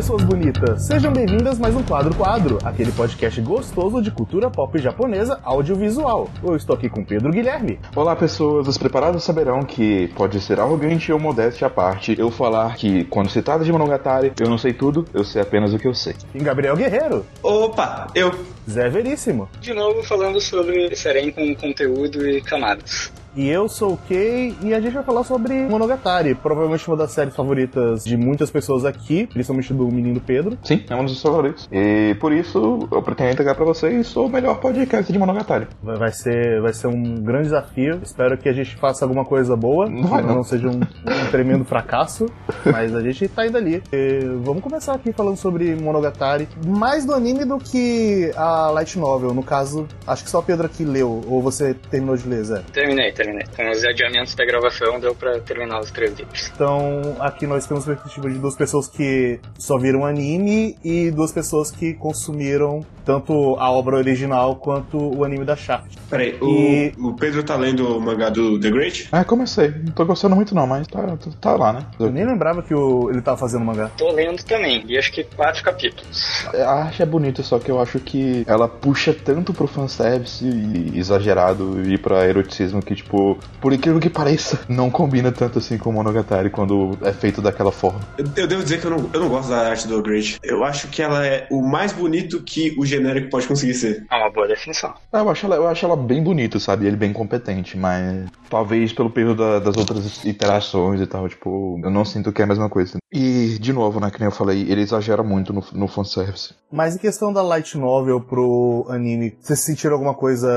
pessoas bonitas! Sejam bem-vindas a mais um Quadro Quadro, aquele podcast gostoso de cultura pop japonesa audiovisual. Eu estou aqui com Pedro Guilherme. Olá, pessoas. Os preparados saberão que pode ser arrogante ou modéstia à parte eu falar que, quando se trata de Monogatari, eu não sei tudo, eu sei apenas o que eu sei. E Gabriel Guerreiro. Opa, eu. Zé Veríssimo. De novo falando sobre Seren com conteúdo e camadas. E eu sou o Kei e a gente vai falar sobre Monogatari, provavelmente uma das séries favoritas de muitas pessoas aqui, principalmente do menino Pedro. Sim, é um dos favoritos. E por isso eu pretendo entregar pra vocês o melhor podcast de Monogatari. Vai vai ser, vai ser um grande desafio. Espero que a gente faça alguma coisa boa, Não vai, não. seja um, um tremendo fracasso, mas a gente tá indo ali. E vamos começar aqui falando sobre Monogatari, mais do anime do que a light novel. No caso, acho que só o Pedro aqui leu, ou você terminou de ler, Zé. Terminei, terminei. Com os adiamentos da gravação, deu pra terminar os três livros. Então, aqui nós temos a perspectiva de duas pessoas que só viram anime e duas pessoas que consumiram tanto a obra original quanto o anime da Shaft. Peraí, E- o, o Pedro tá lendo o mangá do The Great? É, comecei. Não tô gostando muito não, mas tá, tá lá, né? Eu nem lembrava que o- ele tava fazendo mangá. Tô lendo também, e acho que quatro capítulos. A arte é bonita, só que eu acho que ela puxa tanto pro fanservice e exagerado e pra eroticismo que, tipo, por incrível que pareça, não combina tanto assim com o Monogatari quando é feito daquela forma. Eu, eu devo dizer que eu não, eu não gosto da arte do Great. Eu acho que ela é o mais bonito que o genérico pode conseguir ser. É uma boa definição. Ah, Eu acho, ela, eu acho ela bem bonita, sabe? Ele bem competente, mas talvez pelo peso da- das outras interações e tal, tipo, eu não sinto que é a mesma coisa. E, de novo, né, que nem eu falei, ele exagera muito no, no fanservice. Mas em questão da light novel pro anime, vocês sentiram alguma coisa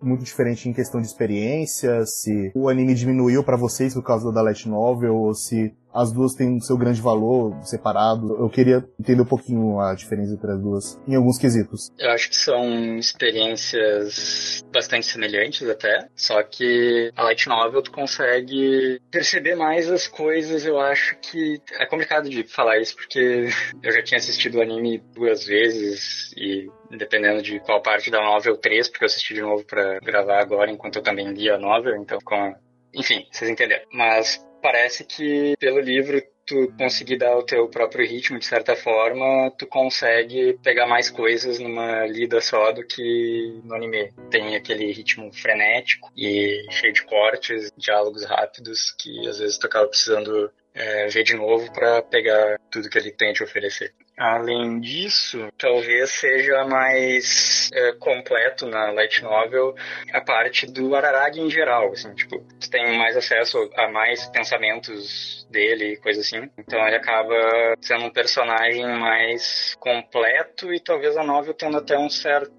muito diferente em questão de experiência? Se o anime diminuiu pra vocês por causa da light novel ou se as duas têm seu grande valor separado? Eu queria entender um pouquinho a diferença entre as duas em alguns quesitos. Eu acho que são experiências bastante semelhantes até, só que a Light Novel tu consegue perceber mais as coisas, eu acho que é complicado de falar isso porque eu já tinha assistido o anime duas vezes e dependendo de qual parte da novel, três, porque eu assisti de novo pra gravar agora enquanto eu também li a novel, então com enfim, vocês entenderam. Mas parece que pelo livro tu conseguir dar o teu próprio ritmo de certa forma, tu consegue pegar mais coisas numa lida só do que no anime. Tem aquele ritmo frenético e cheio de cortes, diálogos rápidos que às vezes tu acaba precisando é, ver de novo para pegar tudo que ele tem a te oferecer. Além disso, talvez seja mais é, completo na light novel a parte do Araragi em geral, assim, tipo, você tem mais acesso a mais pensamentos dele e coisa assim. Então ele acaba sendo um personagem mais completo e talvez a novel tendo até um certo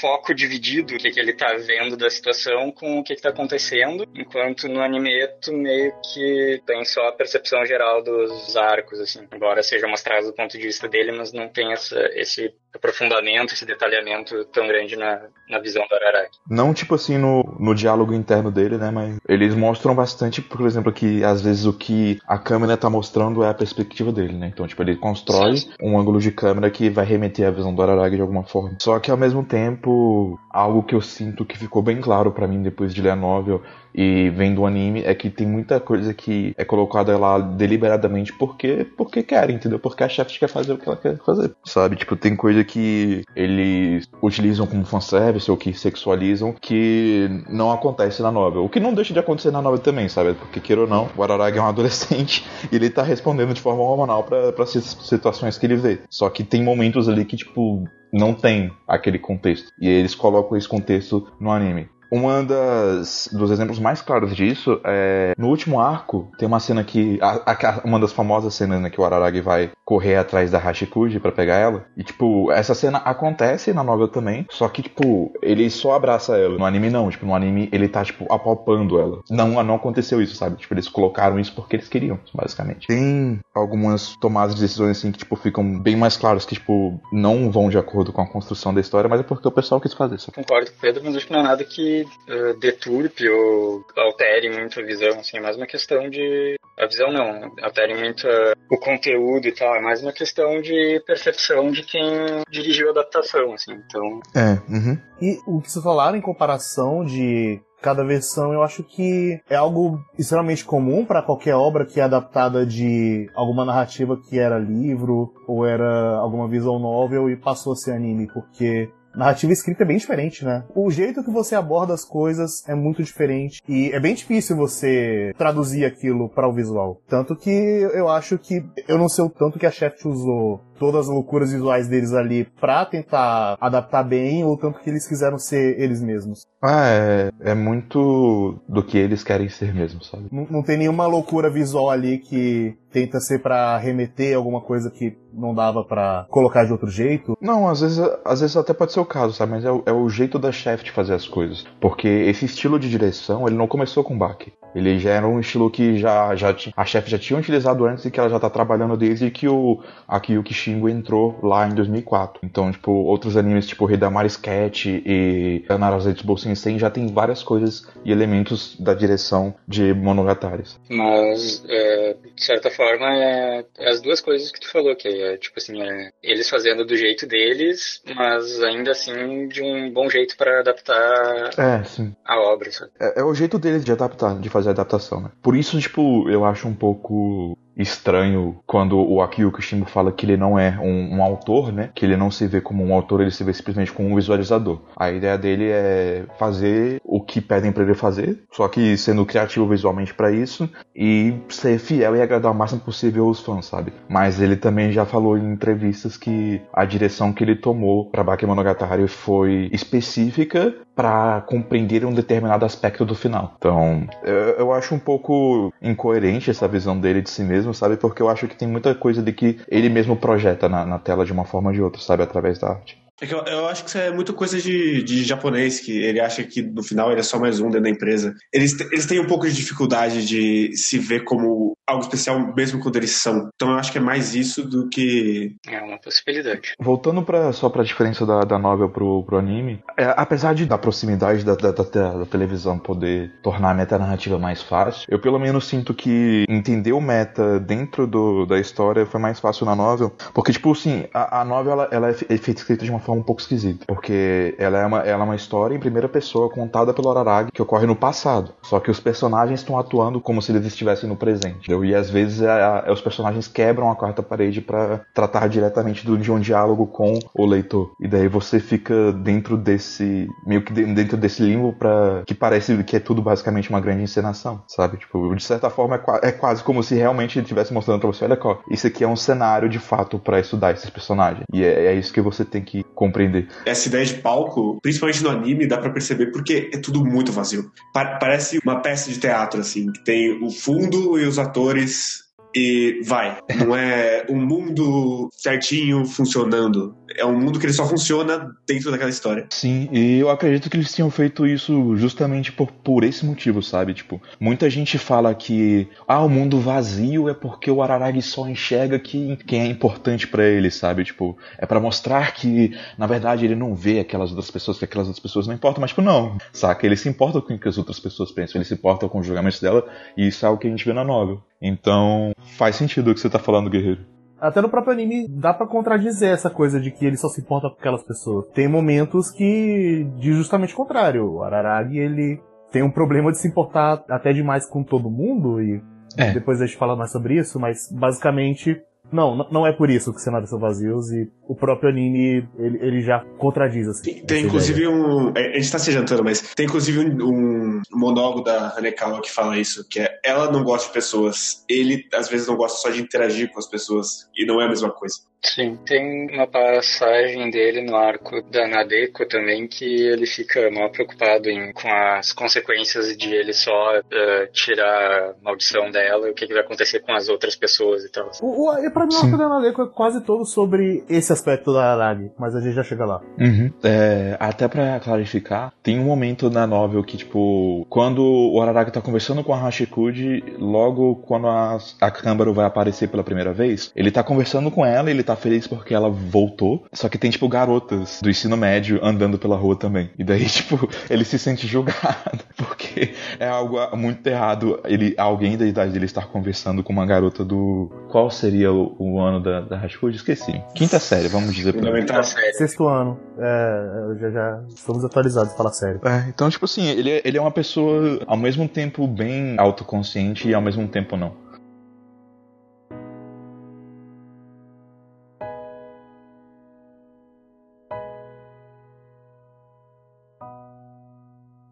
foco dividido, o que, que ele tá vendo da situação com o que, que tá acontecendo, enquanto no anime tu meio que tem só a percepção geral dos arcos, assim, embora seja mostrado do ponto de vista dele, mas não tem essa, esse aprofundamento, esse detalhamento tão grande na, na visão do Araraki. Não tipo assim no, no diálogo interno dele, né? Mas eles mostram bastante, por exemplo, que às vezes o que a câmera tá mostrando é a perspectiva dele, né? Então, tipo, ele constrói Sim. um ângulo de câmera que vai remeter à visão do Araragi de alguma forma. Só que ao mesmo tempo, algo que eu sinto que ficou bem claro pra mim depois de ler a novel e vendo o anime é que tem muita coisa que é colocada lá deliberadamente porque porque quer, entendeu? Porque a chefe quer fazer o que ela quer fazer, sabe? Tipo, tem coisa que eles utilizam como fanservice ou que sexualizam que não acontece na novel. O que não deixa de acontecer na novel também, sabe? Porque, queira ou não, o Araragi é um adolescente e ele tá respondendo de forma hormonal pra situações que ele vê. Só que tem momentos ali que, tipo, não tem aquele contexto. E eles colocam esse contexto no anime. Uma das dos exemplos mais claros disso é no último arco tem uma cena que a- a- uma das famosas cenas né, que o Araragi vai correr atrás da Hashikuji pra pegar ela. E tipo essa cena acontece na novela também só que tipo ele só abraça ela. No anime não. Tipo no anime ele tá tipo apalpando ela. Não não aconteceu isso sabe? Tipo eles colocaram isso porque eles queriam basicamente. Tem algumas tomadas de decisões assim que tipo ficam bem mais claras que tipo não vão de acordo com a construção da história mas é porque o pessoal quis fazer sabe? Concordo Pedro, mas acho que não é nada que eh, deturpe ou altere muito a visão, assim, é mais uma questão de... A visão não, altere muito eh, o conteúdo e tal, é mais uma questão de percepção de quem dirigiu a adaptação, assim, então... É, uhum. E o que vocês falaram em comparação de cada versão, eu acho que é algo extremamente comum para qualquer obra que é adaptada de alguma narrativa que era livro ou era alguma visual novel e passou a ser anime, porque narrativa escrita é bem diferente, né? O jeito que você aborda as coisas é muito diferente e é bem difícil você traduzir aquilo para o visual. Tanto que eu acho que eu não sei o tanto que a Chef usou todas as loucuras visuais deles ali pra tentar adaptar bem ou tanto que eles quiseram ser eles mesmos. Ah, é, é muito do que eles querem ser mesmo, sabe? Não, não tem nenhuma loucura visual ali que tenta ser para remeter alguma coisa que não dava para colocar de outro jeito. Não, às vezes, às vezes até pode ser o caso, sabe? Mas é o, é o jeito da Chef de fazer as coisas. Porque esse estilo de direção, ele não começou com Bach. Ele já era um estilo que já, já a chefe já tinha utilizado antes e que ela já tá trabalhando desde que o Akiyuki Shingo entrou lá em 2004. Então, tipo, outros animes tipo Hidamari Sketch e Narazetsu Sensei já tem várias coisas e elementos da direção de Monogataris. Mas, é, de certa forma, é, é, as duas coisas que tu falou, que é, tipo assim, é, eles fazendo do jeito deles, mas ainda assim de um bom jeito para adaptar é, a obra. É, é o jeito deles de adaptar, de fazer fazer a adaptação, né? Por isso, tipo, eu acho um pouco estranho quando o Akio Kishimo fala que ele não é um, um, autor, né? Que ele não se vê como um autor, ele se vê simplesmente como um visualizador. A ideia dele é fazer o que pedem para ele fazer, só que sendo criativo visualmente para isso e ser fiel e agradar o máximo possível os fãs, sabe? Mas ele também já falou em entrevistas que a direção que ele tomou para Bakemonogatari foi específica para compreender um determinado aspecto do final. Então, eu, eu acho um pouco incoerente essa visão dele de si mesmo mesmo, sabe? Porque eu acho que tem muita coisa de que ele mesmo projeta na, na tela de uma forma ou de outra, sabe? Através da arte. É que eu, eu, acho que isso é muito coisa de, de japonês, que ele acha que no final ele é só mais um dentro da empresa. Eles, eles têm um pouco de dificuldade de se ver como algo especial, mesmo quando eles são. Então eu acho que é mais isso do que. É uma possibilidade. Voltando pra, só pra diferença da, da novel pro, pro anime, é, apesar de da proximidade da, da, da, da televisão poder tornar a meta-narrativa mais fácil, eu pelo menos sinto que entender o meta dentro do, da história foi mais fácil na novel. Porque, tipo assim, a, a novel ela, ela é feita escrita de uma forma forma um pouco esquisita. Porque ela é, uma, ela é uma história em primeira pessoa contada pelo Araragi que ocorre no passado. Só que os personagens estão atuando como se eles estivessem no presente. Entendeu? E às vezes é, é, os personagens quebram a quarta parede para tratar diretamente do, de um diálogo com o leitor. E daí você fica dentro desse. meio que dentro desse limbo para que parece que é tudo basicamente uma grande encenação, sabe? Tipo, de certa forma é, é quase como se realmente estivesse mostrando pra você: olha, isso aqui é um cenário de fato para estudar esses personagens. E é, é isso que você tem que compreender. Essa ideia de palco, principalmente no anime, dá para perceber porque é tudo muito vazio. Pa parece uma peça de teatro, assim, que tem o fundo e os atores e vai. Não é um mundo certinho funcionando. É um mundo que ele só funciona dentro daquela história. Sim, e eu acredito que eles tinham feito isso justamente por, por esse motivo, sabe? Tipo, muita gente fala que ah, o mundo vazio é porque o Araragi só enxerga que, quem é importante para ele, sabe? Tipo, é para mostrar que na verdade ele não vê aquelas outras pessoas, que aquelas outras pessoas não importam, mas tipo, não, saca? Ele se importa com o que as outras pessoas pensam, ele se importa com os julgamentos dela, e isso é algo que a gente vê na novel. Então, faz sentido o que você tá falando, guerreiro. Até no próprio anime dá para contradizer essa coisa de que ele só se importa com aquelas pessoas. Tem momentos que diz justamente o contrário. O Araragi, ele tem um problema de se importar até demais com todo mundo e é. depois a gente fala mais sobre isso, mas basicamente não, não é por isso que cenários são vazios e o próprio anime ele, ele já contradiz assim. Tem, tem inclusive ideia. um. A gente tá se jantando, mas tem inclusive um, um monólogo da Hanekawa que fala isso, que é ela não gosta de pessoas, ele às vezes não gosta só de interagir com as pessoas, e não é a mesma coisa. Sim, tem uma passagem dele no arco da Nadeko também que ele fica mal preocupado em, com as consequências de ele só uh, tirar a maldição dela e o que, que, vai acontecer com as outras pessoas e tal. O, o, pra mim, o arco da Nadeko é quase todo sobre esse aspecto da Aragi, mas a gente já chega lá. Uhum. É, até para clarificar, tem um momento na novel que, tipo, quando o Araragi tá conversando com a Hashikuji, logo quando a, a Kambaro vai aparecer pela primeira vez, ele tá conversando com ela, ele tá tá feliz porque ela voltou. Só que tem, tipo, garotas do ensino médio andando pela rua também. E daí, tipo, ele se sente julgado. Porque é algo muito errado ele, alguém da idade dele estar conversando com uma garota do. Qual seria o, o ano da, da High School? Esqueci. Quinta série, vamos dizer pra mim. Fundamental. Sexto ano. É, já, já estamos atualizados, fala sério. É, então, tipo assim, ele, é- ele é uma pessoa ao mesmo tempo bem autoconsciente e ao mesmo tempo não.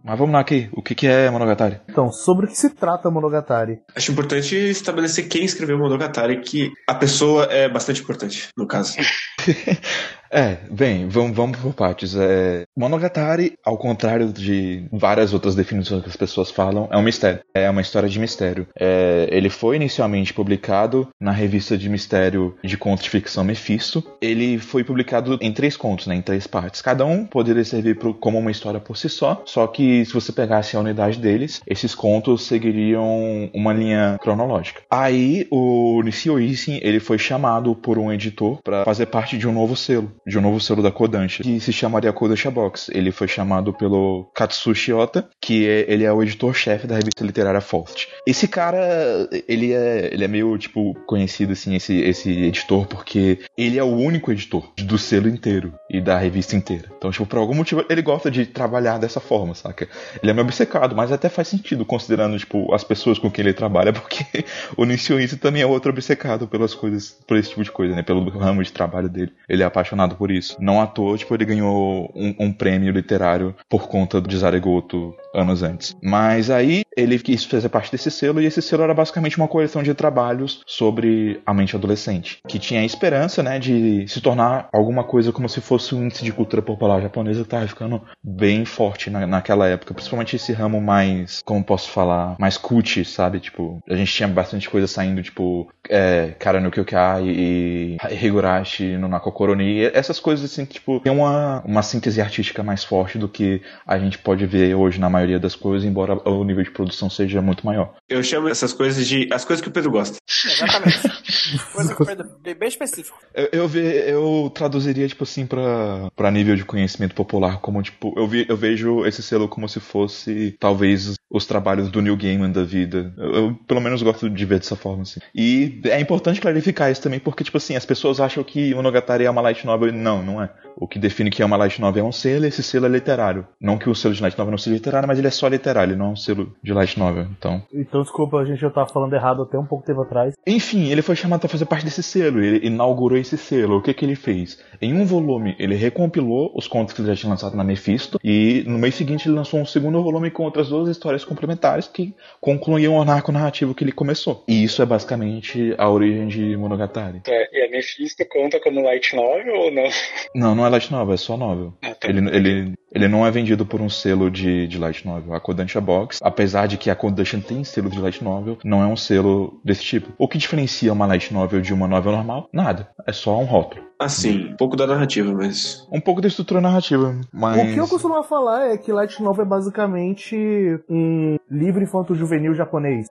Mas vamos lá aqui, o que, que é Monogatari? Então, sobre o que se trata Monogatari? Acho importante estabelecer quem escreveu Monogatari, que a pessoa é bastante importante, no caso. É, bem, vamos, vamos por partes. É, Monogatari, ao contrário de várias outras definições que as pessoas falam, é um mistério. É uma história de mistério. É, ele foi inicialmente publicado na revista de mistério de contos de ficção Mephisto. Ele foi publicado em três contos, né, em três partes. Cada um poderia servir pro- como uma história por si só, só que se você pegasse a unidade deles, esses contos seguiriam uma linha cronológica. Aí o Nishio Isin, ele foi chamado por um editor para fazer parte de um novo selo, de um novo selo da Kodansha, que se chamaria Kodansha Box. Ele foi chamado pelo Katsushi Ota, que é, ele é o editor-chefe da revista literária Faust. Esse cara, ele é, ele é meio, tipo, conhecido, assim, esse, esse editor, porque ele é o único editor do selo inteiro e da revista inteira. Então, tipo, por algum motivo, ele gosta de trabalhar dessa forma, saca? Ele é meio obcecado, mas até faz sentido, considerando, tipo, as pessoas com quem ele trabalha, porque o Nishio também é outro obcecado pelas coisas, por esse tipo de coisa, né? Pelo ramo de trabalho dele. Ele é apaixonado por isso. Não à toa, tipo, ele ganhou um, um prêmio literário por conta de Zaregoto anos antes. Mas aí ele quis fazer parte desse selo e esse selo era basicamente uma coleção de trabalhos sobre a mente adolescente, que tinha a esperança, né, de se tornar alguma coisa como se fosse um índice de cultura popular japonesa que tava ficando bem forte na, naquela época, principalmente esse ramo mais, como posso falar, mais cult, sabe? Tipo, a gente tinha bastante coisa saindo, tipo, é, Kara no Kyokai e Higurashi no Nakokoroni, essas coisas assim que, tipo, tem uma, uma síntese artística mais forte do que a gente pode ver hoje na maioria das coisas, embora o nível de produção seja muito maior. Eu chamo essas coisas de as coisas que o Pedro gosta. Exatamente. Coisa que o Pedro- bem, bem específico. Eu, eu, ve- eu traduziria, tipo assim, pra, pra nível de conhecimento popular, como, tipo, eu, vi, eu vejo esse selo como se fosse, talvez, os trabalhos do Neil Gaiman da vida. Eu, eu, pelo menos gosto de ver dessa forma, assim. E é importante clarificar isso também, porque, tipo assim, as pessoas acham que Monogatari é uma light novel, e não, não é. O que define que é uma light novel é um selo, e esse selo é literário. Não que o selo de light novel não seja literário, mas ele é só literário, ele não é um selo de light novel, então... Então, desculpa, a gente já tava falando errado até um pouco tempo atrás. Enfim, ele foi chamado para fazer parte desse selo, ele inaugurou esse selo. O que que ele fez? Em um volume, ele recompilou os contos que ele já tinha lançado na Mephisto, e no mês seguinte ele lançou um segundo volume com outras duas histórias complementares que concluíam o arco narrativo que ele começou. E isso é basicamente a origem de Monogatari. É, e a Mephisto conta como light novel ou não? Não, não é light novel, é só novel. Ah, tá. Ele, ele, ele não é vendido por um selo de, de light novel. A Kodansha Box, apesar de que a Kodansha tem selo de light novel, não é um selo desse tipo. O que diferencia uma light novel de uma novel normal? Nada. É só um rótulo. Assim, um pouco da narrativa, mas. Um pouco da estrutura narrativa, mas... O que eu costumo falar é que Light Novel é basicamente um livro infanto-juvenil japonês.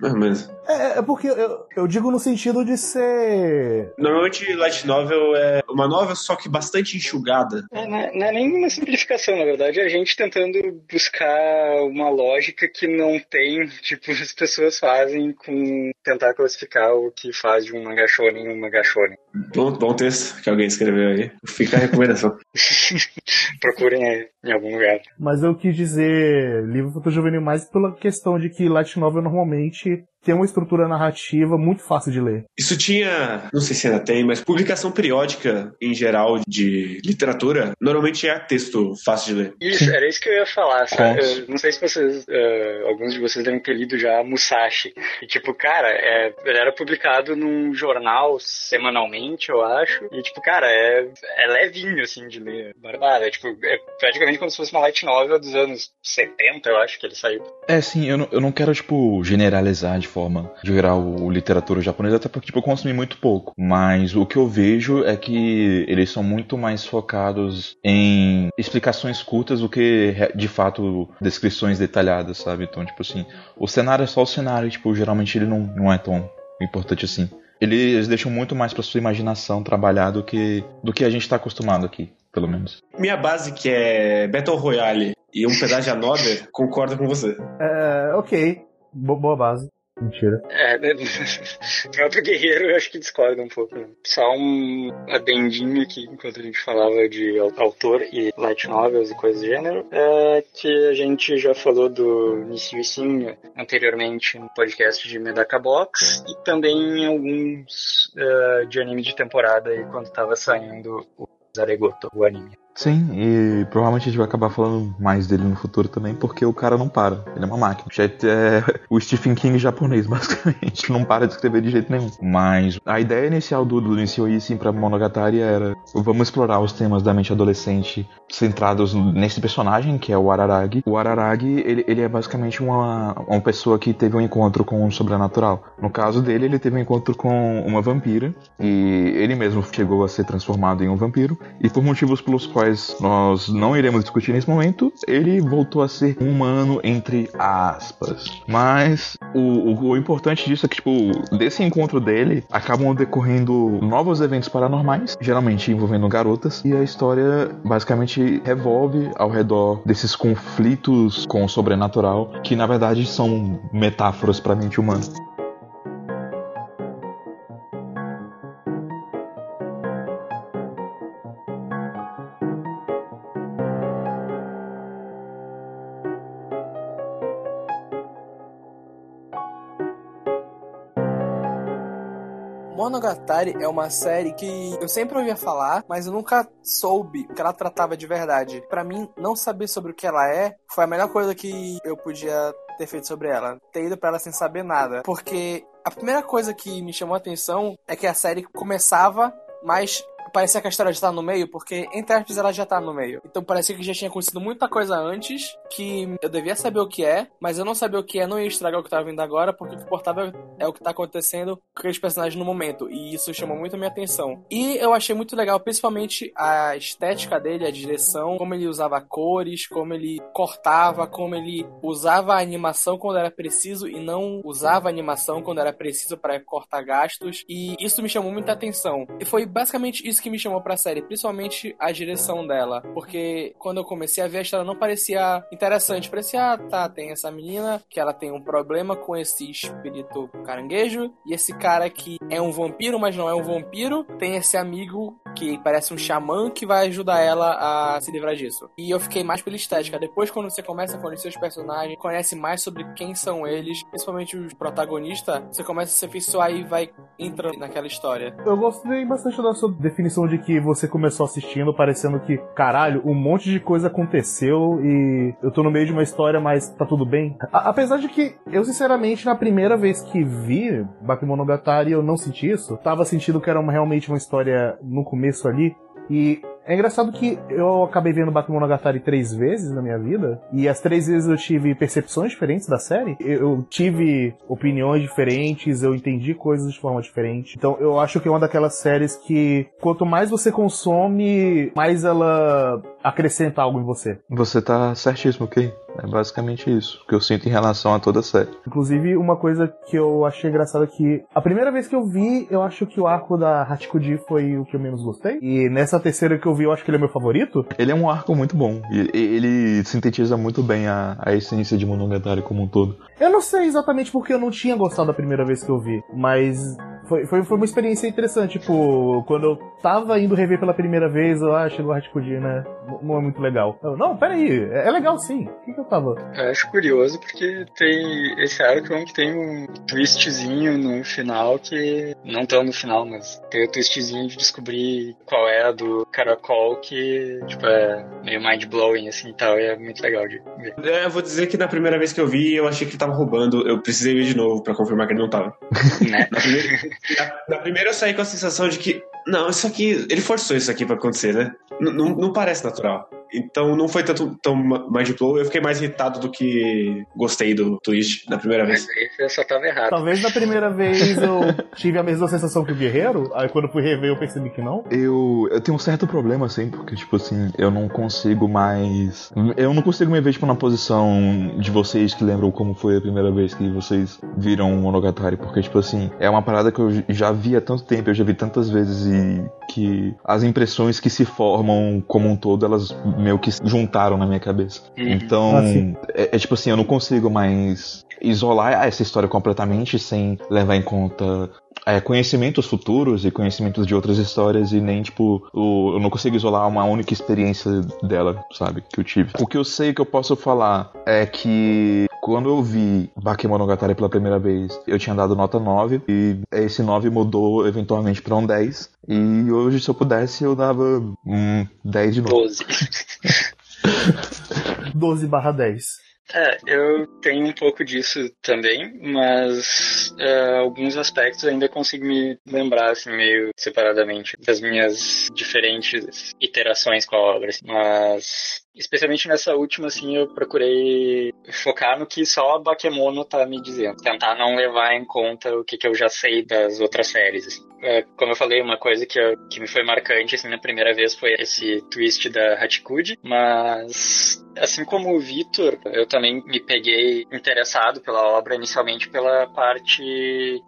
Mais ou menos. É, é porque eu, eu digo no sentido de ser. Normalmente, light novel é uma novel, só que bastante enxugada. É, não, é, não é nem uma simplificação, na verdade, é a gente tentando buscar uma lógica que não tem, tipo, as pessoas fazem com tentar classificar o que faz de um mangá shonen um mangá shonen. Bom, bom texto que alguém escreveu aí. Fica a recomendação. Procurem aí, em algum lugar. Mas eu quis dizer livro infanto-juvenil mais pela questão de que Light Novel normalmente tem uma estrutura narrativa muito fácil de ler. Isso tinha, não sei se ainda tem, mas publicação periódica em geral de literatura normalmente é texto fácil de ler. Isso, era isso que eu ia falar, sabe? Contos. Eu não sei se vocês, eh, alguns de vocês devem ter lido já Musashi. E tipo, cara, é, ele era publicado num jornal semanalmente, eu acho. E tipo, cara, é, é levinho, assim, de ler. Barbada. É, tipo, é praticamente como se fosse uma light novel dos anos 70, eu acho que ele saiu. É, sim, eu não, eu não quero, tipo, generalizar de forma geral o literatura japonesa, até porque, tipo, eu consumi muito pouco. Mas o que eu vejo é que eles são muito mais focados em explicações curtas do que, de fato, descrições detalhadas, sabe? Então, tipo assim, o cenário é só o cenário, tipo, geralmente ele não, não é tão importante assim. Eles deixam muito mais pra sua imaginação trabalhar do que, do que a gente tá acostumado aqui, pelo menos. Minha base, que é Battle Royale e um pedaço de Another, concordo com você. É, ok. Bo- boa base. Mentira. É, né? o próprio Guerreiro eu acho que discorda um pouco. né? Só um adendinho aqui, enquanto a gente falava de au- autor e light novels e coisas do gênero, é que a gente já falou do Nissi Sim anteriormente no podcast de Medaka Box e também em alguns eh, de anime de temporada aí quando tava saindo o Zaregoto, o anime. Sim, e provavelmente a gente vai acabar falando mais dele no futuro também, porque o cara não para. Ele é uma máquina. É o Stephen King japonês, basicamente. Não para de escrever de jeito nenhum. Mas a ideia inicial do, do Nishio Sim pra Monogatari era vamos explorar os temas da mente adolescente centrados nesse personagem, que é o Araragi. O Araragi, ele, ele é basicamente uma, uma pessoa que teve um encontro com o sobrenatural. No caso dele, ele teve um encontro com uma vampira, e ele mesmo chegou a ser transformado em um vampiro, e por motivos pelos quais nós não iremos discutir nesse momento, ele voltou a ser um humano entre aspas. Mas o, o, o importante disso é que, tipo, desse encontro dele, acabam decorrendo novos eventos paranormais, geralmente envolvendo garotas, e a história basicamente revolve ao redor desses conflitos com o sobrenatural, que na verdade são metáforas para a mente humana. É uma série que eu sempre ouvia falar, mas eu nunca soube o que ela tratava de verdade. Pra mim, não saber sobre o que ela é foi a melhor coisa que eu podia ter feito sobre ela. Ter ido pra ela sem saber nada. Porque a primeira coisa que me chamou a atenção é que a série começava, mas parecia que a história já tá no meio, porque entre aspas ela já tá no meio. Então parecia que já tinha acontecido muita coisa antes, que eu devia saber o que é, mas eu não sabia o que é, não ia estragar o que tava vindo agora, porque o que importava é o que tá acontecendo com aqueles personagens no momento. E isso chamou muito a minha atenção. E eu achei muito legal, principalmente a estética dele, a direção, como ele usava cores, como ele cortava, como ele usava a animação quando era preciso e não usava a animação quando era preciso para cortar gastos. E isso me chamou muita atenção. E foi basicamente isso que me chamou pra série, principalmente a direção dela. Porque quando eu comecei a ver a história não parecia interessante. Parecia, ah, tá, tem essa menina que ela tem um problema com esse espírito caranguejo. E esse cara que é um vampiro, mas não é um vampiro. Tem esse amigo que parece um xamã que vai ajudar ela a se livrar disso. E eu fiquei mais pela estética. Depois, quando você começa a conhecer os personagens, conhece mais sobre quem são eles, principalmente os protagonistas, você começa a se afeiçoar e vai entrando naquela história. Eu gostei bastante da sua definição de que você começou assistindo parecendo que, caralho, um monte de coisa aconteceu e eu tô no meio de uma história, mas tá tudo bem. A- apesar de que, eu sinceramente, na primeira vez que vi Bakemonogatari, eu não senti isso. Tava sentindo que era uma- realmente uma história no começo ali. E é engraçado que eu acabei vendo Bakemonogatari três vezes na minha vida, e as três vezes eu tive percepções diferentes da série. Eu tive opiniões diferentes, eu entendi coisas de forma diferente. Então eu acho que é uma daquelas séries que quanto mais você consome, mais ela acrescenta algo em você. Você tá certíssimo, ok? É basicamente isso que eu sinto em relação a toda a série. Inclusive, uma coisa que eu achei engraçada é que a primeira vez que eu vi, eu acho que o arco da Hachikuji foi o que eu menos gostei. E nessa terceira que eu vi, eu acho que ele é meu favorito. Ele é um arco muito bom. E e- ele sintetiza muito bem a, a essência de Monogatari como um todo. Eu não sei exatamente porque eu não tinha gostado da primeira vez que eu vi, mas foi, foi, foi uma experiência interessante. Tipo, quando eu tava indo rever pela primeira vez, eu, ah, chegou a Hachikuji, né? Não é muito legal. Eu, não, peraí, é, é legal sim. O que, que eu tava? Eu acho curioso porque tem esse um que tem um twistzinho no final que não tão no final, mas tem o twistzinho de descobrir qual é a do caracol que tipo é meio mind blowing assim e tal, e é muito legal de ver. É, eu vou dizer que na primeira vez que eu vi, eu achei que ele tava roubando. Eu precisei ver de novo pra confirmar que ele não tava. né? Na primeira, na- primeira eu saí com a sensação de que, não, isso aqui, ele forçou isso aqui pra acontecer, né? N- não- não parece natural. Então não foi tanto tão mind blow. Eu fiquei mais irritado do que gostei do twist na primeira vez. Mas aí você só tava errado. Talvez na primeira vez eu tive a mesma sensação que o Guerreiro, aí quando fui rever eu percebi que não. Eu, eu tenho um certo problema, assim, porque, tipo assim, eu não consigo mais. Eu não consigo me ver, tipo, na posição de vocês que lembram como foi a primeira vez que vocês viram o Monogatari, porque, tipo assim, é uma parada que eu já vi há tanto tempo, eu já vi tantas vezes e que as impressões que se formam como um todo, elas meio que se juntaram na minha cabeça. Então, Ah, é, é tipo assim, eu não consigo mais isolar essa história completamente sem levar em conta é, conhecimentos futuros e conhecimentos de outras histórias e nem, tipo, o- eu não consigo isolar uma única experiência dela, sabe, que eu tive. O que eu sei que eu posso falar é que quando eu vi Bakemonogatari pela primeira vez, eu tinha dado nota 9 e esse 9 mudou eventualmente pra um 10 e hoje, se eu pudesse, eu dava um 10 de novo. 12. 12 barra 10. É, eu tenho um pouco disso também, mas é, alguns aspectos ainda consigo me lembrar, assim, meio separadamente das minhas diferentes iterações com a obra. assim. Mas, especialmente nessa última, assim, eu procurei focar no que só a Bakemono tá me dizendo. Tentar não levar em conta o que, que eu já sei das outras séries. assim. É, como eu falei, uma coisa que, eu- que me foi marcante, assim, na primeira vez foi esse twist da Hachikuji, mas assim como o Vitor, eu também me peguei interessado pela obra inicialmente pela parte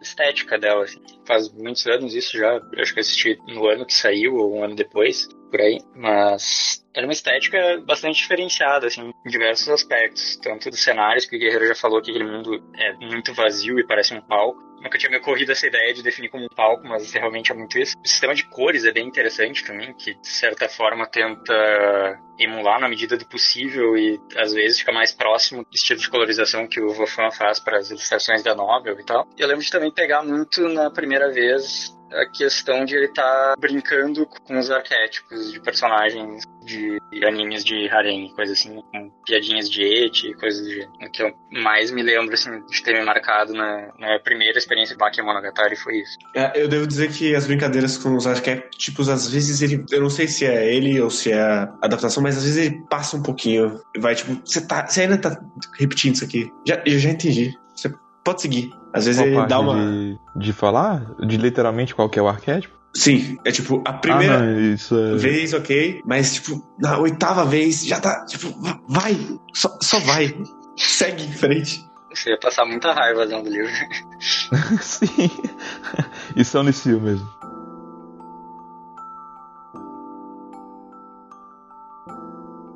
estética dela. assim. Faz muitos anos isso já, acho que eu assisti no ano que saiu ou um ano depois, por aí. Mas era uma estética bastante diferenciada, assim, em diversos aspectos. Tanto dos cenários, que o Guerreiro já falou que aquele mundo é muito vazio e parece um palco. Nunca tinha me ocorrido essa ideia de definir como um palco, mas realmente é muito isso. O sistema de cores é bem interessante também, que de certa forma tenta emular na medida do possível e às vezes fica mais próximo do estilo de colorização que o Vofan faz para as ilustrações da novel e tal. Eu lembro de também pegar muito na primeira vez a questão de ele estar brincando com os arquétipos de personagens de animes de harem, coisa assim, com piadinhas de eti, coisas do gênero. O que eu mais me lembro, assim, de ter me marcado na, na primeira experiência de Bakemonogatari foi isso. É, eu devo dizer que as brincadeiras com os arquétipos, às vezes ele. Eu não sei se é ele ou se é a adaptação, mas às vezes ele passa um pouquinho. Vai tipo, você tá, ainda tá repetindo isso aqui. Já, eu já entendi. Você pode seguir. Às vezes Qual ele parte dá uma. de, de falar? De literalmente qual que é o arquétipo? Sim, é tipo, a primeira Ah, não, isso é... vez, ok, mas tipo, na oitava vez já tá. Tipo, va- vai! Só, só vai. Segue em frente. Você ia passar muita raiva lendo o livro. Sim. Isso é o Nicio mesmo.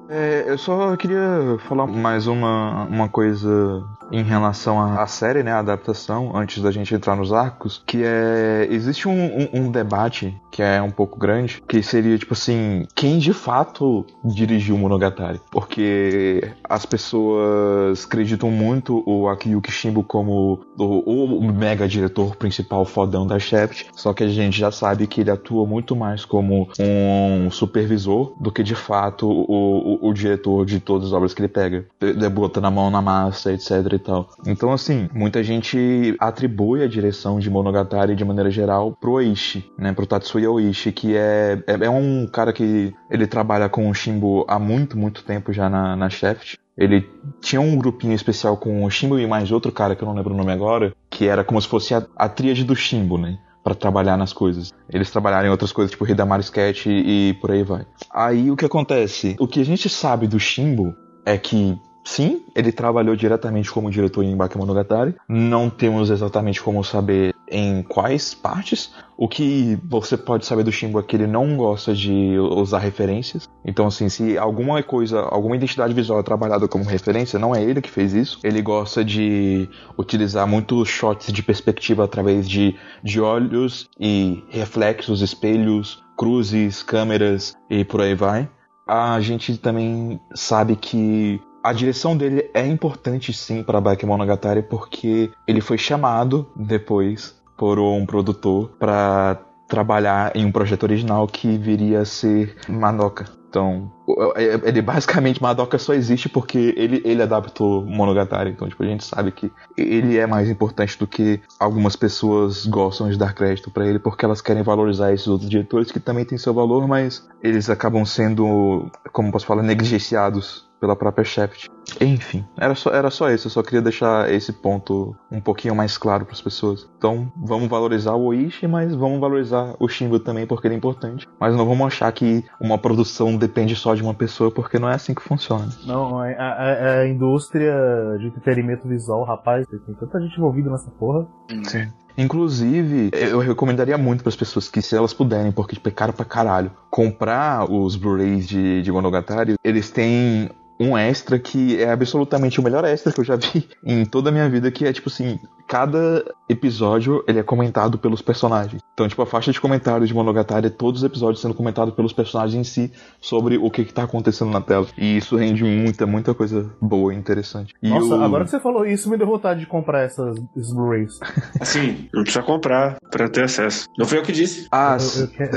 É, eu só queria falar mais uma, uma coisa em relação à, série, né, a adaptação, antes da gente entrar nos arcos, que é existe um, um- um debate que é um pouco grande, que seria tipo assim, quem de fato dirigiu Monogatari? Porque as pessoas acreditam muito o Akiyuki Shimbo como o, o mega diretor principal fodão da Shaft, só que a gente já sabe que ele atua muito mais como um supervisor do que de fato o, o, o diretor de todas as obras que ele pega, bota na mão na massa, etc tal. Então assim, muita gente atribui a direção de Monogatari de maneira geral pro Oishi, né, pro Tatsuya Oishi, que é, é, é um cara que ele trabalha com o Shimbo há muito, muito tempo já na, na Shaft. Ele tinha um grupinho especial com o Shimbo e mais outro cara que eu não lembro o nome agora, que era como se fosse a, a tríade do Shimbo, né? Pra trabalhar nas coisas. Eles trabalharam em outras coisas, tipo Hidamari Sketch e, e por aí vai. Aí o que acontece? O que a gente sabe do Shimbo é que Sim, ele trabalhou diretamente como diretor em Bakemonogatari. Não temos exatamente como saber em quais partes. O que você pode saber do Shimbo é que ele não gosta de usar referências. Então, assim, se alguma coisa, alguma identidade visual é trabalhada como referência, não é ele que fez isso. Ele gosta de utilizar muitos shots de perspectiva através de, de olhos e reflexos, espelhos, cruzes, câmeras e por aí vai. A gente também sabe que a direção dele é importante sim para Bakemonogatari porque ele foi chamado depois por um produtor para trabalhar em um projeto original que viria a ser Manoka. Então, é, ele basicamente, Madoka só existe porque ele, ele adaptou Monogatari. Então, tipo, a gente sabe que ele é mais importante do que algumas pessoas gostam de dar crédito para ele porque elas querem valorizar esses outros diretores que também têm seu valor, mas eles acabam sendo, como posso falar, negligenciados pela própria Shaft. Enfim, era só, era só isso. Eu só queria deixar esse ponto um pouquinho mais claro para as pessoas. Então, vamos valorizar o Oishi, mas vamos valorizar o Shimbo também porque ele é importante. Mas não vamos achar que uma produção depende só de uma pessoa, porque não é assim que funciona. Não, a, a, a indústria de entretenimento visual, rapaz, tem tanta gente envolvida nessa porra. Sim. Inclusive, eu recomendaria muito para as pessoas que, se elas puderem, porque tipo, é caro pra caralho, comprar os Blu-rays de, de Monogatari, eles têm um extra que é absolutamente o melhor extra que eu já vi em toda a minha vida, que é tipo assim, cada episódio ele é comentado pelos personagens. Então, tipo, a faixa de comentários de Monogatari é todos os episódios sendo comentados pelos personagens em si sobre o que, que tá acontecendo na tela. E isso rende muita, muita coisa boa e interessante. E Nossa, o... agora que você falou isso, me deu vontade de comprar essas Blu-rays. Assim, não precisa comprar pra ter acesso. Não foi eu que disse. Ah, eu, eu, quero,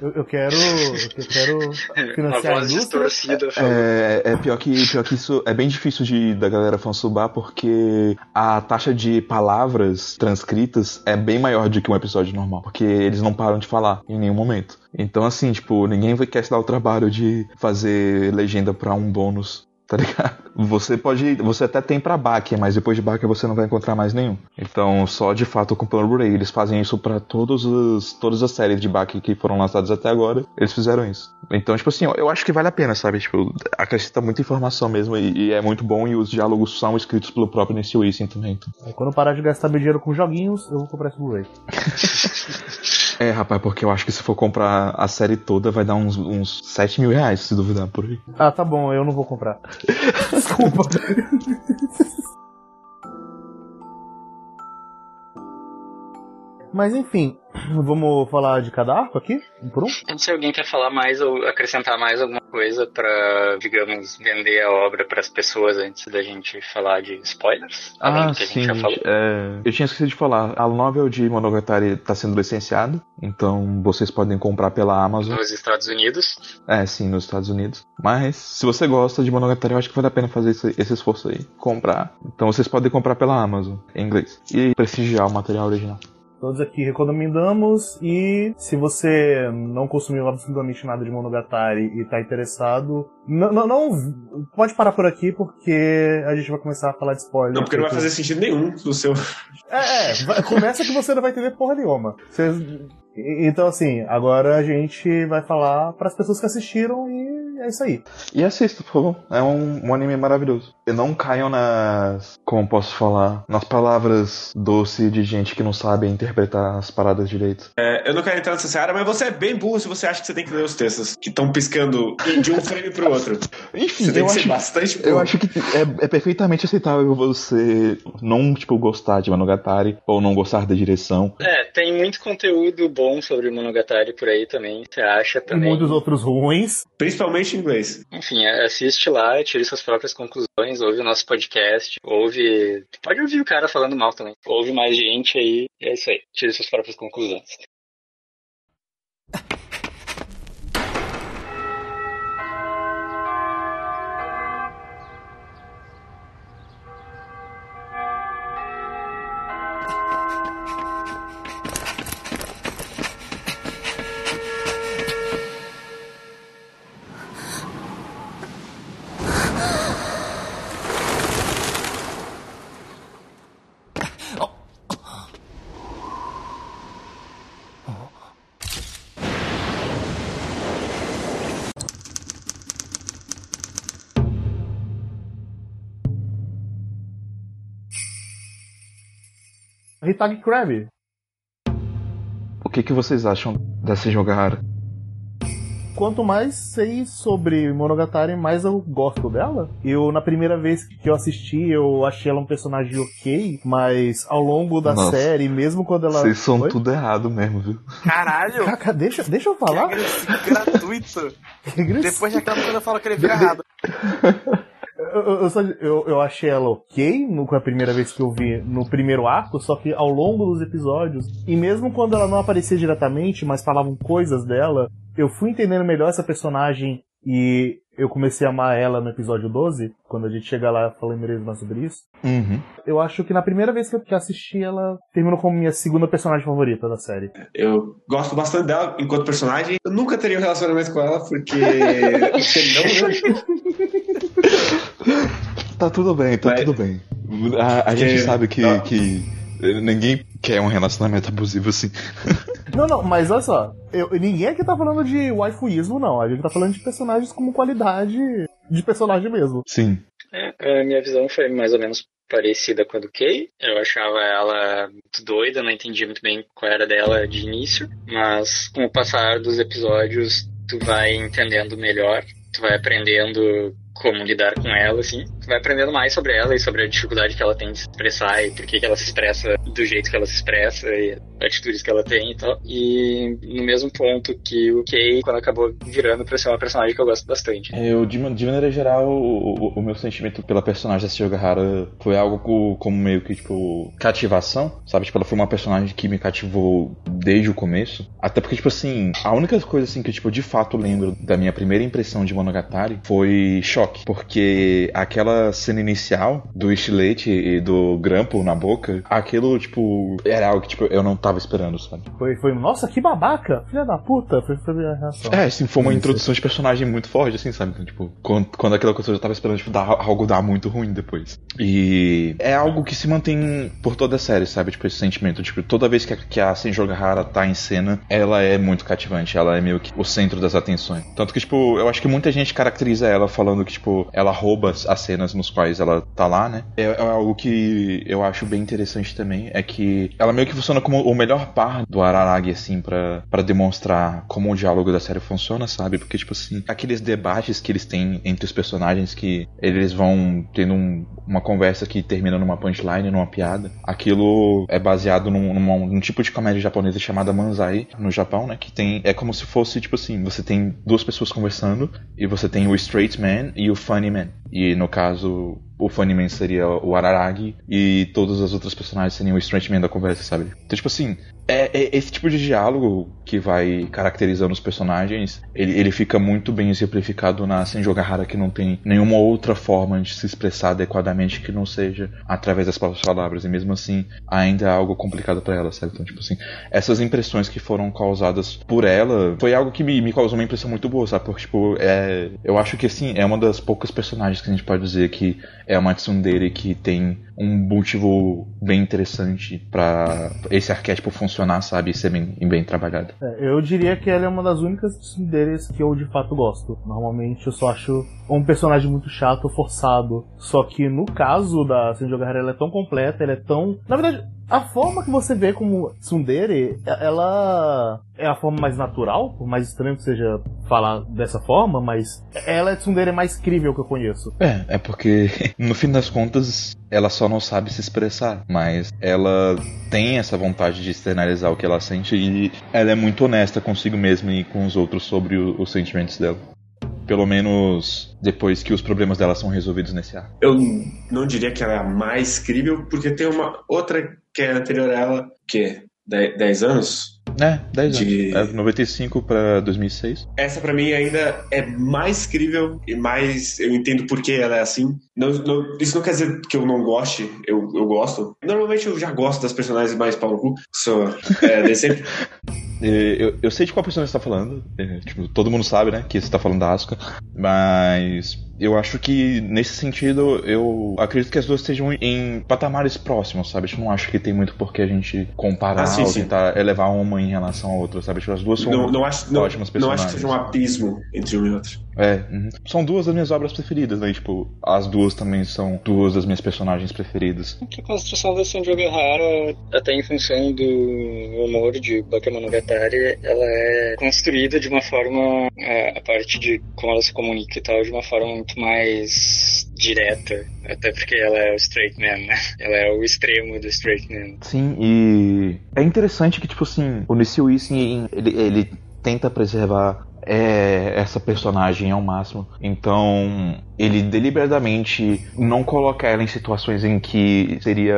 eu, eu quero, eu quero financiar a indústria. É, é pior que, pior que isso é bem difícil de, da galera fansubar, porque a taxa de palavras transcritas é bem maior do que um episódio normal, porque eles não param de falar em nenhum momento. Então, assim, tipo, ninguém querer se dar o trabalho de fazer legenda para um bônus tá ligado? Você pode. Você até tem pra Bakia, mas depois de Bakia você não vai encontrar mais nenhum. Então, só de fato com o Blu-ray. Eles fazem isso para todos os, todas as séries de Bakia que foram lançadas até agora. Eles fizeram isso. Então, tipo assim, eu acho que vale a pena, sabe? Tipo, acrescenta muita informação mesmo e, e é muito bom. E os diálogos são escritos pelo próprio Nancy Wilson também. Então. Quando eu parar de gastar meu dinheiro com joguinhos, eu vou comprar esse Blu-ray. É, rapaz, porque eu acho que se for comprar a série toda vai dar uns, uns 7 mil reais, se duvidar por aí. Ah, tá bom, eu não vou comprar. Desculpa. Mas enfim, vamos falar de cada arco aqui? Um por um? Não sei se alguém quer falar mais ou acrescentar mais alguma coisa para, digamos, vender a obra para as pessoas antes da gente falar de spoilers. Ah, sim. É... Eu tinha esquecido de falar. A novel de Monogatari está sendo licenciado, então vocês podem comprar pela Amazon. Nos Estados Unidos? É, sim, nos Estados Unidos. Mas se você gosta de Monogatari, eu acho que vale a pena fazer esse, esse esforço aí, comprar. Então vocês podem comprar pela Amazon em inglês e prestigiar o material original. Todos aqui recomendamos e se você não consumiu absolutamente nada de Monogatari e está interessado, não, não, não, pode parar por aqui porque a gente vai começar a falar de spoiler. Não, porque não vai fazer sentido nenhum no seu. É, é começa que você não vai entender porra nenhuma. Você então, assim, agora a gente vai falar para as pessoas que assistiram e é isso aí. E assista, por favor. É um, um anime maravilhoso. E não caiam nas. Como posso falar? Nas palavras doce de gente que não sabe interpretar as paradas direito. É, eu não quero entrar nessa seara, mas você é bem burro se você acha que você tem que ler os textos que estão piscando de um frame pro outro. Enfim, você tem eu que acho, ser bastante burro. Eu acho que é, é perfeitamente aceitável você não, tipo, gostar de Monogatari ou não gostar da direção. É, tem muito conteúdo bom sobre Monogatari por aí também, você acha também. E muitos outros ruins. Principalmente em inglês. Enfim, assiste lá, tire suas próprias conclusões, ouve o nosso podcast, ouve. Pode ouvir o cara falando mal também. Ouve mais gente aí, é isso aí. Tire suas próprias conclusões. Hitag Crab. O que, que vocês acham dessa jogada? Quanto mais sei sobre Monogatari, mais eu gosto dela. Eu, na primeira vez que eu assisti, eu achei ela um personagem ok, mas ao longo da Nossa. série, mesmo quando ela. Vocês são Oi? tudo errado mesmo, viu? Caralho! Caca, deixa, deixa eu Que falar. agressivo, gratuito. Que agressivo. Depois reclama quando eu falo que ele fica errado. Eu, eu, eu só- eu- eu achei ela ok no, com a primeira vez que eu vi no primeiro arco, só que ao longo dos episódios, e mesmo quando ela não aparecia diretamente, mas falavam coisas dela, eu fui entendendo melhor essa personagem e eu comecei a amar ela no episódio 12, quando a gente chega lá falando mesmo mais sobre isso. Uhum. Eu acho que na primeira vez que eu assisti, ela terminou como minha segunda personagem favorita da série. Eu gosto bastante dela enquanto personagem. Eu nunca teria um relacionamento com ela, porque. porque não, né? Tá tudo bem, tá Mas- tudo bem. A, a gente Que- sabe que, Não. que ninguém quer um relacionamento abusivo assim. Não, não, mas olha só, eu, ninguém aqui tá falando de waifuísmo, não. A gente tá falando de personagens como qualidade de personagem mesmo. Sim. É, a minha visão foi mais ou menos parecida com a do Kay. Eu achava ela muito doida, não entendia muito bem qual era dela de início, mas com o passar dos episódios, tu vai entendendo melhor, tu vai aprendendo como lidar com ela, assim. Tu vai aprendendo mais sobre ela e sobre a dificuldade que ela tem de se expressar e por que ela se expressa do jeito que ela se expressa e atitudes que ela tem e tal. E no mesmo ponto que o Kay, quando acabou virando pra ser uma personagem que eu gosto bastante. Eu, de, de maneira geral, o, o- meu sentimento pela personagem da Shigahara foi algo co- como meio que, tipo, cativação, sabe? Tipo, ela foi uma personagem que me cativou desde o começo. Até porque, tipo assim, a única coisa, assim, que eu, tipo, de fato lembro da minha primeira impressão de Monogatari foi choque. Porque aquela cena inicial do estilete e do grampo na boca, aquilo, tipo, era algo que, tipo, eu não tava esperando, sabe? Foi, foi nossa, que babaca! Filha da puta! Foi, foi a minha reação. É, assim, foi uma Isso. introdução de personagem muito forte, assim, sabe? Então, tipo, quando, quando aquela coisa eu já tava esperando, tipo, dar algo dar muito ruim depois. E é algo que se mantém por toda a série, sabe? Tipo, esse sentimento. Tipo, toda vez que a, que a Senjo Gahara tá em cena, ela é muito cativante. Ela é meio que o centro das atenções. Tanto que, tipo, eu acho que muita gente caracteriza ela falando que, tipo, ela rouba as as cenas nos quais ela tá lá, né? É, é algo que eu acho bem interessante também. É que ela meio que funciona como o melhor par do Araragi, assim, pra demonstrar como o diálogo da série funciona, sabe? Porque, tipo assim, aqueles debates que eles têm entre os personagens que eles vão tendo um- uma conversa que termina numa punchline, numa piada. Aquilo é baseado num, num tipo de comédia japonesa chamada Manzai, no Japão, né? Que tem. É como se fosse, tipo assim, você tem duas pessoas conversando e você tem o straight man e o funny man. E no caso, o funny man seria o Araragi e todas as outras personagens seriam o straight man da conversa, sabe? Então, tipo assim, é, é esse tipo de diálogo que vai caracterizando os personagens, ele, ele fica muito bem exemplificado na Senjo Gahara, que não tem nenhuma outra forma de se expressar adequadamente que não seja através das próprias palavras, e mesmo assim ainda é algo complicado pra ela, sabe? Então, tipo assim, essas impressões que foram causadas por ela foi algo que me, me causou uma impressão muito boa, sabe? Porque, tipo, é, eu acho que, assim, é uma das poucas personagens que a gente pode dizer que é uma tsundere que tem um motivo bem interessante pra esse arquétipo funcionar, sabe? E ser bem, bem trabalhado. É, eu diria que ela é uma das únicas deles que eu de fato gosto. Normalmente eu só acho um personagem muito chato, forçado. Só que no caso da Senjo Gahara, ela é tão completa, ela é tão. Na verdade, a forma que você vê como tsundere, ela é a forma mais natural, por mais estranho que seja falar dessa forma, mas ela é a tsundere mais crível que eu conheço. É, é porque no fim das contas ela só não sabe se expressar, mas ela tem essa vontade de externalizar o que ela sente e ela é muito honesta consigo mesma e com os outros sobre o- os sentimentos dela. Pelo menos depois que os problemas dela são resolvidos nesse arco. Eu não diria que ela é a mais crível, porque tem uma outra que é anterior a ela, que é 10 anos. É, 10 De- anos. É 95 pra 2006. Essa pra mim ainda é mais crível e mais. Eu entendo por que ela é assim. Não, não- isso não quer dizer que eu não goste, eu, eu gosto. Normalmente eu já gosto das personagens mais pau no cu. Sou. É, de sempre. É, Eu, eu sei de qual personagem você tá falando. é, tipo, todo mundo sabe, né? Que você tá falando da Asuka. Mas eu acho que nesse sentido, eu acredito que as duas estejam em patamares próximos, sabe? Eu não acho que tem muito por que a gente comparar Ah, sim, ou sim. tentar elevar uma em relação à outra, sabe? Tipo, as duas são Não, não, acho, não, ótimas não acho personagens. que seja um abismo entre um e outro. É, uhum. são duas das minhas obras preferidas, né? Tipo, as duas também são duas das minhas personagens preferidas. A construção da Sanjo Gahara, até em função do humor de Bakemonogatari, ela é construída de uma forma, é, a parte de como ela se comunica e tal, de uma forma muito mais direta. Até porque ela é o straight man, né? Ela é o extremo do straight man. Sim, e é interessante que, tipo assim, o Nishio Isin, ele, ele tenta preservar é essa personagem ao máximo. Então, ele deliberadamente não coloca ela em situações em que seria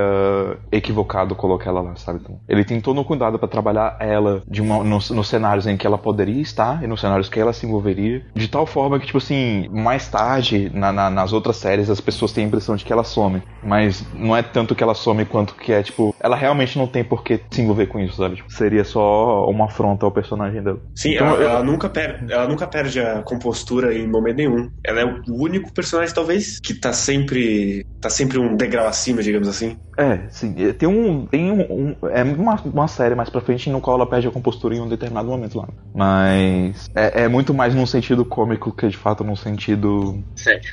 equivocado colocar ela lá, sabe? Então, ele tem todo o cuidado para trabalhar ela de uma, nos, nos, cenários em que ela poderia estar e nos cenários que ela se envolveria, de tal forma que, tipo assim, mais tarde, na, na, nas outras séries, as pessoas têm a impressão de que ela some. Mas não é tanto que ela some quanto que é, tipo, ela realmente não tem por que se envolver com isso, sabe? Tipo, seria só uma afronta ao personagem dela. Sim, então, ela, eu... ela, nunca perde, ela nunca perde a compostura em momento nenhum. Ela é o único personagem, talvez, que tá sempre. tá sempre um degrau acima, digamos assim. É, sim. Tem um. Tem um, um, é uma, uma série mais pra frente no qual ela perde a compostura em um determinado momento lá. Mas. É, é muito mais num sentido cômico que de fato num sentido. Sério.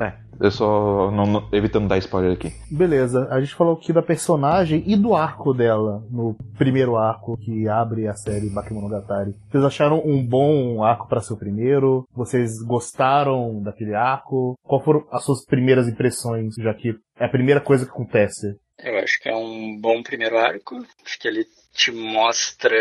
É, eu só não, não, evitando dar spoiler aqui. Beleza, a gente falou aqui da personagem e do arco dela no primeiro arco que abre a série Bakemonogatari. Vocês acharam um bom arco para ser o primeiro? Vocês gostaram daquele arco? Qual foram as suas primeiras impressões, já que é a primeira coisa que acontece? Eu acho que é um bom primeiro arco. Acho que ele te mostra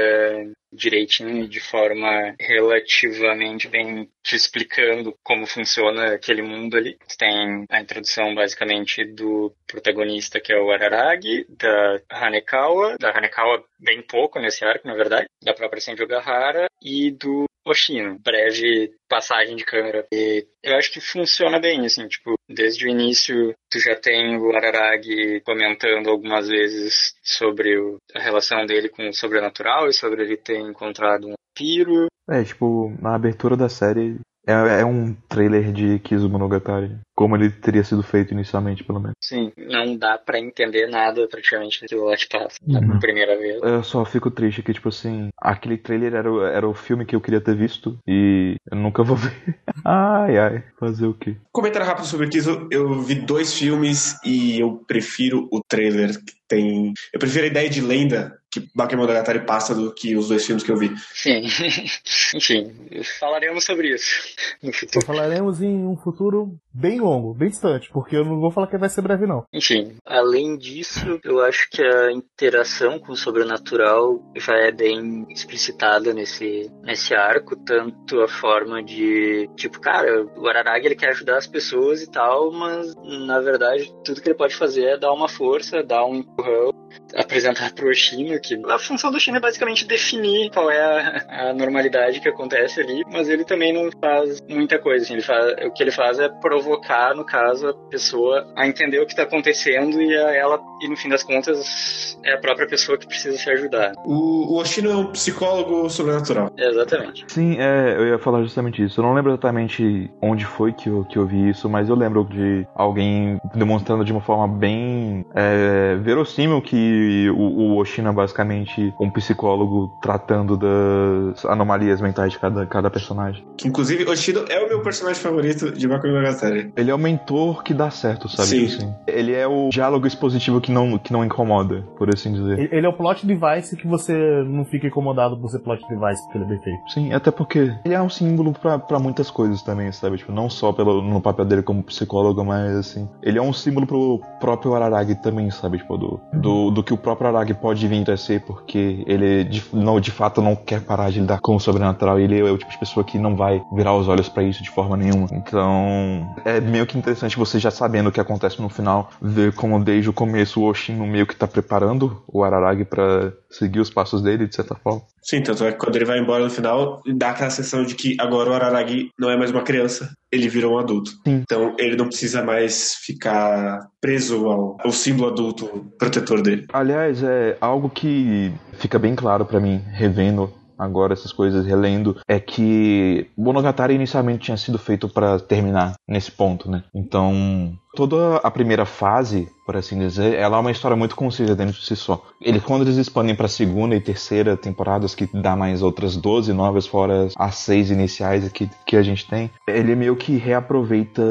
direitinho de forma relativamente bem te explicando como funciona aquele mundo ali. Tem a introdução basicamente do protagonista que é o Araragi, da Hanekawa, da Hanekawa bem pouco nesse arco, na verdade, da própria Senju Gahara e do Oshino. Breve passagem de câmera. E eu acho que funciona bem, assim, tipo, desde o início tu já tem o Araragi comentando algumas vezes sobre o, a relação dele com o sobrenatural e sobre ele ter encontrado um vampiro. É, tipo, na abertura da série é, é um trailer de Kizumonogatari. Como ele teria sido feito inicialmente, pelo menos. Sim, não dá para entender nada praticamente do Last Pass uhum. na primeira vez. Eu só fico triste que, tipo assim, aquele trailer era, era o filme que eu queria ter visto e eu nunca vou ver. ai, ai, fazer o quê? Comentário rápido sobre Kizu. Eu vi dois filmes e eu prefiro o trailer que tem. Eu prefiro a ideia de lenda que Bakemonogatari passa do que os dois filmes que eu vi. Sim. Enfim, falaremos sobre isso no futuro. Falaremos em um futuro bem longo, bem distante, porque eu não vou falar que vai ser breve, não. Enfim, além disso, eu acho que a interação com o sobrenatural já é bem explicitada nesse, nesse arco, tanto a forma de, tipo, cara, o Araragi ele quer ajudar as pessoas e tal, mas na verdade tudo que ele pode fazer é dar uma força, dar um empurrão, apresentar pro Oshino que a função do Oshino é basicamente definir qual é a, a normalidade que acontece ali, mas ele também não faz muita coisa, assim, ele faz, o que ele faz é provocar, no caso, a pessoa a entender o que está acontecendo e a ela, e no fim das contas, é a própria pessoa que precisa se ajudar. O, o Oshino é um psicólogo sobrenatural. exatamente. Sim, é, eu ia falar justamente isso. Eu não lembro exatamente onde foi que eu, que eu vi isso, mas eu lembro de alguém demonstrando de uma forma bem é, verossímil que o, o Oshino é basicamente um psicólogo tratando das anomalias mentais de cada, cada personagem. Que, inclusive, Oshino é o meu personagem favorito de Baku Monogatari série. Ele é o mentor que dá certo, sabe? Sim. Assim, ele é o diálogo expositivo que não, que não incomoda, por assim dizer. Ele é o plot device que você não fica incomodado por ser plot device, porque ele é bem feito. Sim, até porque ele é um símbolo para muitas coisas também, sabe? Tipo, não só pelo, no papel dele como psicólogo, mas assim, ele é um símbolo pro próprio Araragi também, sabe? Tipo, do, do, do que o próprio Araragi pode vir a ser, porque ele de, não, de fato não quer parar de lidar com o sobrenatural. Ele é o tipo de pessoa que não vai virar os olhos para isso de forma nenhuma. Então, é meio que interessante você já sabendo o que acontece no final, ver como desde o começo o Oshino meio que tá preparando o Araragi para seguir os passos dele, de certa forma. Sim, tanto é que quando ele vai embora no final, dá aquela sensação de que agora o Araragi não é mais uma criança, ele virou um adulto. Sim. Então ele não precisa mais ficar preso ao, ao símbolo adulto protetor dele. Aliás, é algo que fica bem claro para mim, revendo agora essas coisas relendo é que Monogatari inicialmente tinha sido feito para terminar nesse ponto, né? Então, toda a primeira fase por assim dizer, ela é uma história muito concisa dentro de si só. Ele, quando eles expandem para segunda e terceira temporadas, que dá mais outras 12 novas, fora as seis iniciais que, que a gente tem, ele meio que reaproveita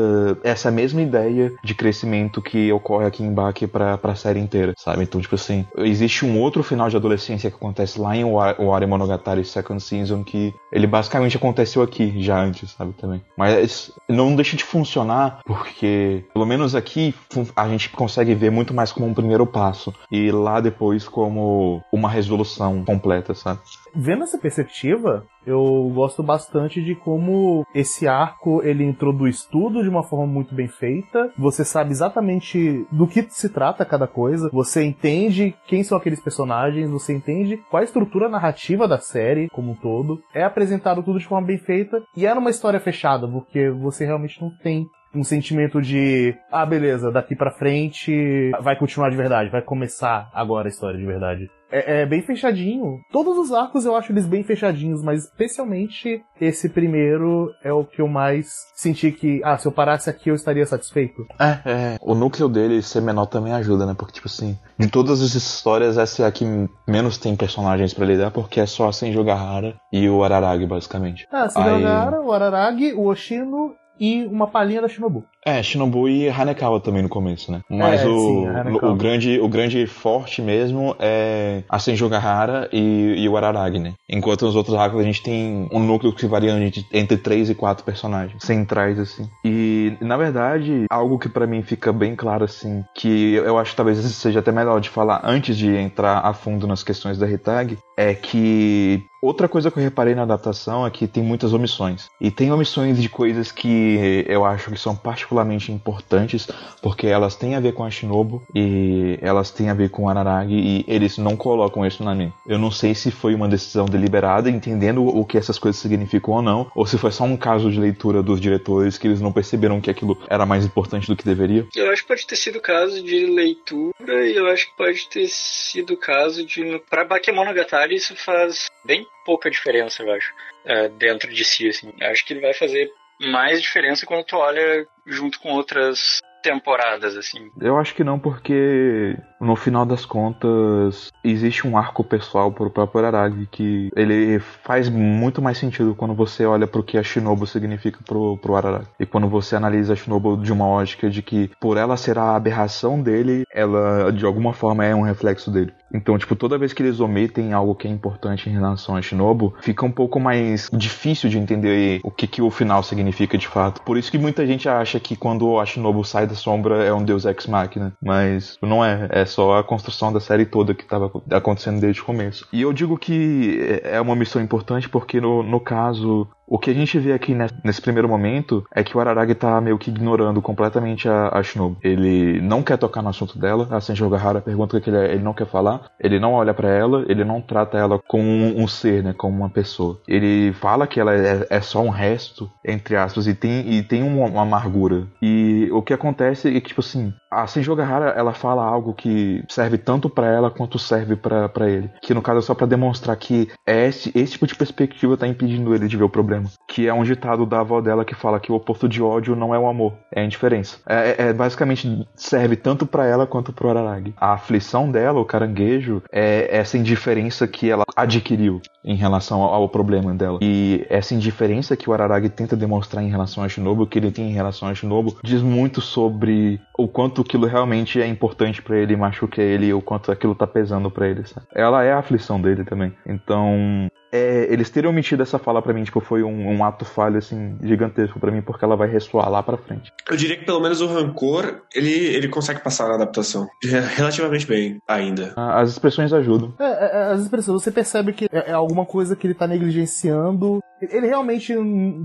essa mesma ideia de crescimento que ocorre aqui em Baki pra, pra série inteira, sabe? Então, tipo assim, existe um outro final de adolescência que acontece lá em Wari Monogatari Second Season que ele basicamente aconteceu aqui já antes, sabe? Também. Mas não deixa de funcionar porque, pelo menos aqui, a gente consegue ver muito mais como um primeiro passo e lá depois como uma resolução completa, sabe? Vendo essa perspectiva, eu gosto bastante de como esse arco ele introduz tudo de uma forma muito bem feita. Você sabe exatamente do que se trata cada coisa. Você entende quem são aqueles personagens. Você entende qual a estrutura narrativa da série como um todo. É apresentado tudo de forma bem feita e é numa história fechada, porque você realmente não tem um sentimento de, ah, beleza, daqui para frente vai continuar de verdade, vai começar agora a história de verdade. É, é, bem fechadinho. Todos os arcos eu acho eles bem fechadinhos, mas especialmente esse primeiro é o que eu mais senti que, ah, se eu parasse aqui eu estaria satisfeito. É, é. O núcleo dele ser menor também ajuda, né? Porque, tipo assim, de todas as histórias, essa é a que menos tem personagens para lidar, porque é só a Senjogahara e o Araragi, basicamente. Ah, Senjogahara, Aí... o Araragi, o Oshino e uma palhinha da Shinobu. É, Shinobu e Hanekawa também no começo, né? Mas é, o, sim, o, grande, o grande forte mesmo é a Senjogahara e, e o Araragi, né? Enquanto nos outros arcos a gente tem um núcleo que varia entre 3 e 4 personagens centrais, assim. E, na verdade, algo que para mim fica bem claro, assim, que eu acho que talvez seja até melhor de falar antes de entrar a fundo nas questões da Hitag, é que Outra coisa que eu reparei na adaptação é que tem muitas omissões. E tem omissões de coisas que eu acho que são particularmente importantes, porque elas têm a ver com a Shinobu e elas têm a ver com o Araragi e eles não colocam isso na mim. Eu não sei se foi uma decisão deliberada, entendendo o que essas coisas significam ou não, ou se foi só um caso de leitura dos diretores que eles não perceberam que aquilo era mais importante do que deveria. Eu acho que pode ter sido caso de leitura e eu acho que pode ter sido caso de. Para Bakemonogatari isso faz bem pouca diferença, eu acho, é, dentro de si, assim. Acho que ele vai fazer mais diferença quando tu olha junto com outras temporadas, assim. Eu acho que não, porque no final das contas existe um arco pessoal pro próprio Araragi que ele faz muito mais sentido quando você olha pro que a Shinobu significa pro, pro Araragi. E quando você analisa a Shinobu de uma ótica de que por ela ser a aberração dele, ela de alguma forma é um reflexo dele. Então, tipo, toda vez que eles omitem algo que é importante em relação a Shinobu, fica um pouco mais difícil de entender o que, que o final significa de fato. Por isso que muita gente acha que quando a Shinobu sai da sombra é um deus ex-máquina. Mas não é. É só a construção da série toda que estava acontecendo desde o começo. E eu digo que é uma missão importante porque, no, no caso, o que a gente vê aqui nesse primeiro momento é que o Araragi tá meio que ignorando completamente a, Shinobu. Ele não quer tocar no assunto dela, a Senjo Gahara pergunta o que ele, é, ele não quer falar, ele não olha para ela, ele não trata ela como um, ser, né, como uma pessoa. Ele fala que ela é, é só um resto, entre aspas, e tem, e tem uma, uma amargura. E o que acontece é que, tipo assim, a Senjo Gahara, ela fala algo que serve tanto para ela quanto serve para ele. Que no caso é só para demonstrar que esse, esse tipo de perspectiva tá impedindo ele de ver o problema que é um ditado da avó dela que fala que o oposto de ódio não é o amor, é a indiferença. É, é, é basicamente serve tanto para ela quanto pro Araragi. A aflição dela, o caranguejo, é essa indiferença que ela adquiriu em relação ao, ao problema dela. E essa indiferença que o Araragi tenta demonstrar em relação a Shinobu, que ele tem em relação a Shinobu, diz muito sobre o quanto aquilo realmente é importante para ele, machuca ele, o quanto aquilo tá pesando para ele. Sabe? Ela é a aflição dele também. Então, é, eles terem omitido essa fala para mim, tipo, foi um, um ato falho, assim, gigantesco para mim, porque ela vai ressoar lá pra frente. Eu diria que pelo menos o rancor, ele, ele consegue passar na adaptação. Relativamente bem, ainda. As expressões ajudam. É, é, é, as expressões, você percebe que é, é alguma coisa que ele tá negligenciando. Ele realmente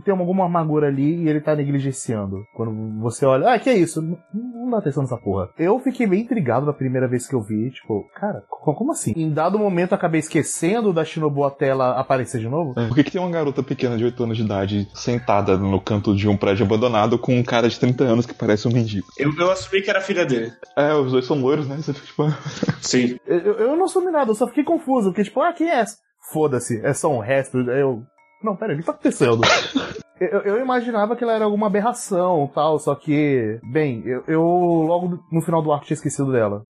tem alguma amargura ali e ele tá negligenciando. Quando você olha, ah, que é isso? Não, dá atenção nessa porra. Eu fiquei bem intrigado na primeira vez que eu vi, tipo, cara, como assim? Em dado momento acabei esquecendo da Shinobu até ela aparecer de novo? É. Por que, que tem uma garota pequena de 8 anos de idade sentada no canto de um prédio abandonado com um cara de 30 anos que parece um mendigo? Eu, eu assumi que era filha dele. É, os dois são loiros, né? Você fica, tipo... Sim. Eu, eu não assumi nada, eu só fiquei confuso, porque tipo, ah, quem é essa? Foda-se, é só um resto. Eu. Não, pera, o que tá acontecendo? Eu, eu, imaginava que ela era alguma aberração tal, só que, bem, eu, eu, logo no final do arco tinha esquecido dela.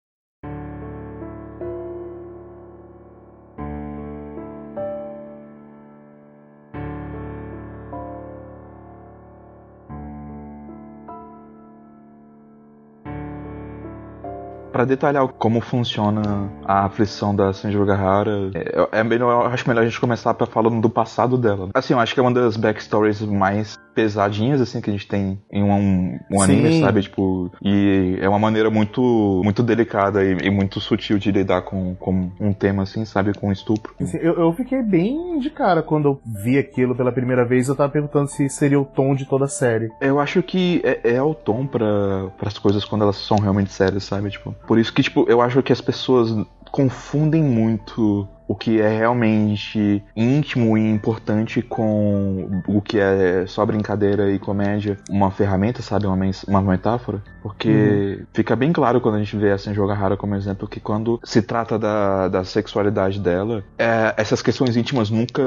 Para detalhar como funciona a aflição da Senju Gahara, é, é melhor, acho melhor a gente começar falando do passado dela. Assim, eu acho que é uma das backstories mais pesadinhas, assim, que a gente tem em um, um anime, Sim. sabe? Tipo, e é uma maneira muito, muito delicada e, e muito sutil de lidar com, com um tema, assim, sabe? Com estupro. Assim, eu, eu fiquei bem de cara quando eu vi aquilo pela primeira vez. Eu tava perguntando se seria o tom de toda a série. Eu acho que é, é o tom para as coisas quando elas são realmente sérias, sabe? Tipo, por isso que, tipo, eu acho que as pessoas confundem muito o que é realmente íntimo e importante com o que é só brincadeira e comédia, uma ferramenta, sabe? Uma, uma metáfora. Porque fica bem claro quando a gente vê essa Joga Rara como exemplo que quando se trata da, da sexualidade dela, é, essas questões íntimas nunca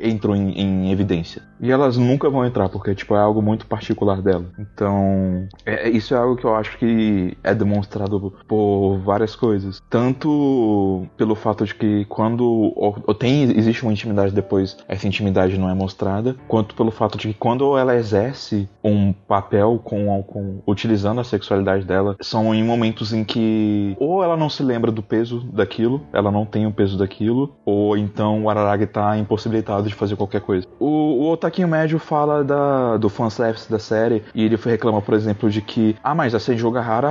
entram em, em evidência. E elas nunca vão entrar, porque tipo, é algo muito particular dela. Então, é- isso é algo que eu acho que é demonstrado por várias coisas. Tanto pelo fato de que quando ou, ou tem existe uma intimidade depois, essa intimidade não é mostrada, quanto pelo fato de que quando ela exerce um papel com, com utilizando a sexualidade dela, são em momentos em que ou ela não se lembra do peso daquilo, ela não tem o peso daquilo, ou então o Araragi tá impossibilitado de fazer qualquer coisa. O, o Otaquinho Médio fala da, do fanservice da série e ele reclama, por exemplo, de que, ah, mas a Seiji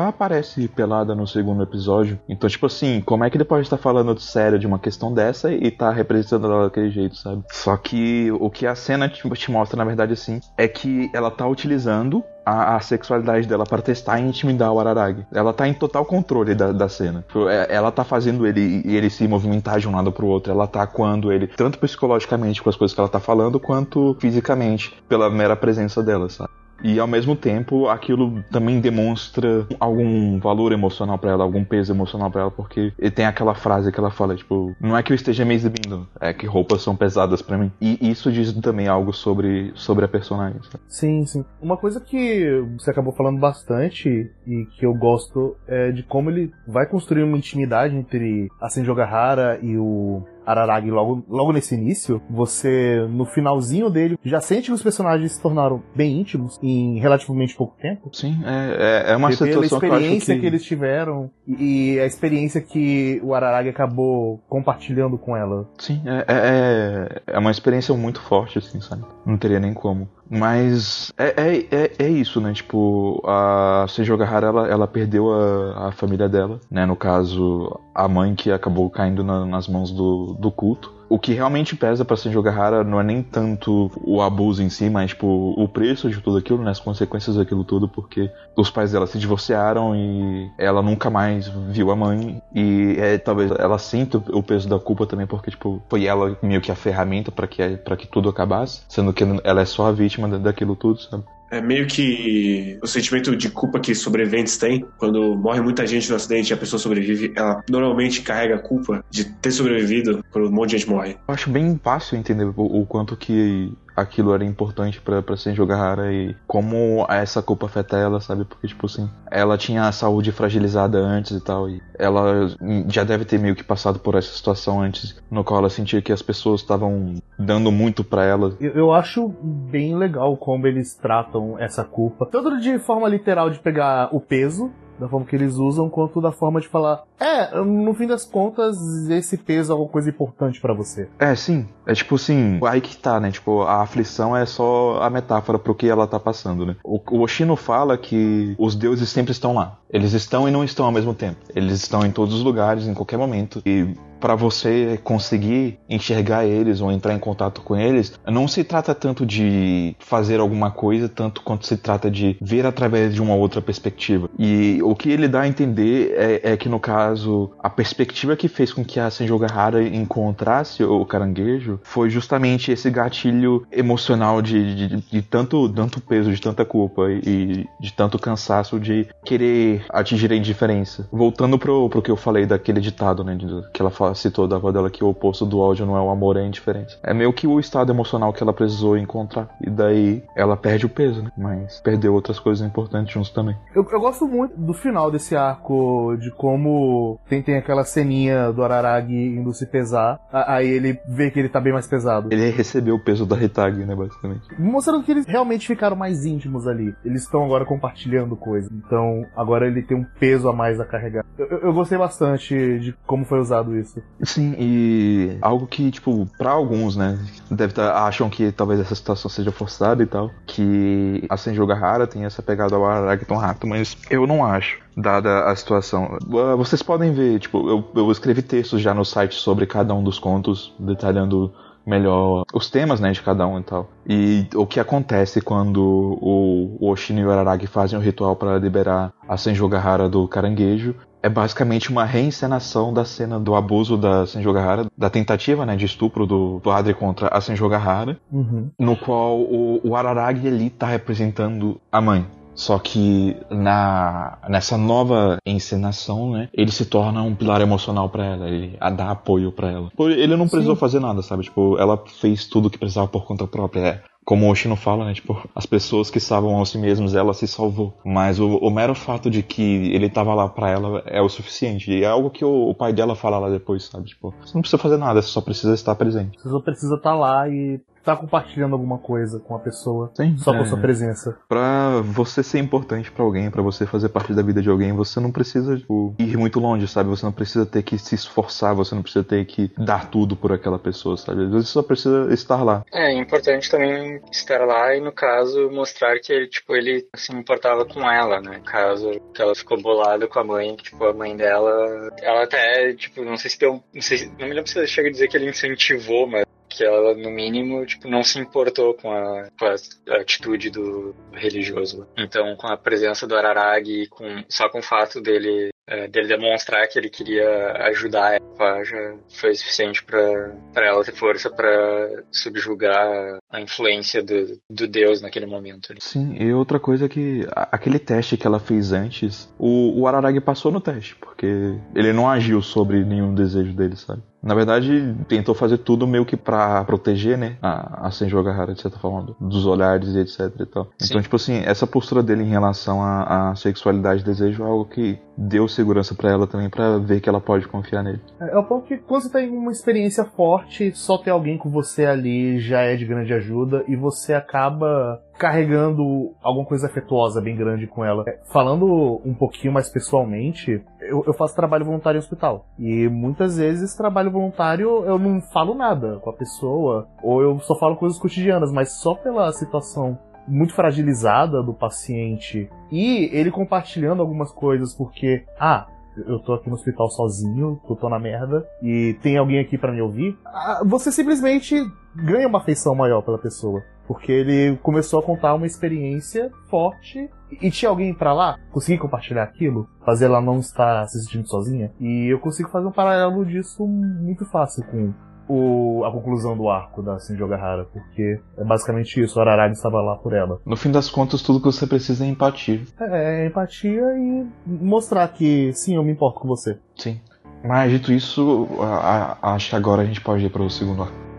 aparece pelada no segundo episódio. Então, tipo assim, como é que ele pode estar falando sério de uma questão dessa e tá representando ela daquele jeito, sabe? Só que o que a cena te, te mostra, na verdade, assim, é que ela tá utilizando a, a sexualidade dela para testar e intimidar o Araragi. Ela tá em total controle da, da cena. Tipo, é- Ela tá fazendo ele ele se movimentar de um lado pro outro. Ela tá atuando ele tanto psicologicamente com as coisas que ela tá falando, quanto fisicamente pela mera presença dela, sabe? E ao mesmo tempo, aquilo também demonstra algum valor emocional pra ela, algum peso emocional pra ela, porque tem aquela frase que ela fala, tipo, não é que eu esteja me exibindo, é que roupas são pesadas pra mim. E isso diz também algo sobre, sobre a personagem. sabe? Sim, sim. Uma coisa que você acabou falando bastante e que eu gosto é de como ele vai construir uma intimidade entre a Senjo Gahara e o Araragi logo, logo nesse início. Você, no finalzinho dele, já sente que os personagens se tornaram bem íntimos em relativamente pouco tempo. Sim, é, é, é uma Pela situação que acho experiência que... que... eles tiveram e a experiência que o Araragi acabou compartilhando com ela. Sim, é, é, é uma experiência muito forte, assim, sabe? Não teria nem como. Mas é, é, é, é isso, né? Tipo, a Seijo Gahara, ela, ela perdeu a, a família dela, né? No caso, a mãe que acabou caindo na- nas mãos do, do culto. O que realmente pesa pra Seijo Gahara não é nem tanto o abuso em si, mas, tipo, o preço de tudo aquilo, né? As consequências daquilo tudo, porque os pais dela se divorciaram e ela nunca mais viu a mãe. E é, talvez ela sinta o peso da culpa também, porque, tipo, foi ela meio que a ferramenta pra que, para que tudo acabasse, sendo que ela é só a vítima da- daquilo tudo, sabe? É meio que o sentimento de culpa que sobreviventes têm. Quando morre muita gente no acidente e a pessoa sobrevive, ela normalmente carrega a culpa de ter sobrevivido quando um monte de gente morre. Eu acho bem fácil entender o, o quanto que aquilo era importante pra Senjo Gahara e como essa culpa afeta ela, sabe? Porque, tipo assim, ela tinha a saúde fragilizada antes e tal, e ela já deve ter meio que passado por essa situação antes, no qual ela sentia que as pessoas estavam dando muito pra ela. Eu, eu acho bem legal como eles tratam essa culpa. Tanto de forma literal de pegar o peso, da forma que eles usam, quanto da forma de falar, é, no fim das contas, esse peso é alguma coisa importante pra você. É, sim. É tipo assim, aí que tá, né? Tipo, a aflição é só a metáfora pro que ela tá passando, né? O, o Oshino fala que os deuses sempre estão lá. Eles estão e não estão ao mesmo tempo. Eles estão em todos os lugares, em qualquer momento. E para você conseguir enxergar eles ou entrar em contato com eles, não se trata tanto de fazer alguma coisa, tanto quanto se trata de ver através de uma outra perspectiva. E o que ele dá a entender é, é que, no caso, a perspectiva que fez com que a Senjo Gahara encontrasse o caranguejo foi justamente esse gatilho emocional de, de, de tanto, tanto peso, de tanta culpa e de tanto cansaço de querer atingir a indiferença. Voltando pro, pro que eu falei daquele ditado, né, de- que ela fala, citou da avó dela, que o oposto do ódio não é o amor, é a indiferença. É meio que o estado emocional que ela precisou encontrar. E daí ela perde o peso, né? Mas perdeu outras coisas importantes juntos também. Eu, eu gosto muito do final desse arco, de como tem, tem aquela ceninha do Araragi indo se pesar, a- aí ele vê que ele tá bem mais pesado. Ele recebeu o peso da Hitagi, né, basicamente. Mostrando que eles realmente ficaram mais íntimos ali. Eles estão agora compartilhando coisas. Então, agora ele tem um peso a mais a carregar. Eu, eu- eu gostei bastante de como foi usado isso. Isso. Sim, e algo que, tipo, para alguns, né, deve tá, acham que talvez essa situação seja forçada e tal, que a Senjogahara tem essa pegada ao tão rápido, mas eu não acho, dada a situação. Ah, vocês podem ver, tipo, eu, eu escrevi textos já no site sobre cada um dos contos, detalhando melhor os temas, né, de cada um e tal. E o que acontece quando o, o Oshino e o Araragi fazem o ritual para liberar a Senjogahara do caranguejo é basicamente uma reencenação da cena do abuso da Senjogahara, da tentativa né, de estupro do, do Adri contra a Senjogahara, Uhum. no qual o, o Araragi ali tá representando a mãe. Só que na nessa nova encenação, né, ele se torna um pilar emocional pra ela, ele a dá apoio pra ela. Ele não precisou Sim. fazer nada, sabe? Tipo, ela fez tudo o que precisava por conta própria. Como o Oshino fala, né? Tipo, as pessoas que salvam a si mesmos, ela se salvou. Mas o, o mero fato de que ele tava lá pra ela é o suficiente. E é algo que o, o pai dela fala lá depois, sabe? Tipo, você não precisa fazer nada, você só precisa estar presente. Você só precisa estar lá e estar compartilhando alguma coisa com a pessoa. Sim, Só com é. a sua presença. Pra você ser importante pra alguém, pra você fazer parte da vida de alguém, você não precisa tipo, ir muito longe, sabe? Você não precisa ter que se esforçar, você não precisa ter que dar tudo por aquela pessoa, sabe? Às vezes você só precisa estar lá. É importante também estar lá e, no caso, mostrar que ele, tipo, ele se importava com ela, né? Caso que ela ficou bolada com a mãe, que, tipo, a mãe dela, ela até, tipo, não sei se deu, não sei, se- não me lembro se ela chega a dizer que ele incentivou, mas que ela, no mínimo, tipo, não se importou com a, com a atitude do religioso. Então, com a presença do Araragi, com, só com o fato dele, é, dele demonstrar que ele queria ajudar ela, já foi suficiente pra ela ter força pra subjugar a influência do, do Deus naquele momento. ali. Sim, e outra coisa é que aquele teste que ela fez antes, o, o Araragi passou no teste, porque ele não agiu sobre nenhum desejo dele, sabe? Na verdade, tentou fazer tudo meio que pra proteger, né, a, a Senjogahara, de certa forma, do- dos olhares e etc e tal. Então, Sim. tipo assim, essa postura dele em relação à, à sexualidade e desejo é algo que deu segurança pra ela também, pra ver que ela pode confiar nele. É o ponto que quando você tem uma experiência forte, só ter alguém com você ali já é de grande ajuda e você acaba carregando alguma coisa afetuosa bem grande com ela. É, Falando um pouquinho mais pessoalmente, eu, eu faço trabalho voluntário em hospital. E muitas vezes trabalho voluntário eu não falo nada com a pessoa, ou eu só falo coisas cotidianas, mas só pela situação muito fragilizada do paciente e ele compartilhando algumas coisas porque, ah, eu tô aqui no hospital sozinho, eu tô na merda, e tem alguém aqui pra me ouvir, ah, você simplesmente ganha uma afeição maior pela pessoa. Porque ele começou a contar uma experiência forte e tinha alguém pra lá, consegui compartilhar aquilo, fazer ela não estar se sentindo sozinha. E eu consigo fazer um paralelo disso muito fácil com o, a conclusão do arco da Senjogahara, porque é basicamente isso, o Araragi estava lá por ela. No fim das contas, tudo que você precisa é empatia. É, é empatia e mostrar que sim, eu me importo com você. Sim. Mas dito isso, a- a- acho que agora a gente pode ir para o segundo arco.「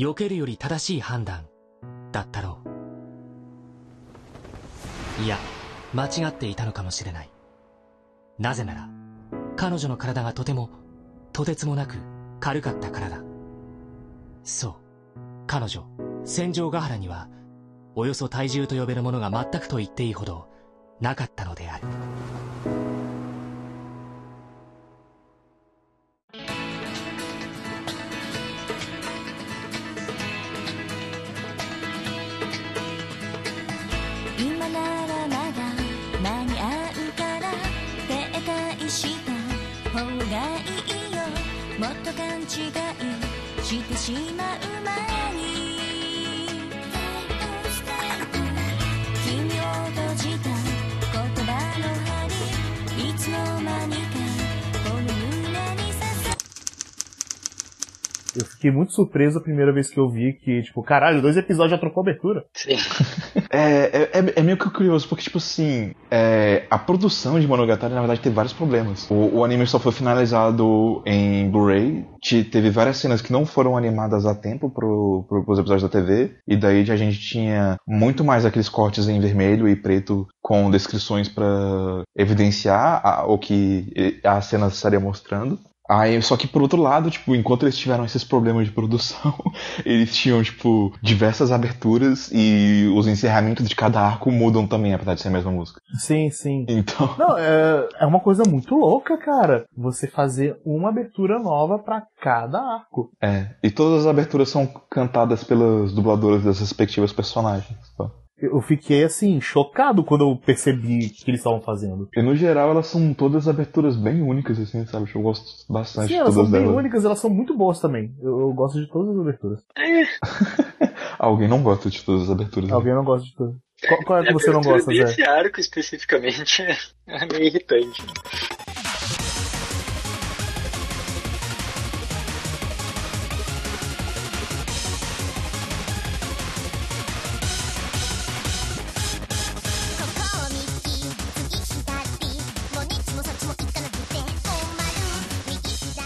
避けるより正しい判断」だったろう。いや間違っていたのかもしれない。なぜなら彼女の体がとてもとてつもなく軽かったからだ。そう。彼女戦場ヶ原にはおよそ体重と呼べるものが全くと言っていいほどなかったのである。Fiquei muito surpreso a primeira vez que eu vi que, tipo, caralho, dois episódios já trocou abertura. Sim. É, é, é- é meio que curioso, porque, tipo assim, é, a produção de Monogatari, na verdade, teve vários problemas. O, o anime só foi finalizado em Blu-ray, te- teve várias cenas que não foram animadas a tempo pro, pro, pros episódios da TV, e daí a gente tinha muito mais aqueles cortes em vermelho e preto com descrições pra evidenciar a- o que a cena estaria mostrando. Aí, só que por outro lado, tipo, enquanto eles tiveram esses problemas de produção, eles tinham, tipo, diversas aberturas e os encerramentos de cada arco mudam também, apesar de ser a mesma música. Sim, sim. Então, Não, é, é uma coisa muito louca, cara. Você fazer uma abertura nova pra cada arco. é. E todas as aberturas são cantadas pelas dubladoras das respectivas personagens. tá? Eu fiquei, assim, chocado quando eu percebi o que eles estavam fazendo. E no geral, elas são todas aberturas bem únicas, assim, sabe? Eu gosto bastante Sim, de elas todas são bem delas. únicas, elas são muito boas também. Eu, eu gosto de todas as aberturas. Alguém não gosta de todas as aberturas. né? Alguém não gosta de todas. Qual, qual é que A você não gosta, Zé? desse arco especificamente é meio irritante.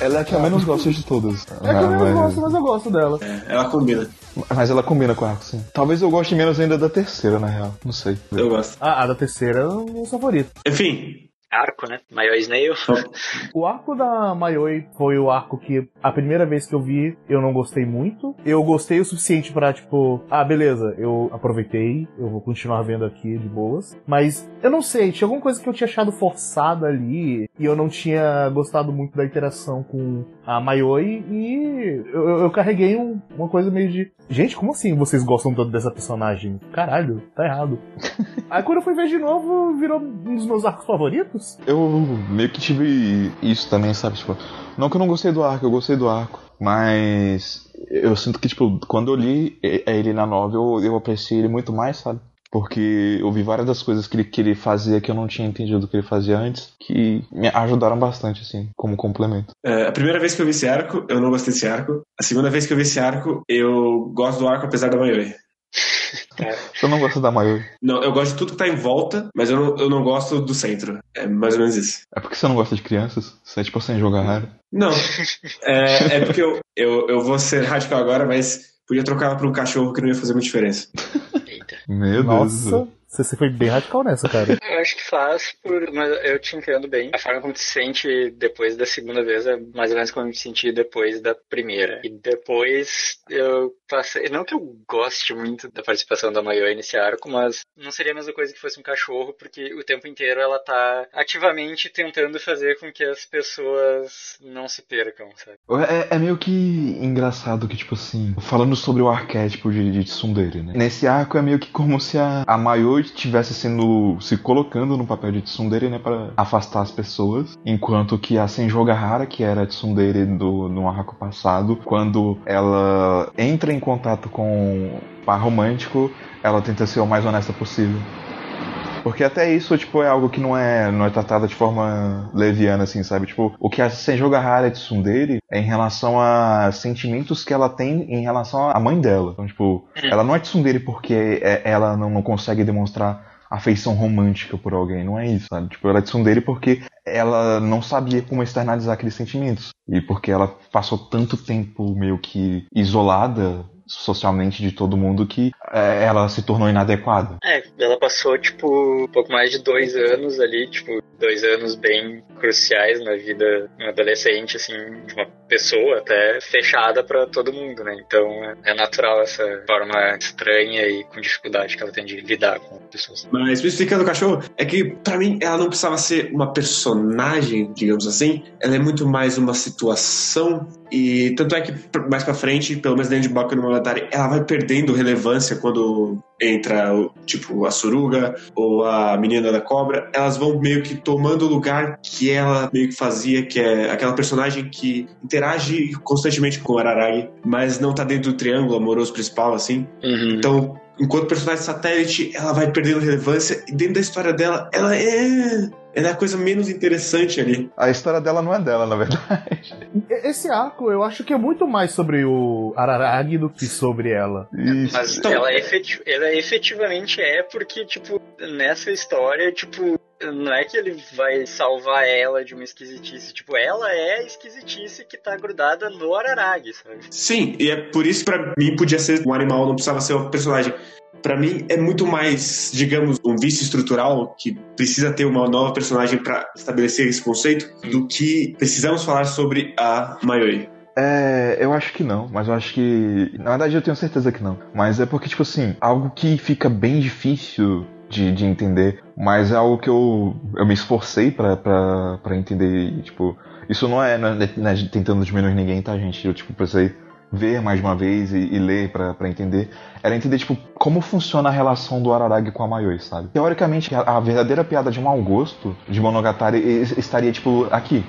Ela é a que eu menos gosto de todas. É que eu menos mas... gosto, mas eu gosto dela. Ela combina. mas ela combina com o arco, sim. Talvez eu goste menos ainda da terceira, na real. Não sei. Eu gosto. Ah, a da terceira é o meu favorito. Enfim, Arco, né? Maior Snail. O arco da Mayoi foi o arco que a primeira vez que eu vi eu não gostei muito. Eu gostei o suficiente pra, tipo, ah, beleza, eu aproveitei, eu vou continuar vendo aqui de boas. Mas eu não sei, tinha alguma coisa que eu tinha achado forçada ali e eu não tinha gostado muito da interação com a Mayoi e eu, eu- eu carreguei um- uma coisa meio de. Gente, como assim vocês gostam tanto dessa personagem? Caralho, tá errado. Aí quando eu fui ver de novo, virou um dos meus arcos favoritos. Eu meio que tive isso também, sabe? Tipo, não que eu não gostei do arco, eu gostei do arco. Mas eu sinto que, tipo, quando eu li ele na novel, eu, eu apreciei ele muito mais, sabe? Porque eu vi várias das coisas que ele, que ele fazia que eu não tinha entendido que ele fazia antes, que me ajudaram bastante, assim, como complemento. é, a primeira vez que eu vi esse arco, eu não gostei desse arco. A segunda vez que eu vi esse arco, eu gosto do arco apesar da Mayoi. Eu não gosto da maior. Não, eu gosto de tudo que tá em volta, mas eu não, eu não gosto do centro. É mais ou menos isso. É porque você não gosta de crianças? Você é tipo sem jogar raro. Não. É, é porque eu, eu, eu vou ser radical agora, mas podia trocar ela por um cachorro que não ia fazer muita diferença. Meu Deus. Nossa, céu. Você você foi bem radical nessa, cara. Eu acho que faz, por, mas eu te entendo bem. A forma como tu se sente depois da segunda vez é mais ou menos como eu me senti depois da primeira. E depois eu passei. Não que eu goste muito da participação da Mayoi nesse arco, mas não seria a mesma coisa que fosse um cachorro, porque o tempo inteiro ela tá ativamente tentando fazer com que as pessoas não se percam, sabe? É, é meio que engraçado que, tipo assim, falando sobre o arquétipo de, de Tsundere, né? Nesse arco é meio que como se a, a Mayoi estivesse sendo, se colocando no papel de Tsundere, né? Pra afastar as pessoas. Enquanto que a Senjogahara, que era a Tsundere do, no arco passado, quando ela entra em contato com o par romântico, ela tenta ser o mais honesta possível. Porque até isso, tipo, é algo que não é, não é tratado de forma leviana, assim, sabe? Tipo, o que a Senjogahara Tsundere é em relação a sentimentos que ela tem em relação à mãe dela. Então, tipo, ela não é Tsundere porque é- ela não, não consegue demonstrar afeição romântica por alguém, não é isso, sabe? Tipo, ela é tsundere porque ela não sabia como externalizar aqueles sentimentos. E porque ela passou tanto tempo meio que isolada socialmente de todo mundo que é, ela se tornou inadequada. É, ela passou, tipo, um pouco mais de dois anos ali, tipo, dois anos bem cruciais na vida de um adolescente, assim, de uma pessoa até fechada pra todo mundo, né? Então é- é natural essa forma estranha e com dificuldade que ela tem de lidar com pessoas. Mas especificando o cachorro, é que pra mim ela não precisava ser uma personagem, digamos assim. Ela é muito mais uma situação. E tanto é que mais pra frente, pelo menos dentro de Baku no Monogatari, ela vai perdendo relevância quando entra tipo a Suruga ou a menina da cobra. Elas vão meio que tomando o lugar que ela meio que fazia, que é aquela personagem que interage constantemente com o Araragi, mas não tá dentro do triângulo amoroso principal, assim. Uhum. Então, enquanto personagem satélite, ela vai perdendo relevância e dentro da história dela, ela é ela é a coisa menos interessante ali. A história dela não é dela, na verdade. Esse arco, eu acho que é muito mais sobre o Araragi do que sobre ela. Isso. Mas Então- ela, efeti- ela efetivamente é porque, tipo, nessa história, tipo, não é que ele vai salvar ela de uma esquisitice. Tipo, ela é a esquisitice que tá grudada no Araragi, sabe? Sim, e é por isso que pra mim podia ser um animal, não precisava ser um personagem. Pra mim é muito mais, digamos, um vício estrutural que precisa ter uma nova personagem pra estabelecer esse conceito do que precisamos falar sobre a Mayoi. É, eu acho que não, mas eu acho que. Na verdade, eu tenho certeza que não. Mas é porque, tipo assim, algo que fica bem difícil de, de entender, mas é algo que eu, eu me esforcei pra entender. E, tipo, isso não é, não é tentando diminuir ninguém, tá, gente? Eu, tipo, precisei ver mais uma vez e, e ler pra entender. Era entender, tipo, como funciona a relação do Araragi com a Mayoi, sabe? Teoricamente, a, a verdadeira piada de mau gosto de Monogatari estaria, tipo, aqui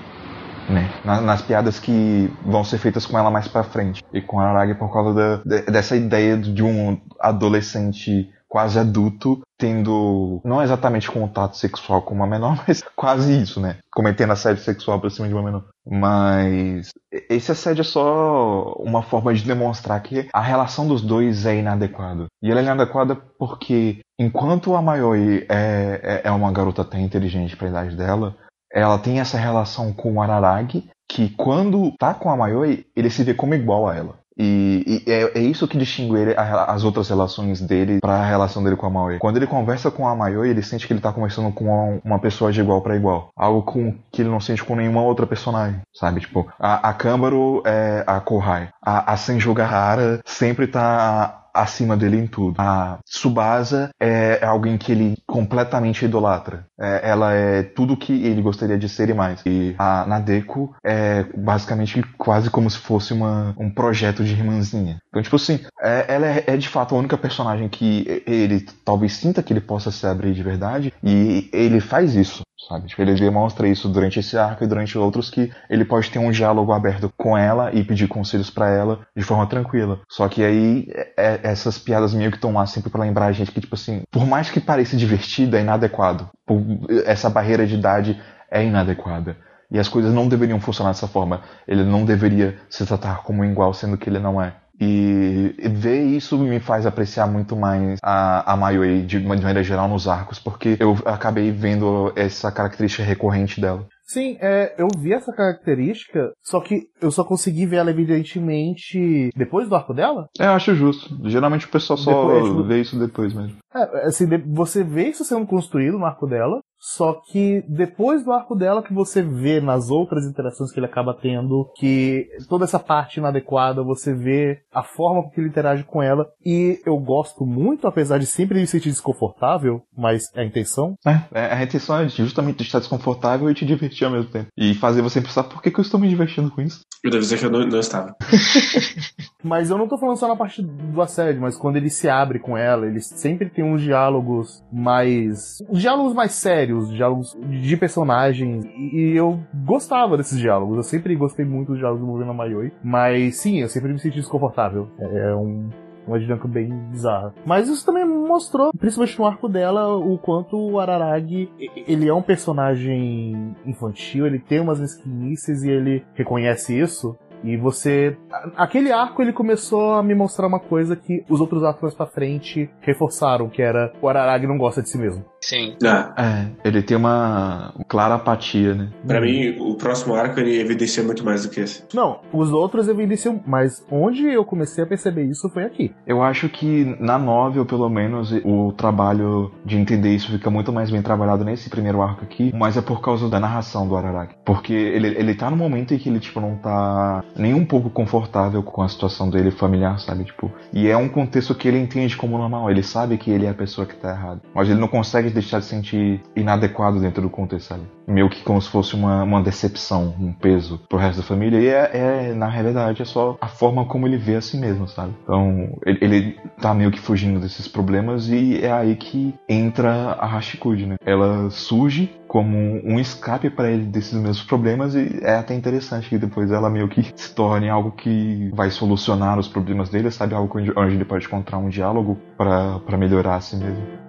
né? Na- Nas, piadas que vão ser feitas com ela mais pra frente. E com a Aragi por causa da- de- dessa ideia de um adolescente quase adulto tendo não exatamente contato sexual com uma menor, mas quase isso, né? Cometendo assédio sexual por cima de uma menor. Mas esse assédio é só uma forma de demonstrar que a relação dos dois é inadequada. E ela é inadequada porque enquanto a Mayoi é, é, é uma garota até inteligente pra idade dela, ela tem essa relação com o Araragi, que quando tá com a Mayoi, ele se vê como igual a ela. E, e é, é isso que distingue ele, a- as outras relações dele para a relação dele com a Mayoi. Quando ele conversa com a Mayoi, ele sente que ele tá conversando com uma, uma pessoa de igual para igual. Algo com, que ele não sente com nenhuma outra personagem, sabe? Tipo, a, a Câmbaro é a Kohai. A, a Senjogahara sempre tá acima dele em tudo. A Tsubasa é, é alguém que ele completamente idolatra. É, ela é tudo que ele gostaria de ser e mais. E a Nadeko é basicamente quase como se fosse uma, um projeto de irmãzinha. Então, tipo assim, é- ela é, é de fato a única personagem que ele talvez sinta que ele possa se abrir de verdade. E ele faz isso. Sabe? Tipo, ele demonstra isso durante esse arco e durante outros que ele pode ter um diálogo aberto com ela e pedir conselhos pra ela de forma tranquila. Só que aí é- essas piadas meio que estão lá sempre pra lembrar a gente que, tipo assim, por mais que pareça divertido, é inadequado. Por- essa barreira de idade é inadequada. E as coisas não deveriam funcionar dessa forma. Ele não deveria se tratar como igual, sendo que ele não é. E ver isso me faz apreciar muito mais a, a Mayoi de maneira geral nos arcos, porque eu acabei vendo essa característica recorrente dela. Sim, é, eu vi essa característica, só que eu só consegui ver ela evidentemente depois do arco dela. É, eu acho justo. Geralmente o pessoal só Depois- vê isso depois mesmo. É, assim, você vê isso sendo construído no arco dela, só que depois do arco dela que você vê nas outras interações que ele acaba tendo, que toda essa parte inadequada, você vê a forma com que ele interage com ela, e eu gosto muito, apesar de sempre me sentir desconfortável, mas é a intenção. É, a intenção é justamente estar desconfortável e te divertir ao mesmo tempo. E fazer você pensar por que, que eu estou me divertindo com isso. Eu devo dizer que eu não, não estava. Mas eu não tô falando só na parte do assédio, mas quando ele se abre com ela, ele sempre tem uns diálogos mais. uns diálogos mais sérios, diálogos de personagens. E eu gostava desses diálogos. Eu sempre gostei muito dos diálogos envolvendo a Mayoi. Mas sim, eu sempre me senti desconfortável. É é um. Uma dinâmica bem bizarra. Mas isso também mostrou, principalmente no arco dela, o quanto o Araragi, ele é um personagem infantil, ele tem umas mesquinices e ele reconhece isso. E você. Aquele arco ele começou a me mostrar uma coisa que os outros arcos pra frente reforçaram, que era o Araragi não gosta de si mesmo. Sim. Ah, É, ele tem uma clara apatia, né? pra mim, o próximo arco ele evidencia muito mais do que esse. Não, os outros evidenciam, mas onde eu comecei a perceber isso foi aqui. Eu acho que na novel, pelo menos, o trabalho de entender isso fica muito mais bem trabalhado nesse primeiro arco aqui, mas é por causa da narração do Araragi. Porque ele, ele tá no momento em que ele, tipo, não tá nem um pouco confortável com a situação dele familiar, sabe? Tipo, e é um contexto que ele entende como normal, ele sabe que ele é a pessoa que tá errada, mas ele não consegue deixar de sentir inadequado dentro do contexto, sabe? Meio que como se fosse uma, uma decepção, um peso pro resto da família, e é, é, na realidade, é só a forma como ele vê a si mesmo, sabe? Então, ele, ele tá meio que fugindo desses problemas e é aí que entra a Hashikuji, né? Ela surge como um escape para ele desses mesmos problemas e é até interessante que depois ela meio que se torne algo que vai solucionar os problemas dele, sabe? Algo onde, onde ele pode encontrar um diálogo para melhorar a si mesmo.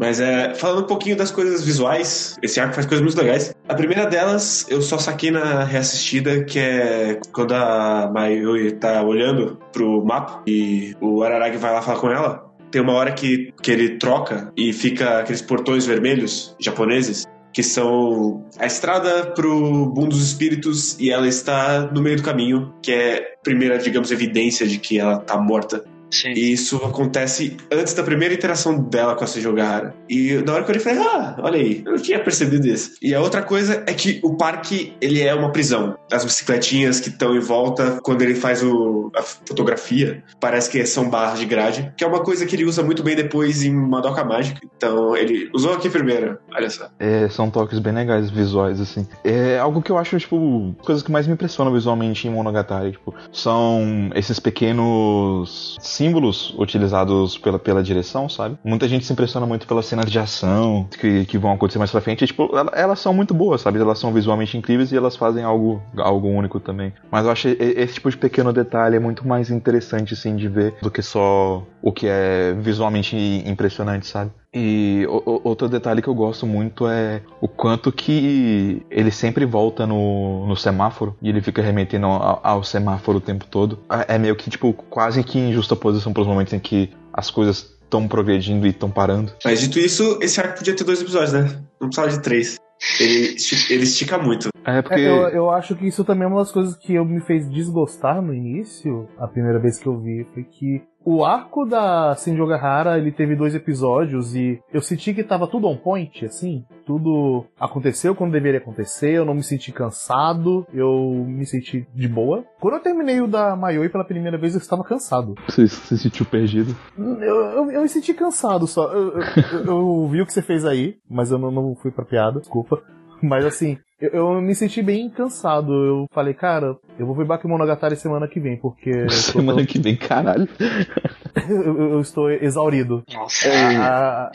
Mas é, falando um pouquinho das coisas visuais, esse arco faz coisas muito legais. A primeira delas, eu só saquei na reassistida, que é quando a Mayuri tá olhando pro mapa e o Araragi vai lá falar com ela. Tem uma hora que, que ele troca e fica aqueles portões vermelhos japoneses que são a estrada pro mundo dos espíritos e ela está no meio do caminho, que é a primeira, digamos, evidência de que ela tá morta. Sim. E isso acontece antes da primeira interação dela com a Sejogahara. E na hora que eu olhei, falei, ah, olha aí, eu não tinha percebido isso. E a outra coisa é que o parque, ele é uma prisão. As bicicletinhas que estão em volta, quando ele faz o, a fotografia, parece que são barras de grade, que é uma coisa que ele usa muito bem depois em Madoka Mágica. Então, ele usou aqui primeiro, olha só. É, são toques bem legais visuais, assim. É algo que eu acho, tipo, coisas que mais me impressionam visualmente em Monogatari, tipo, são esses pequenos símbolos utilizados pela, pela direção, sabe? Muita gente se impressiona muito pelas cenas de ação que, que vão acontecer mais pra frente. E, tipo, ela- elas são muito boas, sabe? Elas são visualmente incríveis e elas fazem algo, algo único também. Mas eu acho esse tipo de pequeno detalhe é muito mais interessante, assim, de ver do que só o que é visualmente impressionante, sabe? E o- o- outro detalhe que eu gosto muito é o quanto que ele sempre volta no, no semáforo e ele fica remetendo ao, ao semáforo o tempo todo. É é meio que, tipo, quase que em justa posição para os momentos em que as coisas estão progredindo e estão parando. Mas dito isso, esse arco podia ter dois episódios, né? Não precisava de três. Ele, ele estica muito. É porque. É, eu, eu acho que isso também é uma das coisas que eu me fez desgostar no início, a primeira vez que eu vi, foi que o arco da Senjogahara, ele teve dois episódios e eu senti que tava tudo on point, assim, tudo aconteceu quando deveria acontecer, eu não me senti cansado, eu me senti de boa. Quando eu terminei o da Mayoi pela primeira vez, eu estava cansado. Você se sentiu perdido? Eu, eu, eu me senti cansado só. Eu, eu- eu- eu vi o que você fez aí, mas eu não, não fui pra piada, desculpa. Mas assim, eu, eu me senti bem cansado. Eu falei, cara, eu vou ver Bakemonogatari semana que vem, porque Semana que vem, caralho. eu- eu estou exaurido. Nossa. Ah,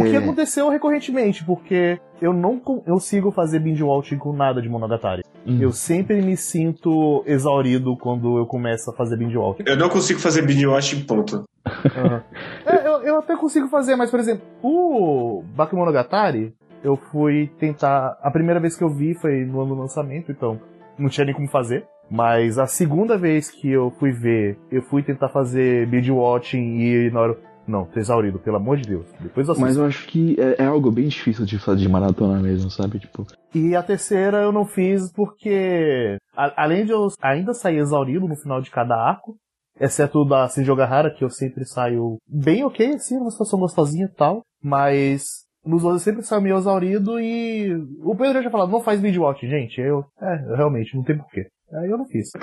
o que aconteceu recorrentemente, porque eu não con- consigo fazer binge watching com nada de Monogatari. Hum. Eu sempre me sinto exaurido quando eu começo a fazer binge watching. Eu não consigo fazer binge watching, ponto. Aham. É, eu, eu até consigo fazer, mas, por exemplo, o Bakemonogatari, eu fui tentar. A primeira vez que eu vi foi no ano do lançamento, então não tinha nem como fazer. Mas a segunda vez que eu fui ver, eu fui tentar fazer binge watching e na hora. Não, tô exaurido, pelo amor de Deus. Depois eu assisto. Mas eu acho que é, é algo bem difícil de fazer de maratona mesmo, sabe? Tipo, E a terceira eu não fiz porque, a- além de eu ainda sair exaurido no final de cada arco, exceto da Senjogahara, que eu sempre saio bem ok, assim, uma situação gostosinha e tal, mas nos outros sempre saio meio exaurido e o Pedro já tinha falado, não faz watch, gente. Eu, é, realmente, não tem porquê. Aí eu não fiz.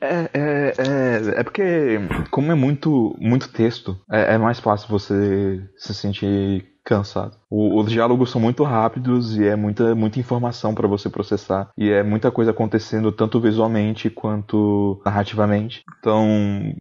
É, é, é, é porque, como é muito, muito texto, é, é mais fácil você se sentir cansado. O- os diálogos são muito rápidos e é muita, muita informação para você processar. E é muita coisa acontecendo, tanto visualmente quanto narrativamente. Então,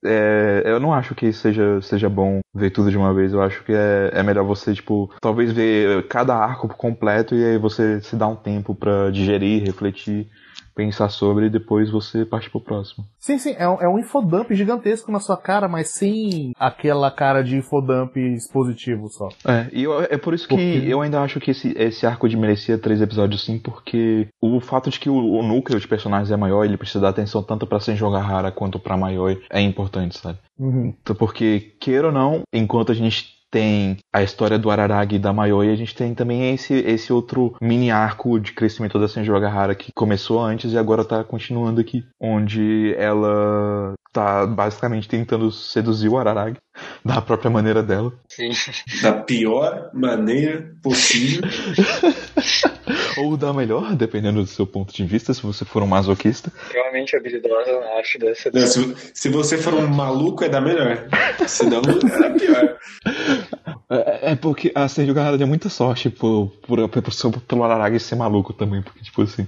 é, eu não acho que seja, seja bom ver tudo de uma vez. Eu acho que é, é melhor você, tipo, talvez ver cada arco completo e aí você se dá um tempo para digerir, refletir pensar sobre e depois você parte pro próximo. Sim, sim, é um, é um infodump gigantesco na sua cara, mas sem aquela cara de infodump expositivo só. É, e eu- é por isso que eu ainda acho que esse, esse arco de merecia três episódios sim, porque o fato de que o, o núcleo de personagens é maior, ele precisa dar atenção tanto pra Senjogahara quanto pra Mayoi, é importante, sabe? Uhum. Então, Porque, queira ou não, enquanto a gente tem a história do Araragi e da Mayoi, a gente tem também esse, esse outro mini arco de crescimento da Senjogahara que começou antes e agora tá continuando aqui, onde ela tá basicamente tentando seduzir o Araragi da própria maneira dela. Sim. Da pior maneira possível. Ou da melhor, dependendo do seu ponto de vista, se você for um masoquista. Extremamente habilidosa na arte dessa. Não, se, se você for um maluco, é da melhor. Senão, é da pior. É, é porque a Sergio Garrada deu muita sorte por, por, por, por- pelo Araragi ser maluco também, porque, tipo assim.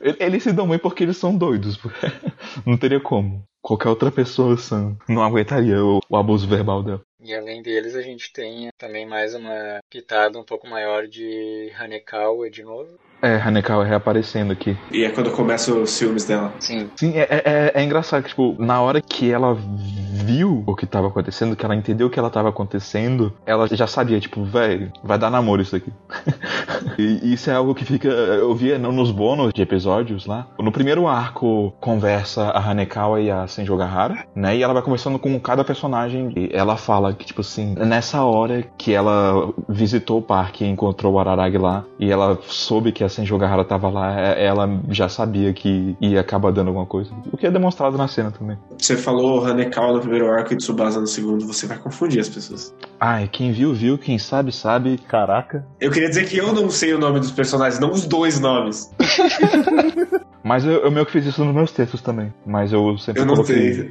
ele- Eles se dão bem porque eles são doidos. Não teria como. Qualquer outra pessoa sã não aguentaria o, o abuso verbal dela. E além deles, a gente tem também mais uma pitada um pouco maior de Hanekawa de novo. É, Hanekawa reaparecendo aqui. E é quando começam os ciúmes dela. Sim. Sim, é, é, é- é engraçado que, tipo, na hora que ela viu o que tava acontecendo, que ela entendeu o que ela tava acontecendo, ela já sabia, tipo, velho, vai dar namoro isso aqui. e isso é algo que fica. Eu via no- nos bônus de episódios lá. No primeiro arco, conversa a Hanekawa e a Senjo Gahara, né? E ela vai conversando com cada personagem. E ela fala que, tipo assim, nessa hora que ela visitou o parque e encontrou o Araragi lá, e ela soube que a Senjo Gahara tava lá, é- ela já sabia que ia acabar dando alguma coisa. O que é demonstrado na cena também. Você falou Hanekawa no primeiro arco e Tsubasa no segundo, você vai confundir as pessoas. Ai, quem viu, viu, quem sabe, sabe. Caraca. Eu queria dizer que eu não sei o nome dos personagens, não os dois nomes. Mas eu, eu meio que fiz isso nos meus textos também. Mas eu sempre Eu não coloquei. sei.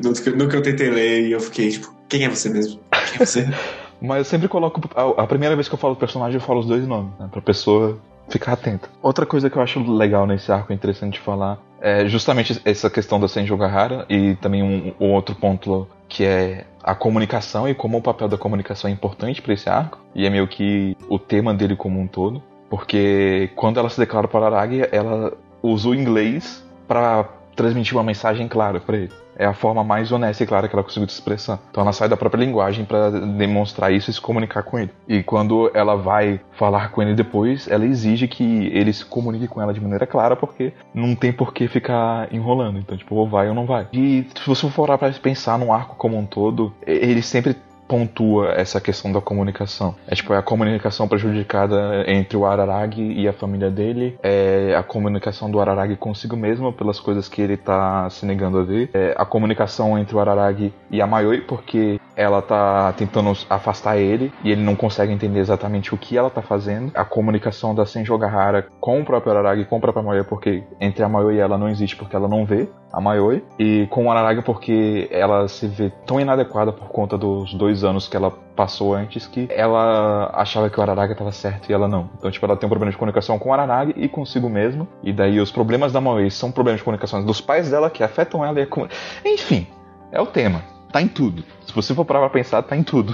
Que eu tentei ler e eu fiquei tipo, quem é você mesmo? Quem é você? Mas eu sempre coloco. A, a primeira vez que eu falo do personagem, eu falo os dois nomes, né? Pra pessoa ficar atenta. Outra coisa que eu acho legal nesse arco, interessante de falar, é justamente essa questão da Senjo Gahara e também um, um outro ponto que é a comunicação e como o papel da comunicação é importante pra esse arco. E é meio que o tema dele como um todo. Porque quando ela se declara para Aragi, ela usa o inglês pra transmitir uma mensagem clara pra ele. É a forma mais honesta e clara que ela conseguiu se expressar. Então ela sai da própria linguagem pra demonstrar isso e se comunicar com ele. E quando ela vai falar com ele depois, ela exige que ele se comunique com ela de maneira clara, porque não tem por que ficar enrolando. Então, tipo, ou vai ou não vai. E se você for orar pra pensar num arco como um todo, ele sempre pontua essa questão da comunicação. É tipo, é a comunicação prejudicada entre o Araragi e a família dele, é a comunicação do Araragi consigo mesmo pelas coisas que ele tá se negando a ver, é a comunicação entre o Araragi e a Mayoi porque ela tá tentando afastar ele e ele não consegue entender exatamente o que ela tá fazendo. A comunicação da Senjo Gahara com o próprio Araragi com a própria Mayoi porque entre a Mayoi e ela não existe porque ela não vê a Mayoi e com o Araragi porque ela se vê tão inadequada por conta dos dois anos que ela passou antes que ela achava que o Araragi estava certo e ela não. Então, tipo, ela tem um problema de comunicação com o Araragi e consigo mesmo. E daí os problemas da Maui são problemas de comunicação dos pais dela que afetam ela e a Enfim, é o tema. Tá em tudo. Se você for parar pra pensar, tá em tudo.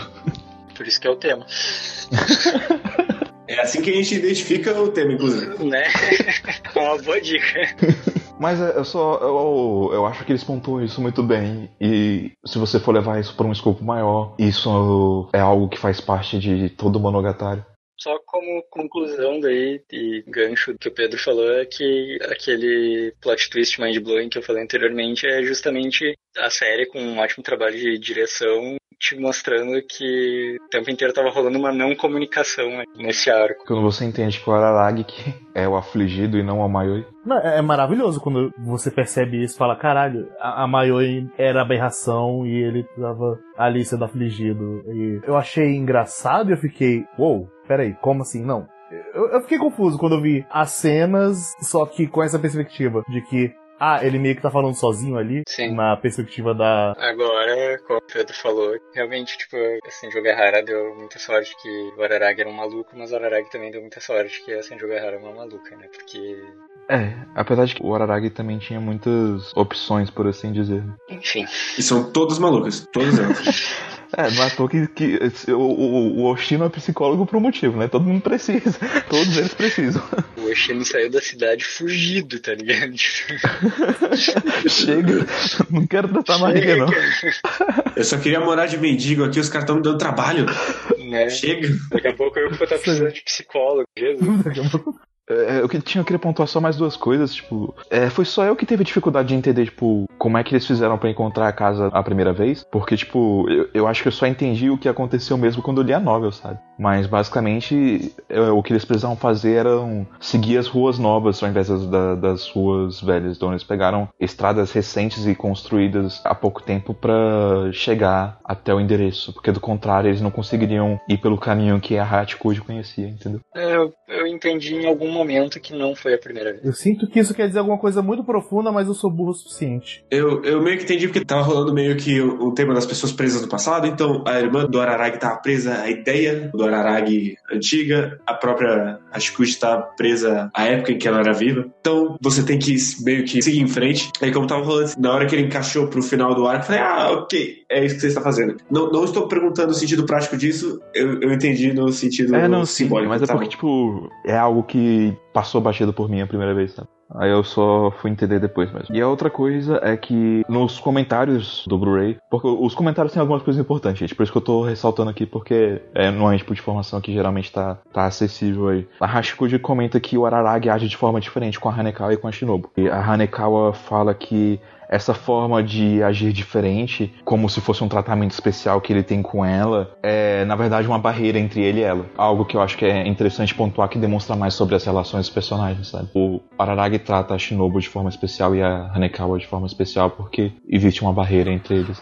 Por isso que é o tema. É assim que a gente identifica o tema, inclusive. Né? É uma boa dica. Mas é, eu só. Eu, eu acho que eles pontuam isso muito bem. E se você for levar isso pra um escopo maior, isso é algo que faz parte de todo o Monogatari. Só como conclusão daí e gancho que o Pedro falou é que aquele plot twist mind-blowing que eu falei anteriormente é justamente a série com um ótimo trabalho de direção te mostrando que o tempo inteiro tava rolando uma não comunicação nesse arco. Quando você entende que o Araragi que é o afligido e não a Mayoi. Não, é é maravilhoso quando você percebe isso e fala, caralho, a, a Mayoi era aberração e ele tava ali sendo afligido. E eu achei engraçado e eu fiquei, uou, peraí, como assim? Não. Eu, eu fiquei confuso quando eu vi as cenas, só que com essa perspectiva de que, ah, ele meio que tá falando sozinho ali, Sim. na perspectiva da. Agora, como o Pedro falou, realmente, tipo, assim, Jogahara deu muita sorte que o Araragi era um maluco, mas o Araragi também deu muita sorte que a Senjogahara é uma maluca, né? Porque, É, apesar de que o Araragi também tinha muitas opções, por assim dizer. enfim, E são todos malucos, todos eles. É, não é à toa que, que o, o, o Oshino é psicólogo por um motivo, né? Todo mundo precisa. Todos eles precisam. o Oshino saiu da cidade fugido, tá ligado? Chega, não quero tratar barriga, não. Eu só queria morar de mendigo aqui, os caras estão me dando trabalho. né? Chega. Daqui a pouco eu vou estar precisando de psicólogo, Jesus. É, eu tinha, eu queria pontuar só mais duas coisas, tipo, é, foi só eu que teve dificuldade de entender, tipo, como é que eles fizeram pra encontrar a casa a primeira vez, porque, tipo, eu, eu acho que eu só entendi o que aconteceu mesmo quando eu li a novel, sabe? Mas, basicamente, é, o que eles precisavam fazer era seguir as ruas novas ao invés das, da- das ruas velhas, então eles pegaram estradas recentes e construídas há pouco tempo pra chegar até o endereço, porque do contrário eles não conseguiriam ir pelo caminho que a Hatikuji conhecia, entendeu? É, Eu, eu entendi em algum momento que não foi a primeira vez. Eu sinto que isso quer dizer alguma coisa muito profunda, mas eu sou burro o suficiente. Eu, eu meio que entendi porque tava rolando meio que o, o tema das pessoas presas no passado, então a irmã do Araragi tava presa à ideia do Araragi antiga, a própria Ashikuji tava presa à época em que ela era viva. Então você tem que meio que seguir em frente. Aí como tava rolando, na hora que ele encaixou pro final do arco, eu falei, ah, ok, é isso que você está fazendo. Não, não estou perguntando o sentido prático disso, eu, eu entendi no sentido É, não, sim, simbólico. mas é tá porque, tipo, é algo que passou batido por mim a primeira vez, sabe? Aí eu só fui entender depois mesmo. E a outra coisa é que nos comentários do Blu-ray, porque os comentários têm algumas coisas importantes, gente, por isso que eu tô ressaltando aqui, porque é, um tipo de informação que geralmente tá, tá acessível aí. A Hashikuji comenta que o Araragi age de forma diferente com a Hanekawa e com a Shinobu. E a Hanekawa fala que essa forma de agir diferente, como se fosse um tratamento especial que ele tem com ela, é na verdade uma barreira entre ele e ela. Algo que eu acho que é interessante pontuar que demonstra mais sobre as relações dos personagens, sabe? O Araragi trata a Shinobu de forma especial e a Hanekawa de forma especial porque existe uma barreira entre eles.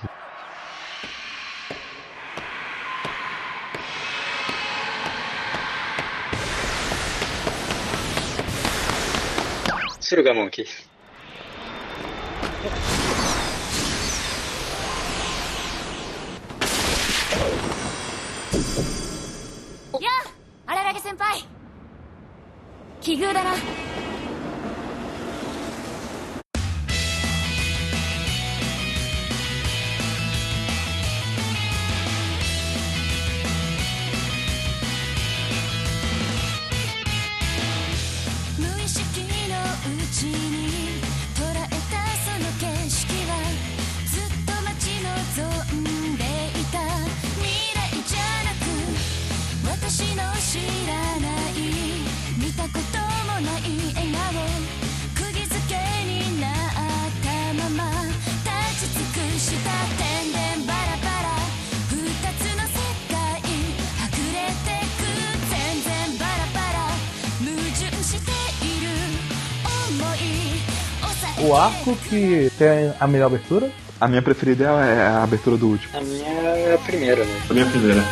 Surugamonkey. あ荒らげ先輩奇遇だな無意識のうちに O arco que tem a melhor abertura? A minha preferida é a abertura do último. A minha é a primeira, né? A minha primeira.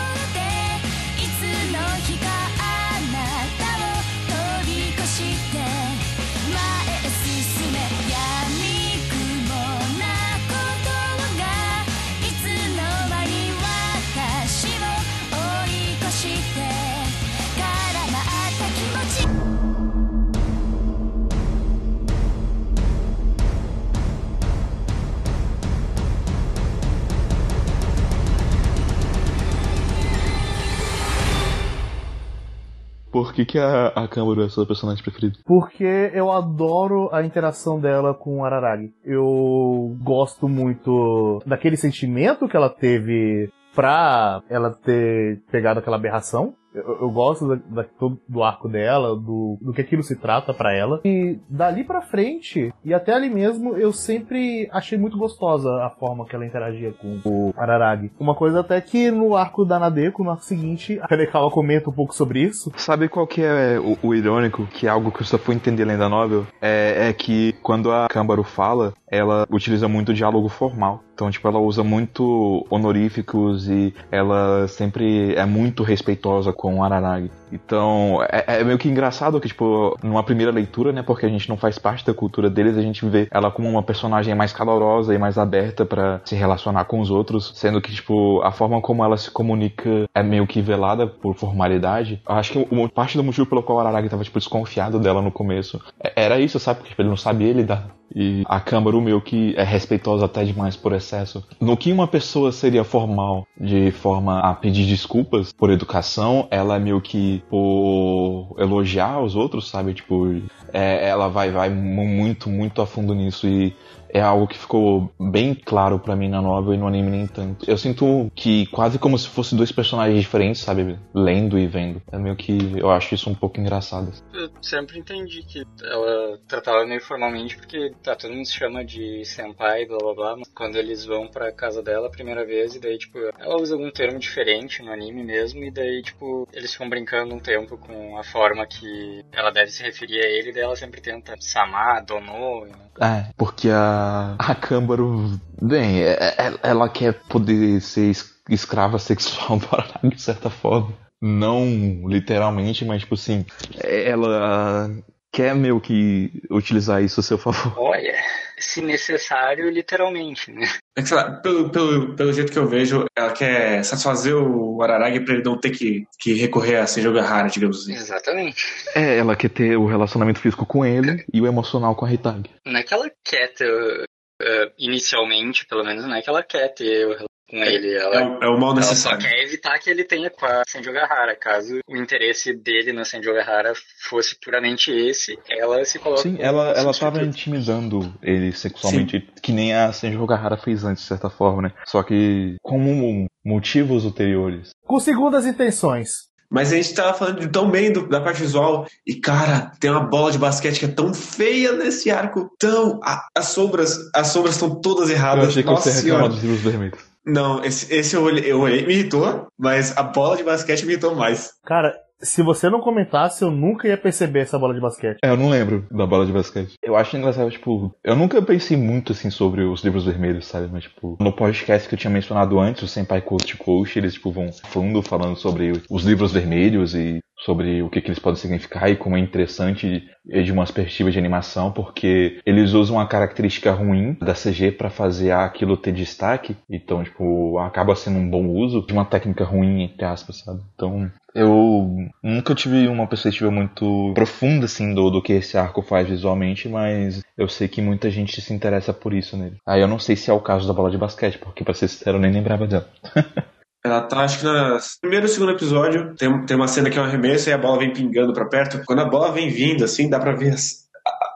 Que, que a, a Câmara é a sua personagem preferida? Porque eu adoro a interação dela com o Araragi. Eu gosto muito daquele sentimento que ela teve pra ela ter pegado aquela aberração. Eu, eu gosto da, da- do arco dela, do, do que aquilo se trata pra ela. E dali pra frente, e até ali mesmo, eu sempre achei muito gostosa a forma que ela interagia com o Araragi. Uma coisa até que no arco da Nadeko, no arco seguinte, a Kanekawa comenta um pouco sobre isso. Sabe qual que é o, o irônico, que é algo que eu só fui entender lendo a novel? É, é que quando a Câmbaro fala, ela utiliza muito diálogo formal. Então, tipo, ela usa muito honoríficos e ela sempre é muito respeitosa com o Araragi. Então, é, é meio que engraçado que, tipo, numa primeira leitura, né, porque a gente não faz parte da cultura deles, a gente vê ela como uma personagem mais calorosa e mais aberta pra se relacionar com os outros, sendo que, tipo, a forma como ela se comunica é meio que velada por formalidade. Eu acho que o- parte do motivo pelo qual o Araragi tava, tipo, desconfiado dela no começo é- era isso, sabe? Porque tipo, ele não sabia lidar. E a Câmara meio que é respeitosa até demais por excesso. No que uma pessoa seria formal de forma a pedir desculpas por educação, ela é meio que por elogiar os outros, sabe? Tipo, é, ela vai, vai mu- muito, muito a fundo nisso e é algo que ficou bem claro pra mim na novel e no anime nem tanto. Eu sinto que quase como se fossem dois personagens diferentes, sabe? Lendo e vendo. É meio que eu acho isso um pouco engraçado. Eu sempre entendi que ela tratava meio formalmente porque tá, todo mundo se chama de senpai, blá blá blá, mas quando eles vão pra casa dela a primeira vez, e daí, tipo, ela usa algum termo diferente no anime mesmo, e daí, tipo, eles ficam brincando um tempo com a forma que ela deve se referir a ele, e daí ela sempre tenta samar, dono, né? É, porque a, a Câmbaro, bem, é- é- ela quer poder ser es- escrava sexual do de certa forma. Não literalmente, mas tipo assim, ela quer meio que utilizar isso a seu favor. Olha, se necessário, literalmente, né? É que, sei lá, pelo, pelo, pelo jeito que eu vejo, ela quer satisfazer o Araragi pra ele não ter que, que recorrer a Senjoga Hara, digamos assim. Exatamente. É, ela quer ter o relacionamento físico com ele e o emocional com a Hitag. Não é que ela quer ter, eh, inicialmente, pelo menos, não é que ela quer ter o com ele. É, Ela, o- é o mal ela só necessário. quer evitar que ele tenha com a Senju Gahara. Caso o interesse dele na Senju Gahara fosse puramente esse, ela se coloca. Sim, ela, ela tava intimidando ele sexualmente, que nem a Senju Gahara fez antes, de certa forma, né? Só que como motivos ulteriores. Com segundas intenções. Mas a gente tava falando de tão bem do- da parte visual. E, cara, tem uma bola de basquete que é tão feia nesse arco. Tão. a- as sombras. As sombras estão todas erradas. Eu achei que Nossa você senhora. dos livros vermelhos. Não, esse, esse eu, olhei, eu olhei, me irritou, mas a bola de basquete me irritou mais. Cara, se você não comentasse, eu nunca ia perceber essa bola de basquete. É, eu não lembro da bola de basquete. Eu acho engraçado, tipo, eu nunca pensei muito assim sobre os livros vermelhos, sabe? Mas, tipo, no podcast que eu tinha mencionado antes, o Senpai Coach Coach, eles, tipo, vão fundo falando sobre os livros vermelhos e sobre o que, que eles podem significar e como é interessante de uma perspectiva de animação, porque eles usam uma característica ruim da CG pra fazer aquilo ter destaque. Então, tipo, acaba sendo um bom uso de uma técnica ruim, entre aspas, sabe? Então, eu nunca tive uma perspectiva muito profunda, assim, do, do que esse arco faz visualmente, mas eu sei que muita gente se interessa por isso nele. Aí eu não sei se é o caso da bola de basquete, porque pra ser sincero, eu nem lembrava dela. Ela tá, acho que no primeiro ou segundo episódio, tem, tem uma cena que é um arremesso e a bola vem pingando pra perto. Quando a bola vem vindo, assim, dá pra ver as-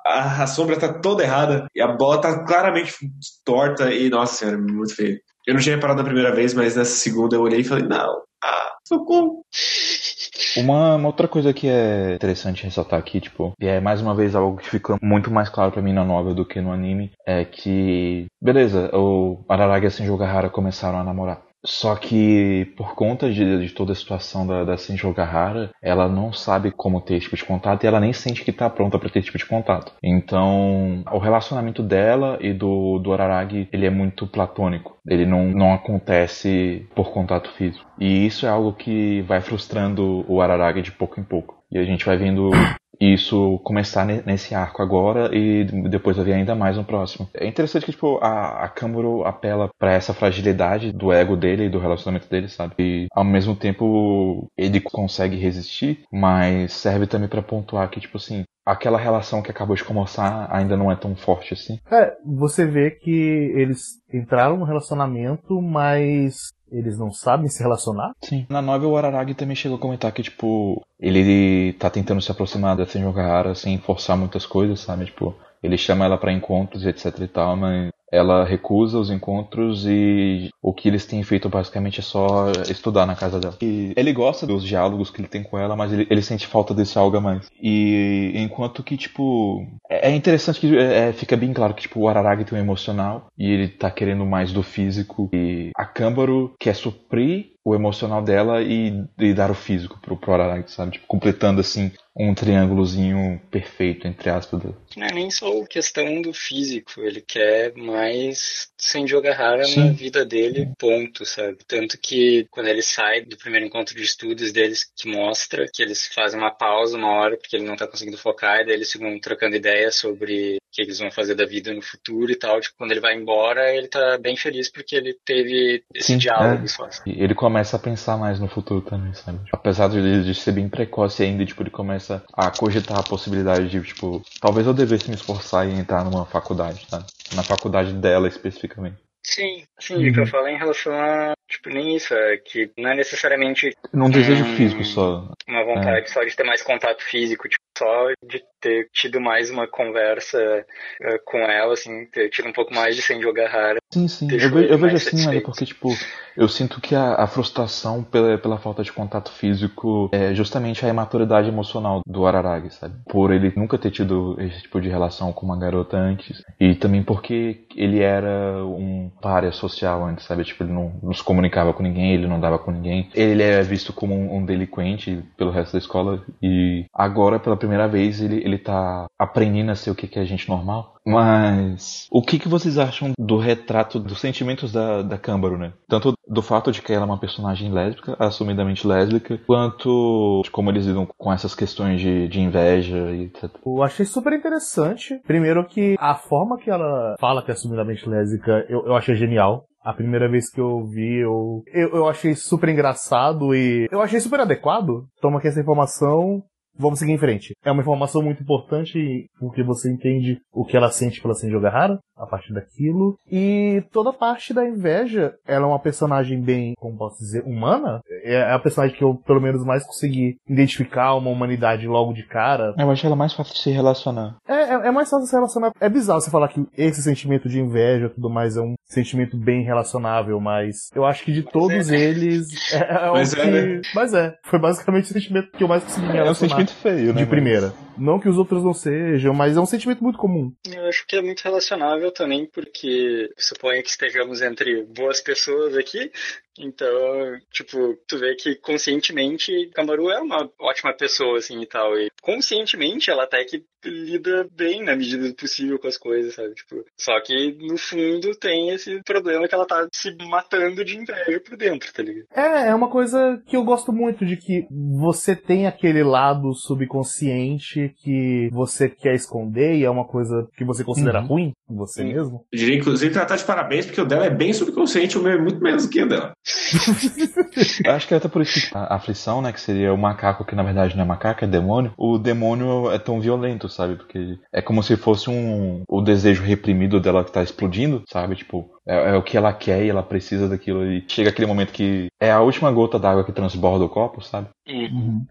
a, a- sombra tá toda errada e a bola tá claramente torta e, nossa senhora, muito feio. Eu não tinha reparado na primeira vez, mas nessa segunda eu olhei e falei, não, ah, socorro. Uma, uma outra coisa que é interessante ressaltar aqui, tipo, e é mais uma vez algo que fica muito mais claro pra mim na novela do que no anime, é que, beleza, o Araragi e a Senju Gahara começaram a namorar. Só que, por conta de, de toda a situação da, da Senju Gahara, ela não sabe como ter esse tipo de contato e ela nem sente que tá pronta pra ter esse tipo de contato. Então, o relacionamento dela e do, do Araragi, ele é muito platônico. Ele não, não acontece por contato físico. E isso é algo que vai frustrando o Araragi de pouco em pouco. E a gente vai vendo isso começar ne- nesse arco agora e depois vai vir ainda mais no próximo. É interessante que tipo a, a Câmara apela pra essa fragilidade do ego dele e do relacionamento dele, sabe? E ao mesmo tempo ele consegue resistir, mas serve também pra pontuar que tipo assim, aquela relação que acabou de começar ainda não é tão forte assim. É, você vê que eles entraram no relacionamento, mas eles não sabem se relacionar. Sim. Na novel, o Araragi também chegou a comentar que, tipo, ele tá tentando se aproximar da Senju Gahara sem forçar muitas coisas, sabe? Tipo, ele chama ela pra encontros e etc e tal, mas ela recusa os encontros e o que eles têm feito basicamente é só estudar na casa dela. E ele gosta dos diálogos que ele tem com ela, mas ele, ele sente falta desse algo a mais. E enquanto que, tipo, é é interessante que é, fica bem claro que, tipo, o Araragi tem um emocional e ele tá querendo mais do físico e a Câmbaro quer suprir o emocional dela e, e dar o físico pro, pro Araragi, sabe? Tipo, completando, assim, um triângulozinho perfeito, entre aspas. Não é nem só questão do físico, ele quer mais Senju Gahara Sim. na vida dele, ponto, sabe? Tanto que quando ele sai do primeiro encontro de estudos deles, que mostra que eles fazem uma pausa uma hora porque ele não tá conseguindo focar, e daí eles ficam trocando ideias sobre o que eles vão fazer da vida no futuro e tal. Tipo, quando ele vai embora, ele tá bem feliz porque ele teve esse Sim, diálogo é. só. ele começa a pensar mais no futuro também, sabe? Apesar de, de ser bem precoce ainda, tipo, ele começa a cogitar a possibilidade de, tipo, talvez eu devesse me esforçar e entrar numa faculdade, sabe? Na faculdade dela especificamente. Sim, sim, o que eu falo é em relação a, tipo, nem isso, é que não é necessariamente Num desejo Hum. físico só. uma vontade só de ter mais contato físico, tipo, só de ter tido mais uma conversa eh, com ela, assim, ter tido um pouco mais de Senju Gahara. Sim, sim. Deixa Eu, ve- eu vejo assim, é satisfeito. porque, tipo, eu sinto que a, a frustração pela, pela falta de contato físico é justamente a imaturidade emocional do Araragi, sabe? Por ele nunca ter tido esse tipo de relação com uma garota antes. E também porque ele era um párea social antes, sabe? Tipo, ele não, não se comunicava com ninguém, ele não dava com ninguém. Ele é visto como um, um delinquente pelo resto da escola. E agora, pela primeira vez, ele, ele tá aprendendo a ser o que, que é gente normal. Mas o que, que vocês acham do retrato dos sentimentos da, da Câmbaro, né? Tanto do fato de que ela é uma personagem lésbica, assumidamente lésbica, quanto de como eles lidam com essas questões de, de inveja e etc. Eu achei super interessante. Primeiro que a forma que ela fala que é assumidamente lésbica, eu, eu achei genial. A primeira vez que eu vi, eu, eu, eu achei super engraçado e eu achei super adequado. Toma aqui essa informação, vamos seguir em frente. É uma informação muito importante porque você entende o que ela sente pela Senjo Gahara a partir daquilo. E toda a parte da inveja, ela é uma personagem bem, como posso dizer, humana. É a personagem que eu, pelo menos, mais consegui identificar uma humanidade logo de cara. Eu acho ela mais fácil de se relacionar. É, é, é mais fácil se relacionar. É bizarro você falar que esse sentimento de inveja e tudo mais é um sentimento bem relacionável, mas eu acho que de todos eles é, é o Mas é, que. né? Mas é, foi basicamente o sentimento que eu mais consegui me É relacionar sentimento feio, né? de primeira. Não que os outros não sejam, mas é um sentimento muito comum. Eu acho que é muito relacionável também, porque suponho que estejamos entre boas pessoas aqui. Então, tipo, tu vê que conscientemente Camaru é uma ótima pessoa, assim, e tal. E conscientemente ela até que lida bem na medida do possível com as coisas, sabe? Tipo, só que no fundo tem esse problema que ela tá se matando de inveja por dentro, tá ligado? É, é uma coisa que eu gosto muito de que você tem aquele lado subconsciente que você quer esconder e é uma coisa que você considera Uhum. ruim em você Sim. mesmo. Eu diria, inclusive, tá de parabéns, porque o dela é bem subconsciente, o meu é muito menos do que o dela. Eu acho que é até por isso que a aflição, né, que seria o macaco, que na verdade não é macaco, é demônio. O demônio é tão violento, sabe? Porque é como se fosse um o desejo reprimido dela que tá explodindo, sabe? Tipo, é, é o que ela quer e ela precisa daquilo e chega aquele momento que é a última gota d'água que transborda o copo, sabe?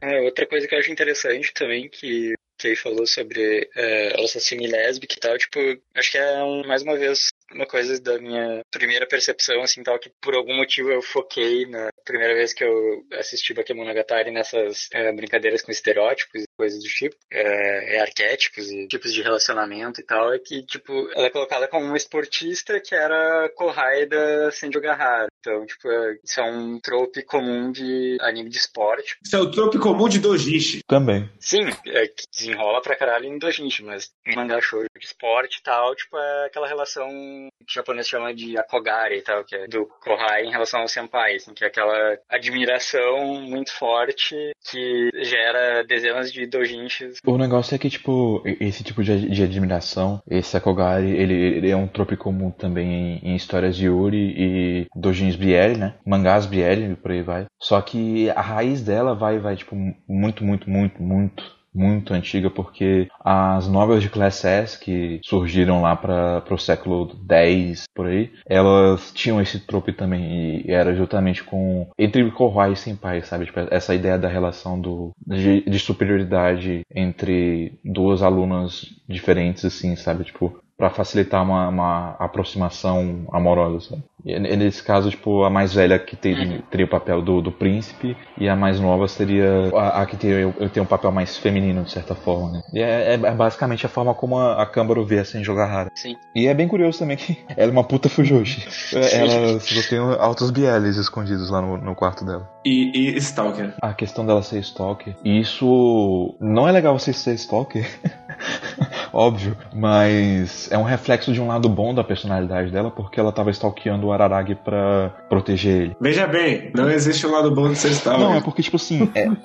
É, outra coisa que eu acho interessante também, que que ele falou sobre é, ela ser semilésbica e tal, tipo, acho que é um- mais uma vez uma coisa da minha primeira percepção, assim, tal, que por algum motivo eu foquei na primeira vez que eu assisti Bakemonogatari nessas é, brincadeiras com estereótipos e coisas do tipo, é, é, arquétipos e tipos de relacionamento e tal, é que, tipo, ela é colocada como uma esportista que era Kohai da Senju Gahara. Então, tipo, é- isso é um trope comum de anime de esporte. Isso é o trope comum de Dojishi. Também. Sim, é que desenrola pra caralho em Dojinshi, mas em mangá shoujo de esporte e tal, tipo, é aquela relação o japonês chama de akogari e tal, que é do kohai em relação ao senpai, assim, que é aquela admiração muito forte que gera dezenas de dojinshis. O negócio é que, tipo, esse tipo de, de admiração, esse Akogari, ele, ele é um trope comum também em, em histórias de Yuri e dojins BL, né? Mangás BL por aí vai. Só que a raiz dela vai, vai, tipo, muito, muito, muito, muito muito antiga porque as novelas de Class S que surgiram lá para o século X por aí, elas tinham esse trope também e era justamente com entre Kohai e Senpai, sabe? Tipo, essa ideia da relação do de, de superioridade entre duas alunas diferentes assim, sabe? Tipo, para facilitar uma, uma aproximação amorosa, sabe? E, e nesse caso, tipo, a mais velha que tem, teria o papel do, do príncipe e a mais nova seria a, a que teria, tem um papel mais feminino, de certa forma, né? E é, é basicamente a forma como a, a Câmara vê essa Jogahara. Sim. E é bem curioso também que ela é uma puta fujoshi. ela só tem altos bieles escondidos lá no, no quarto dela. E, e Stalker. A questão dela ser stalker, isso não é legal você ser stalker, óbvio, mas é um reflexo de um lado bom da personalidade dela, porque ela tava stalkeando o Araragi pra proteger ele. Veja bem, não existe um lado bom de ser Stalker. Não, é porque, tipo assim, é, não,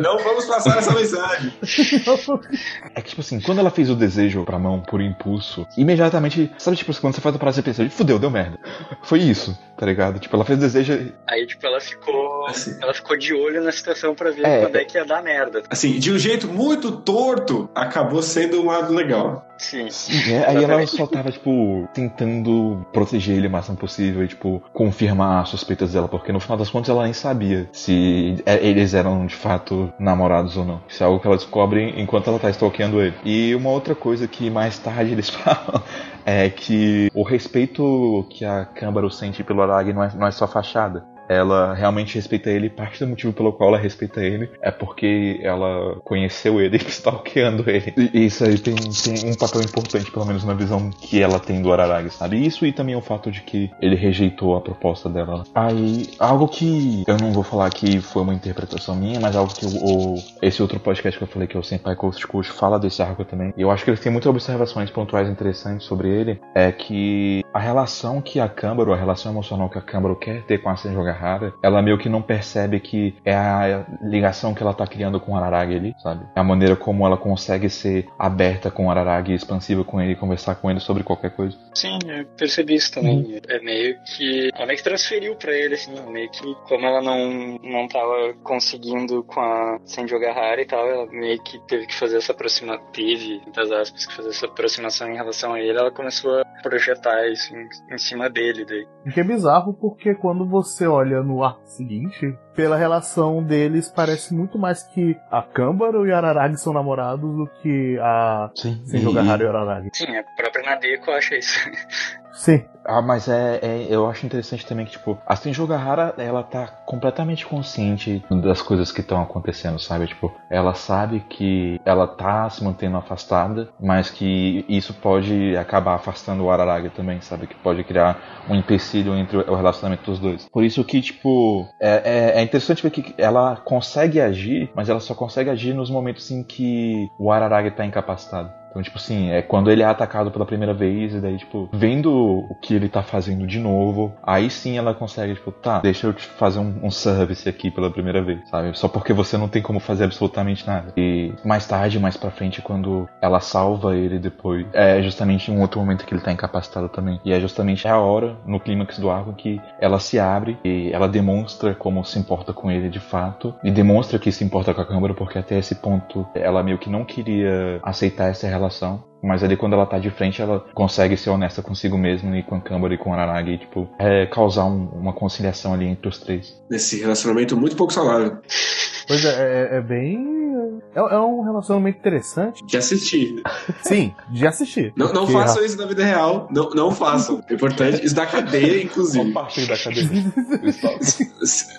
não vamos passar essa mensagem. é que, tipo assim, quando ela fez o desejo pra mão por impulso, imediatamente, sabe, tipo, quando você faz a parada, você pensa, fudeu, deu merda. Foi isso, tá ligado? Tipo, ela fez o desejo, Aí, tipo, ela ficou. Assim. Ela ficou de olho na situação pra ver É. quando é que ia dar merda. Assim, de um jeito muito torto, acabou sendo um lado legal. Sim. Sim, é, aí ela só tava, tipo, tentando proteger ele o máximo possível e, tipo, confirmar as suspeitas dela, porque no final das contas ela nem sabia se é, eles eram de fato namorados ou não. Isso é algo que ela descobre enquanto ela tá stalkeando ele. E uma outra coisa que mais tarde eles falam é que o respeito que a Câmbaro sente pelo Arag não é, não é só fachada. Ela realmente respeita ele, parte do motivo pelo qual ela respeita ele é porque ela conheceu ele e está stalkeando ele. E isso aí tem, tem um papel importante, pelo menos na visão que ela tem do Araragi, sabe? Isso e também o fato de que ele rejeitou a proposta dela. Aí, algo que eu não vou falar que foi uma interpretação minha, mas algo que o, esse outro podcast que eu falei, que é o Senpai Coast Coast, fala desse arco também. Eu acho que ele tem muitas observações pontuais interessantes sobre ele. É que a relação que a Câmara, a relação emocional que a Câmara quer ter com a Senjo Ela meio que não percebe que é a ligação que ela tá criando com o Araragi ali, sabe? É a maneira como ela consegue ser aberta com o Araragi, expansiva com ele, conversar com ele sobre qualquer coisa. Sim, eu percebi isso também. É meio que. Ela meio que transferiu pra ele, assim, meio que como ela não, não tava conseguindo com a Senjo Gahara e tal, ela meio que teve que fazer essa aproximação. Teve, muitas aspas, que fazer essa aproximação em relação a ele, ela começou a projetar isso em, em cima dele. Daí. O que é bizarro porque quando você olha no arco seguinte, pela relação deles, parece muito mais que a Câmbaro e o Araragi são namorados do que a Sim. Senjo Gahara e o Araragi. Sim, a própria Nadeko acha isso. Sim. Ah, mas é, é- eu acho interessante também que, tipo, a Senjo Gahara, ela tá completamente consciente das coisas que estão acontecendo, sabe? Tipo, ela sabe que ela tá se mantendo afastada, mas que isso pode acabar afastando o Araragi também, sabe? Que pode criar um empecilho entre o relacionamento dos dois. Por isso que, tipo, é, é, é interessante ver que ela consegue agir, mas ela só consegue agir nos momentos em que o Araragi tá incapacitado. Então, tipo assim, é quando ele é atacado pela primeira vez, e daí, tipo, vendo o que ele tá fazendo de novo, aí sim ela consegue, tipo, tá, deixa eu te fazer um, um service aqui pela primeira vez, sabe? Só porque você não tem como fazer absolutamente nada. E mais tarde, mais pra frente, quando ela salva ele depois, é justamente um outro momento que ele tá incapacitado também. E é justamente a hora, no clímax do arco, que ela se abre e ela demonstra como se importa com ele de fato, e demonstra que se importa com a câmera, porque até esse ponto ela meio que não queria aceitar essa relação. Mas ali quando ela tá de frente, ela consegue ser honesta consigo mesma e com a Câmara e com o Araragi, e, tipo, é, causar um- uma conciliação ali entre os três. Nesse relacionamento muito pouco saudável. Pois é, é, é bem. É, é um relacionamento interessante. De assistir. Sim, de assistir. Não, não Porque façam isso na vida real. Não, não façam. É importante. Isso da cadeia, inclusive. parte da cadeia. Se,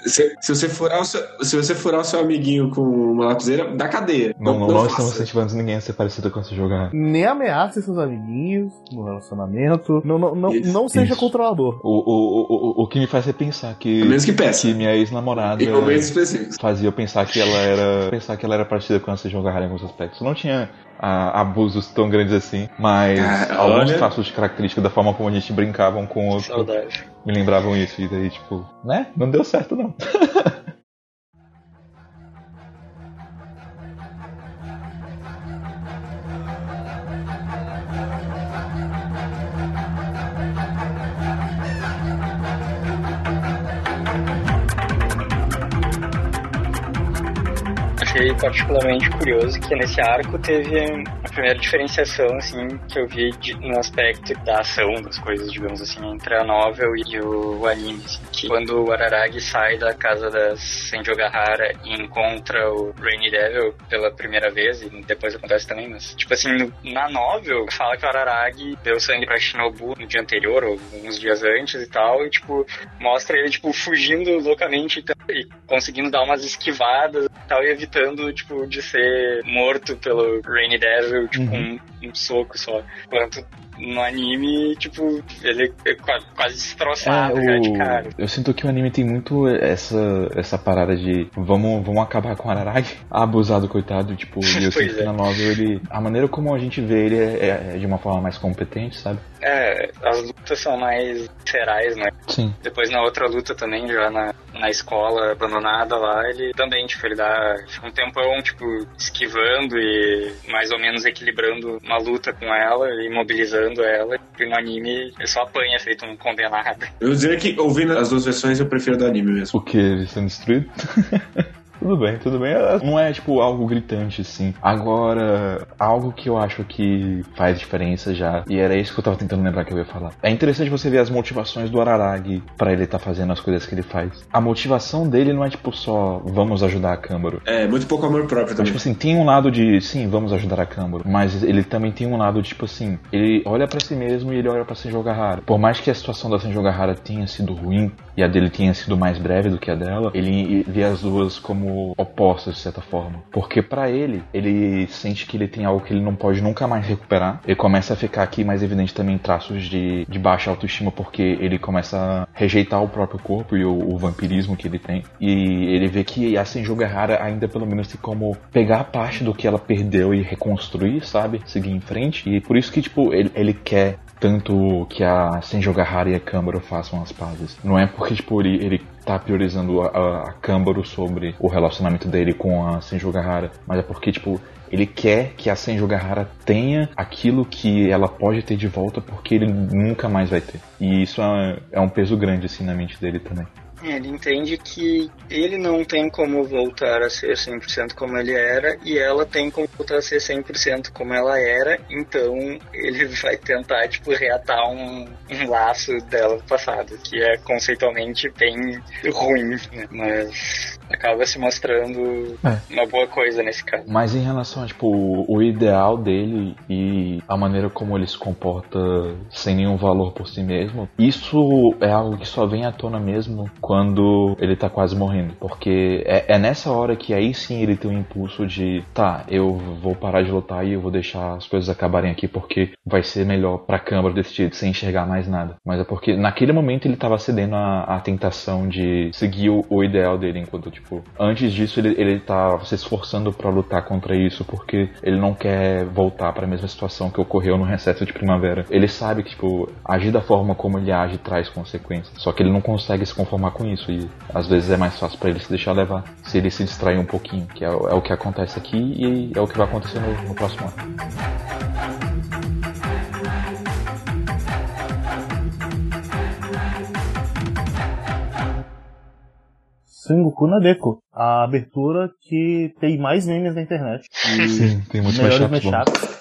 se- se você furar o seu, se você furar o seu amiguinho com uma lapiseira, da cadeia. Não, não, não não faça. estamos incentivando ninguém a ser parecido com esse jogar. Nem ameace seus amiguinhos no relacionamento. Não, não, não, Isso, não seja isso. controlador. O, o, o, o, o que me faz repensar que, A menos que peça. que minha ex-namorada Em momentos específicos. fazia eu pensar que ela era pensar que ela era parecida com essa jogar em alguns aspectos. Não tinha ah, abusos tão grandes assim, mas Cara, alguns olha- traços de característica da forma como a gente brincava um com o outro Saudade. me lembravam isso. E daí, tipo, né? Não deu certo não. Particularmente curioso que nesse arco teve a primeira diferenciação, assim, que eu vi de- no aspecto da ação das coisas, digamos assim, entre a novel e o anime. assim, que quando o Araragi sai da casa da Senjo Gahara e encontra o Rainy Devil pela primeira vez, e depois acontece também, mas, tipo assim, no- na novel, fala que o Araragi deu sangue pra Shinobu no dia anterior, ou uns dias antes e tal, e, tipo, mostra ele, tipo, fugindo loucamente e e conseguindo dar umas esquivadas e tal, e evitando, tipo, de ser morto pelo Rainy Devil, tipo, Uhum. um, um soco só. Enquanto no anime, tipo, ele é qua- quase destroçado já de cara. eu sinto que o anime tem muito essa, essa parada de vamos, vamos acabar com o Araragi. Abusado, coitado, tipo, e eu sinto que é. na novel ele. A maneira como a gente vê ele é, é de uma forma mais competente, sabe? É, as lutas são mais viscerais, né? Sim. Depois na outra luta também, já na, na escola abandonada lá, ele também, tipo, ele dá fica um tempão, tipo, esquivando e mais ou menos equilibrando uma luta com ela, e imobilizando ela. E no anime ele só apanha, feito um condenado. Eu vou dizer que, ouvindo as duas versões, eu prefiro do anime mesmo. O que? Ele sendo destruído? Tudo bem, tudo bem. Não é tipo algo gritante, assim. Agora, algo que eu acho que faz diferença já, e era isso que eu tava tentando lembrar que eu ia falar. É interessante você ver as motivações do Araragi pra ele estar fazendo as coisas que ele faz. A motivação dele não é tipo só vamos ajudar a Câmara. É, muito pouco amor próprio Mas, também. tipo assim, tem um lado de, sim, vamos ajudar a Câmara, mas ele também tem um lado de, tipo assim, ele olha pra si mesmo e ele olha pra Senjo Gahara. Por mais que a situação da Senjo Gahara tenha sido ruim e a dele tenha sido mais breve do que a dela, ele vê as duas como opostas, de certa forma. Porque pra ele, ele sente que ele tem algo que ele não pode nunca mais recuperar. Ele começa a ficar aqui mais evidente também traços de, de baixa autoestima, porque ele começa a rejeitar o próprio corpo e o, o vampirismo que ele tem. E ele vê que a Senju Gahara ainda pelo menos tem como pegar parte do que ela perdeu e reconstruir, sabe? Seguir em frente. E por isso que, tipo, ele, ele quer tanto que a Senjogahara e a Câmara façam as pazes. Não é porque, tipo, ele, ele tá priorizando a, a, a Câmbaro sobre o relacionamento dele com a Senjogahara, mas é porque, tipo, ele quer que a Senjogahara tenha aquilo que ela pode ter de volta porque ele nunca mais vai ter. E isso é, é um peso grande, assim, na mente dele também. Ele entende que ele não tem como voltar a ser 100% como ele era e ela tem como voltar a ser 100% como ela era, então ele vai tentar, tipo, reatar um, um laço dela do passado, que é conceitualmente bem ruim, né? Mas acaba se mostrando É. uma boa coisa nesse caso. Mas em relação a, tipo, o- ideal dele e a maneira como ele se comporta sem nenhum valor por si mesmo, isso é algo que só vem à tona mesmo quando ele tá quase morrendo. Porque é, é nessa hora que aí sim ele tem o impulso de, tá, eu vou parar de lutar e eu vou deixar as coisas acabarem aqui porque vai ser melhor pra Câmara desse jeito, sem enxergar mais nada. Mas é porque naquele momento ele tava cedendo à, à tentação de seguir o, o ideal dele, enquanto, tipo, antes disso ele, ele tá se esforçando pra lutar contra isso porque ele não quer voltar pra mesma situação que ocorreu no recesso de primavera. Ele sabe que, tipo, agir da forma como ele age traz consequências. Só que ele não consegue se conformar com isso e às vezes é mais fácil pra ele se deixar levar se ele se distrair um pouquinho, que é, o- é o que acontece aqui e é o que vai acontecer no, no próximo ano. Sengoku na Deco. A abertura que tem mais memes na internet. E Sim, tem muitos melhores mashups bons. mashups.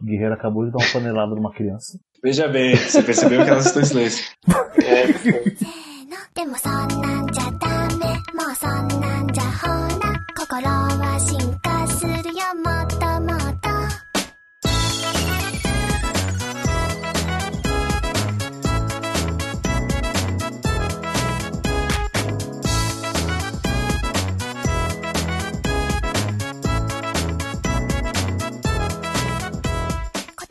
O Guerreiro acabou de dar uma panelada numa criança. Veja bem, você percebeu que elas estão em silêncio. É, でもそんなんじゃダメもうそんなんじゃほら心は進化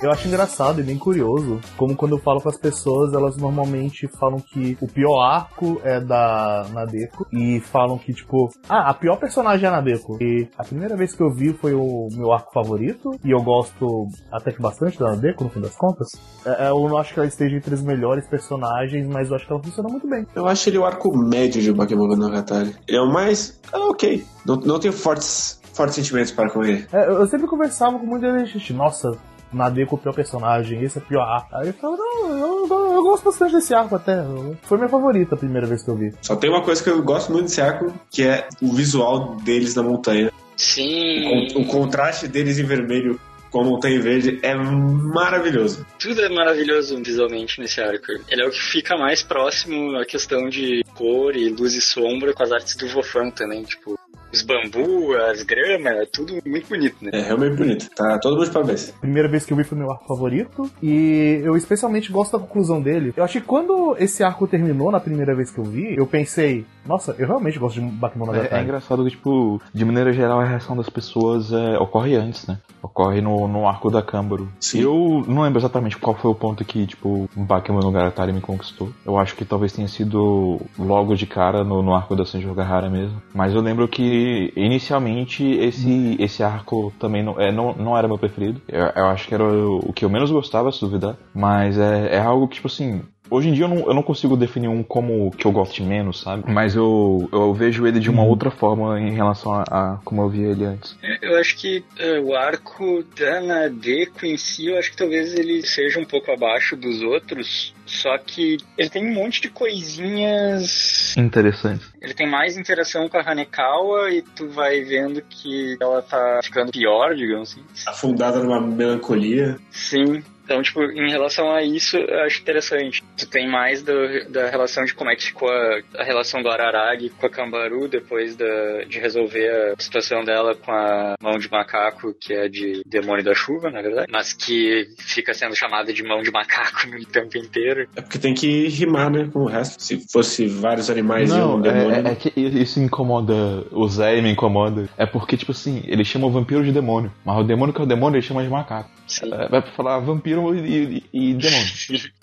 Eu acho engraçado e bem curioso como quando eu falo com as pessoas, elas normalmente falam que o pior arco é da Nadeko e falam que, tipo, ah, a pior personagem é a Nadeko. E a primeira vez que eu vi foi o meu arco favorito e eu gosto até que bastante da Nadeko, no fim das contas. É, eu não acho que ela esteja entre os melhores personagens, mas eu acho que ela funciona muito bem. Eu acho ele o arco médio de Bakemonogatari. Ele é o mais... Ah, ok. Não, não tenho fortes, fortes sentimentos para com ele. É, eu sempre conversava com muita gente, nossa, Nadeko é o pior personagem, esse é o pior arco. Aí eu falava, não, eu, eu- eu gosto bastante desse arco até. Foi minha favorita a primeira vez que eu vi. Só tem uma coisa que eu gosto muito desse arco, que é o visual deles na montanha. sim, O, o contraste deles em vermelho com a montanha verde é maravilhoso. tudo é maravilhoso visualmente nesse arco. Ele é o que fica mais próximo à questão de cor e luz e sombra com as artes do Vofan também, tipo, os bambu, as gramas, é tudo muito bonito, né? É realmente bonito. Tá todo mundo de parabéns. primeira vez que eu vi foi meu arco favorito. E eu especialmente gosto da conclusão dele. Eu acho que quando esse arco terminou na primeira vez que eu vi, eu pensei, nossa, eu realmente gosto de Bakemonogatari. É, é engraçado que, tipo, de maneira geral, a reação das pessoas é, ocorre antes, né? Ocorre no, no arco da Câmbaro. Sim. Eu não lembro exatamente qual foi o ponto que, tipo, Bakemonogatari me conquistou. Eu acho que talvez tenha sido logo de cara no, no arco da Senjogahara mesmo. Mas eu lembro que, inicialmente, esse, esse arco também não, é, não, não era meu preferido. Eu, eu acho que era o, o que eu menos gostava, se duvidar. Mas é, é algo que, tipo assim, Hoje em dia eu não, eu não consigo definir um como que eu goste menos, sabe? Mas eu, eu vejo ele de uma outra forma em relação a, a como eu via ele antes. Eu acho que eh, o arco da Nadeko em si, eu acho que talvez ele seja um pouco abaixo dos outros, só que ele tem um monte de coisinhas. Interessante. Ele tem mais interação com a Hanekawa e tu vai vendo que ela tá ficando pior, digamos assim. Afundada numa melancolia. Sim. Então, tipo, em relação a isso, eu acho interessante. Tu tem mais do- da relação de como é que ficou a, a relação do Araragi com a Kambaru depois da, de resolver a situação dela com a mão de macaco, que é de demônio da chuva, na verdade, mas que fica sendo chamada de mão de macaco no tempo inteiro. É porque tem que rimar, né? Com o resto. Se fosse vários animais e um Não, demônio. é, é que isso incomoda o Zé me incomoda. É porque, tipo assim, ele chama o vampiro de demônio. Mas o demônio que é o demônio, ele chama de macaco. Sim. É, vai falar vampiro e, e, e demônio.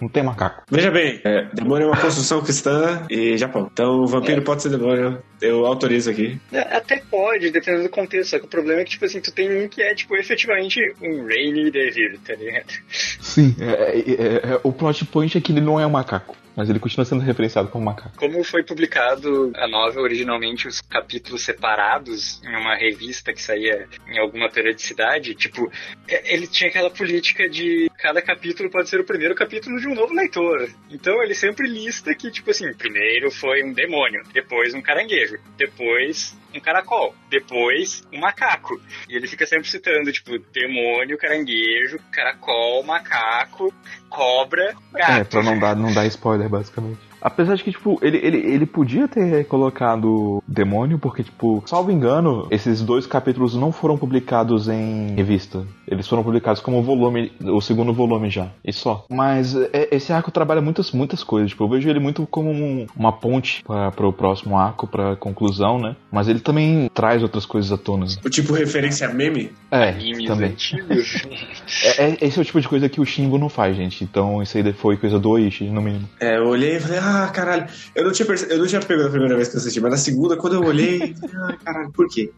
Não tem macaco. Veja bem, é, demônio é uma construção cristã e Japão. Então, vampiro pode ser demônio. Eu autorizo aqui. É, Até pode, dependendo do contexto. Só que o problema é que, tipo assim, tu tem um que é, tipo, efetivamente um Rainy Devil, tá ligado? Sim, é, é, é, é, o plot point é que ele não é um macaco. Mas ele continua sendo referenciado como macaco. Como foi publicado a novel originalmente, os capítulos separados em uma revista que saía em alguma periodicidade, tipo, é- ele tinha aquela política de cada capítulo pode ser o primeiro capítulo de um novo leitor. Então ele sempre lista que, tipo assim, primeiro foi um demônio, depois um caranguejo, depois um caracol, depois um macaco. E ele fica sempre citando, tipo, demônio, caranguejo, caracol, macaco, cobra, gato. É, pra não dar, não dar spoiler, basicamente. Apesar de que, tipo, ele, ele, ele podia ter colocado demônio, porque, tipo, salvo engano, esses dois capítulos não foram publicados em revista. Eles foram publicados como volume, o segundo volume já, e só. Mas é, esse arco trabalha muitas, muitas coisas. Tipo, eu vejo ele muito como um- uma ponte para pro próximo arco, pra conclusão, né? Mas ele também traz outras coisas à tona. O tipo referência a meme? É, Animes também. É, é- esse é o tipo de coisa que o Shingo não faz, gente. Então isso aí foi coisa do Oishi, no mínimo. É, eu olhei e falei, ah, caralho. Eu não tinha, perce... eu não tinha pego da primeira vez que eu assisti, mas na segunda, quando eu olhei, ah, caralho, por quê?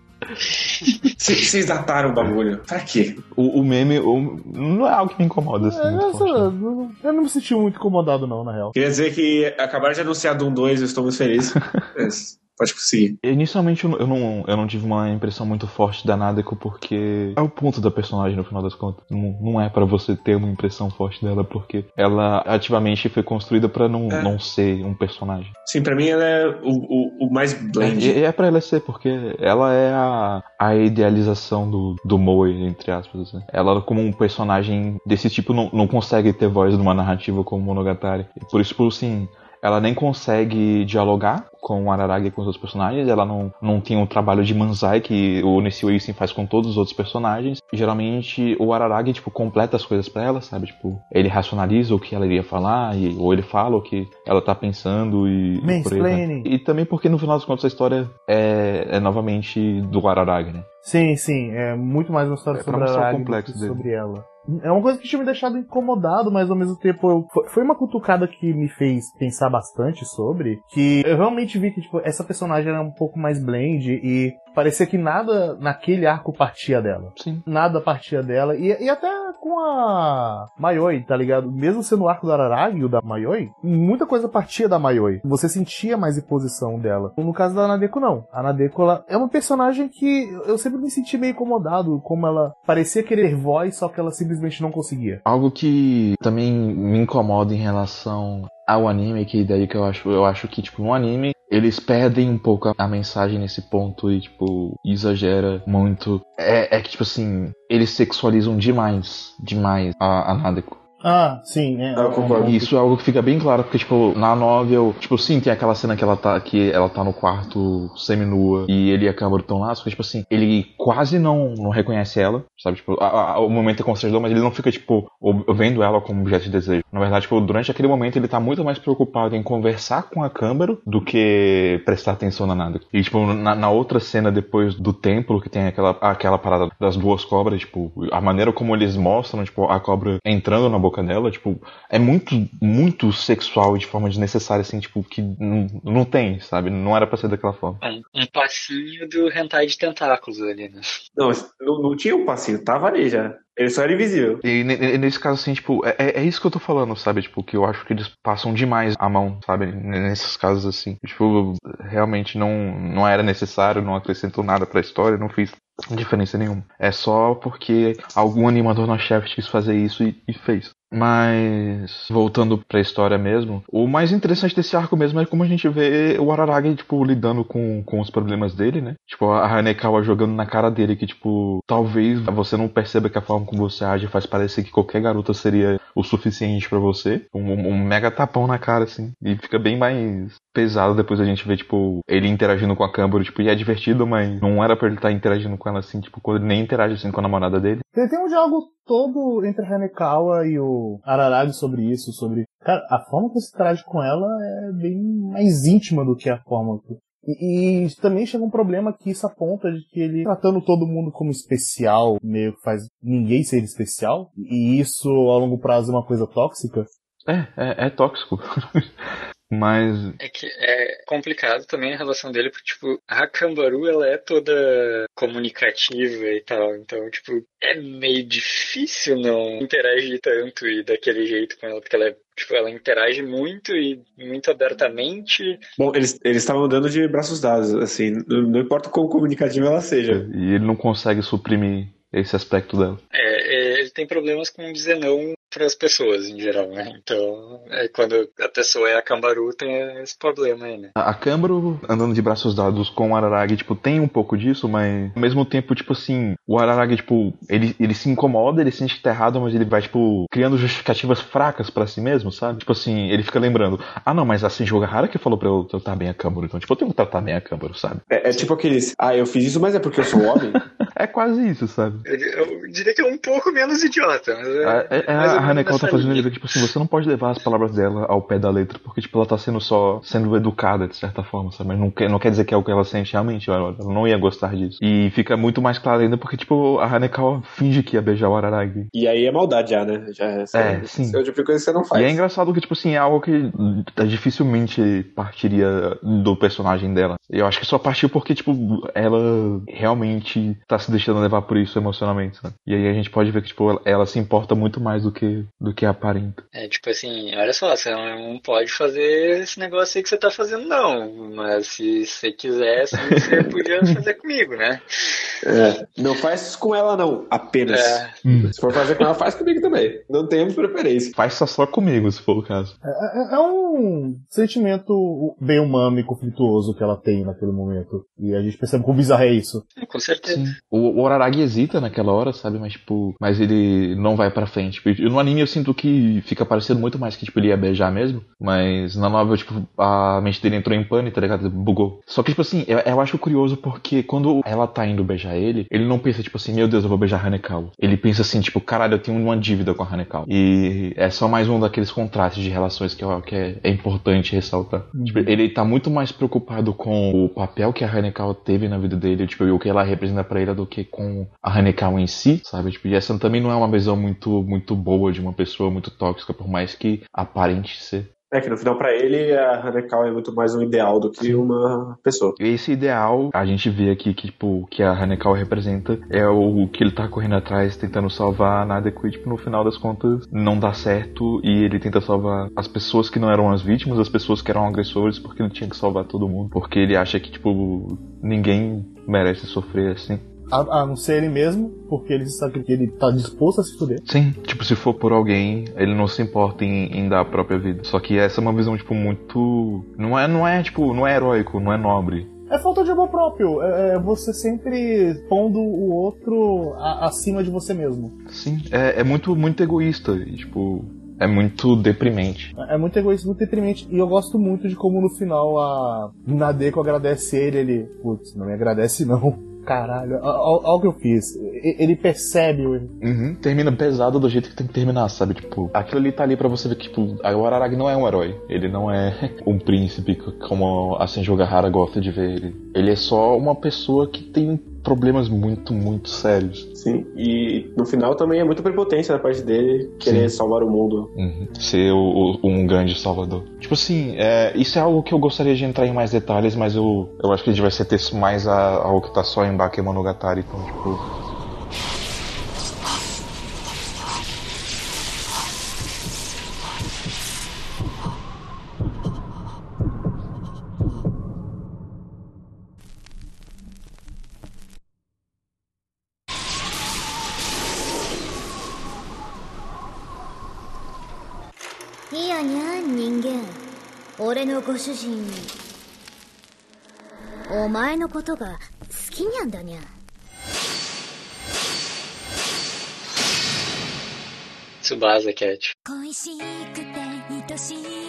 Vocês dataram o bagulho. Pra quê? O, o meme o- não é algo que me incomoda, assim. É, essa- forte, né? não- eu não me senti muito incomodado, não, na real. Queria dizer que acabaram de anunciar Doom 2, eu estou muito feliz. É, pode conseguir. Inicialmente eu não- eu não, eu não tive uma impressão muito forte da Nadeko porque é o ponto da personagem no final das contas. Não, não é pra você ter uma impressão forte dela porque ela ativamente foi construída pra não, É. não ser um personagem. Sim, pra mim ela é o, o, o mais blend. E é pra ela ser porque ela é a, a idealização do, do Moe, entre aspas. né? Ela como um personagem desse tipo não, não consegue ter voz numa narrativa como Monogatari. E Por isso, por assim, ela nem consegue dialogar com o Araragi e com os outros personagens, ela não, não tem o trabalho de Manzai que o Nishio Isin faz com todos os outros personagens. Geralmente o Araragi, tipo, completa as coisas pra ela, sabe? Tipo, ele racionaliza o que ela iria falar, e, ou ele fala o que ela tá pensando e... e por aí. Mansplaining. E também porque no final das contas a história é, é novamente do Araragi, né? Sim, sim, é muito mais uma história É sobre a mostrar o Aragi do complexo que dele. sobre ela. É uma coisa que tinha me deixado incomodado, mas ao mesmo tempo eu- foi- uma cutucada que me fez pensar bastante sobre, que eu realmente vi que tipo, essa personagem era um pouco mais blend e parecia que nada naquele arco partia dela. Sim. Nada partia dela. E, e até com a Mayoi, tá ligado? Mesmo sendo o arco do Araragi o da Mayoi, muita coisa partia da Mayoi. Você sentia mais imposição dela. No caso da Nadeko, não. A Nadeko, ela é uma personagem que eu sempre me senti meio incomodado, como ela parecia querer voz, só que ela simplesmente não conseguia. Algo que também me incomoda em relação ao anime, que daí que eu acho, eu acho que, tipo, no anime, eles perdem um pouco a, a mensagem nesse ponto e, tipo, exagera muito. É, é que, tipo assim, eles sexualizam demais, demais a, a Nadeko. Ah, sim, é. Eu concordo. E isso é algo que fica bem claro, porque, tipo, na novel, tipo, sim, tem aquela cena que ela tá, que ela tá no quarto semi-nua e ele acaba tão lá, só que, tipo assim, ele quase não, não reconhece ela, sabe? Tipo, a- a- o momento é constrangedor, mas ele não fica, tipo, vendo ela como objeto de desejo. Na verdade, tipo, durante aquele momento ele tá muito mais preocupado em conversar com a Câmara do que prestar atenção na nada. E, tipo, na, na outra cena depois do templo, que tem aquela, aquela parada das duas cobras, tipo, a maneira como eles mostram, tipo, a cobra entrando na boca dela, tipo, é muito, muito sexual e de forma desnecessária, assim, tipo, que não, não tem, sabe? Não era pra ser daquela forma. Um, um passinho do hentai de tentáculos ali, né? Não, não, não tinha um passinho, tava ali já. Ele só era invisível. E ne- nesse caso, assim, tipo, é, é- é isso que eu tô falando, sabe? Tipo, que eu acho que eles passam demais a mão, sabe? Nesses casos, assim. Tipo, realmente não, não era necessário, não acrescentou nada pra história, não fiz diferença nenhuma. É só porque algum animador na chefe quis fazer isso e, e fez. Mas, voltando pra história mesmo, o mais interessante desse arco mesmo é como a gente vê o Araragi, tipo, lidando com, com os problemas dele, né? Tipo, a Hanekawa jogando na cara dele que, tipo, talvez você não perceba que a forma como você age faz parecer que qualquer garota seria o suficiente pra você. Um, um mega tapão na cara, assim. E fica bem mais pesado depois a gente ver, tipo, ele interagindo com a Câmara, tipo, e é divertido, mas não era pra ele estar interagindo com ela assim, tipo, quando ele nem interage assim com a namorada dele. Tem, tem um diálogo todo entre a Hanekawa e o Araragi sobre isso, sobre... Cara, a forma que você interage com ela é bem mais íntima do que a forma que... E, e também chega um problema que isso aponta de que ele tratando todo mundo como especial, meio que faz ninguém ser especial, e isso a longo prazo é uma coisa tóxica. É, é, é tóxico. Mas. É que é complicado também a relação dele, porque, tipo, a Cambaru, ela é toda comunicativa e tal, então, tipo, é meio difícil não interagir tanto e daquele jeito com ela, porque ela é, tipo, ela interage muito e muito abertamente. Bom, eles eles estavam andando de braços dados, assim, não, não importa quão comunicativa ela seja. E ele não consegue suprimir esse aspecto dela. É, é, ele tem problemas com dizer não para as pessoas em geral, né? Então, é, quando a pessoa é a Cambaru, tem esse problema aí, né? A a Câmbaro, andando de braços dados com o Araragi, tipo, tem um pouco disso, mas ao mesmo tempo, tipo assim, o Araragi, tipo, ele, ele se incomoda, ele se sente que tá errado, mas ele vai, tipo, criando justificativas fracas pra si mesmo, sabe? Tipo assim, ele fica lembrando, ah não, mas assim, Jogahara que falou pra eu tratar bem a Câmbaro, então, tipo, eu tenho que tratar bem a Câmbaro, sabe? É, é tipo aqueles, ah, eu fiz isso, mas é porque eu sou homem. É quase isso, sabe? Eu, eu diria que é um pouco menos idiota, mas é. É- é mais ou a Hanekal tá fazendo ele ver que, tipo assim, você não pode levar as palavras dela ao pé da letra, porque, tipo, ela tá sendo só, sendo educada, de certa forma, sabe? Mas não quer, não quer dizer que é o que ela sente realmente, ela, ela não ia gostar disso. E fica muito mais claro ainda porque, tipo, a Hanekal finge que ia beijar o Araragi. E aí é maldade já, né? Já, É, sim. Esse é o tipo de coisa que você não faz. E é engraçado que, tipo assim, é algo que eh, dificilmente partiria do personagem dela. Eu acho que só partiu porque, tipo, ela realmente tá se deixando levar por isso emocionalmente, sabe? E aí a gente pode ver que, tipo, ela, ela se importa muito mais do que, do que aparenta. É tipo assim, olha só, você não pode fazer esse negócio aí que você tá fazendo, não. Mas se você quisesse, você podia fazer comigo, né? É, não faz isso com ela, não. Apenas. É. Se for fazer com ela, faz comigo também. Não temos preferência. Faz só só comigo, se for o caso. É, é- é um sentimento bem humano e conflituoso que ela tem naquele momento. E a gente percebe como bizarro é isso. Com certeza. O, o Araragi hesita naquela hora, sabe? Mas, tipo, mas ele não vai pra frente. Tipo, No anime eu sinto que fica parecendo muito mais que, tipo, ele ia beijar mesmo. Mas na novel, tipo, a mente dele entrou em pânico, tá ligado? Bugou. Só que, tipo assim, eu, eu acho curioso porque quando ela tá indo beijar ele, ele não pensa, tipo assim, meu Deus, eu vou beijar a Hanekawa. Ele pensa assim, tipo, caralho, eu tenho uma dívida com a Hanekawa. E é só mais um daqueles contrastes de relações que, eu, que é, é importante ressaltar. Tipo, ele tá muito mais preocupado com o papel que a Hanekawa teve na vida dele, tipo, e o que ela representa pra ele do que com a Hanekawa em si, sabe? Tipo, e essa também não é uma visão muito, muito boa de uma pessoa muito tóxica, por mais que aparente ser. É que no final, pra ele, a Hanekal é muito mais um ideal do que uma pessoa. E Esse ideal, a gente vê aqui que, tipo, que a Hanekawa representa é o que ele tá correndo atrás, tentando salvar a e, tipo, no final das contas, não dá certo e ele tenta salvar as pessoas que não eram as vítimas, as pessoas que eram agressores, porque ele tinha que salvar todo mundo. Porque ele acha que, tipo, ninguém merece sofrer assim. A, a não ser ele mesmo, porque ele sabe que ele tá disposto a se fuder. Sim, tipo, se for por alguém, ele não se importa em, em dar a própria vida. Só que essa é uma visão, tipo, muito. Não é, não é, tipo, não é heróico, não é nobre. É falta de amor próprio. É, é você sempre pondo o outro a- acima de você mesmo. Sim, é, é muito, muito egoísta. E, tipo, é muito deprimente. É é muito egoísta, muito deprimente. E eu gosto muito de como no final a Nadeko agradece ele. Ele, putz, não me agradece não. Caralho, olha o que eu fiz. Ele percebe o. Uhum, termina pesado do jeito que tem que terminar, sabe? Tipo, aquilo ali tá ali pra você ver que, tipo, o Araragi não é um herói. Ele não é um príncipe como a Senjogahara gosta de ver ele. Ele é só uma pessoa que tem problemas muito, muito sérios. Sim. E no final também é muita prepotência da parte dele querer salvar o mundo. Uhum. Ser o- o- um grande salvador. Tipo assim, é, isso é algo que eu gostaria de entrar em mais detalhes, mas eu, eu acho que a gente vai ser ter mais a, algo que tá só em Bakemonogatari, então, tipo. 俺のご主人お前のことが好きにゃんだにゃ Tsubasa Cat. 恋しくて愛しく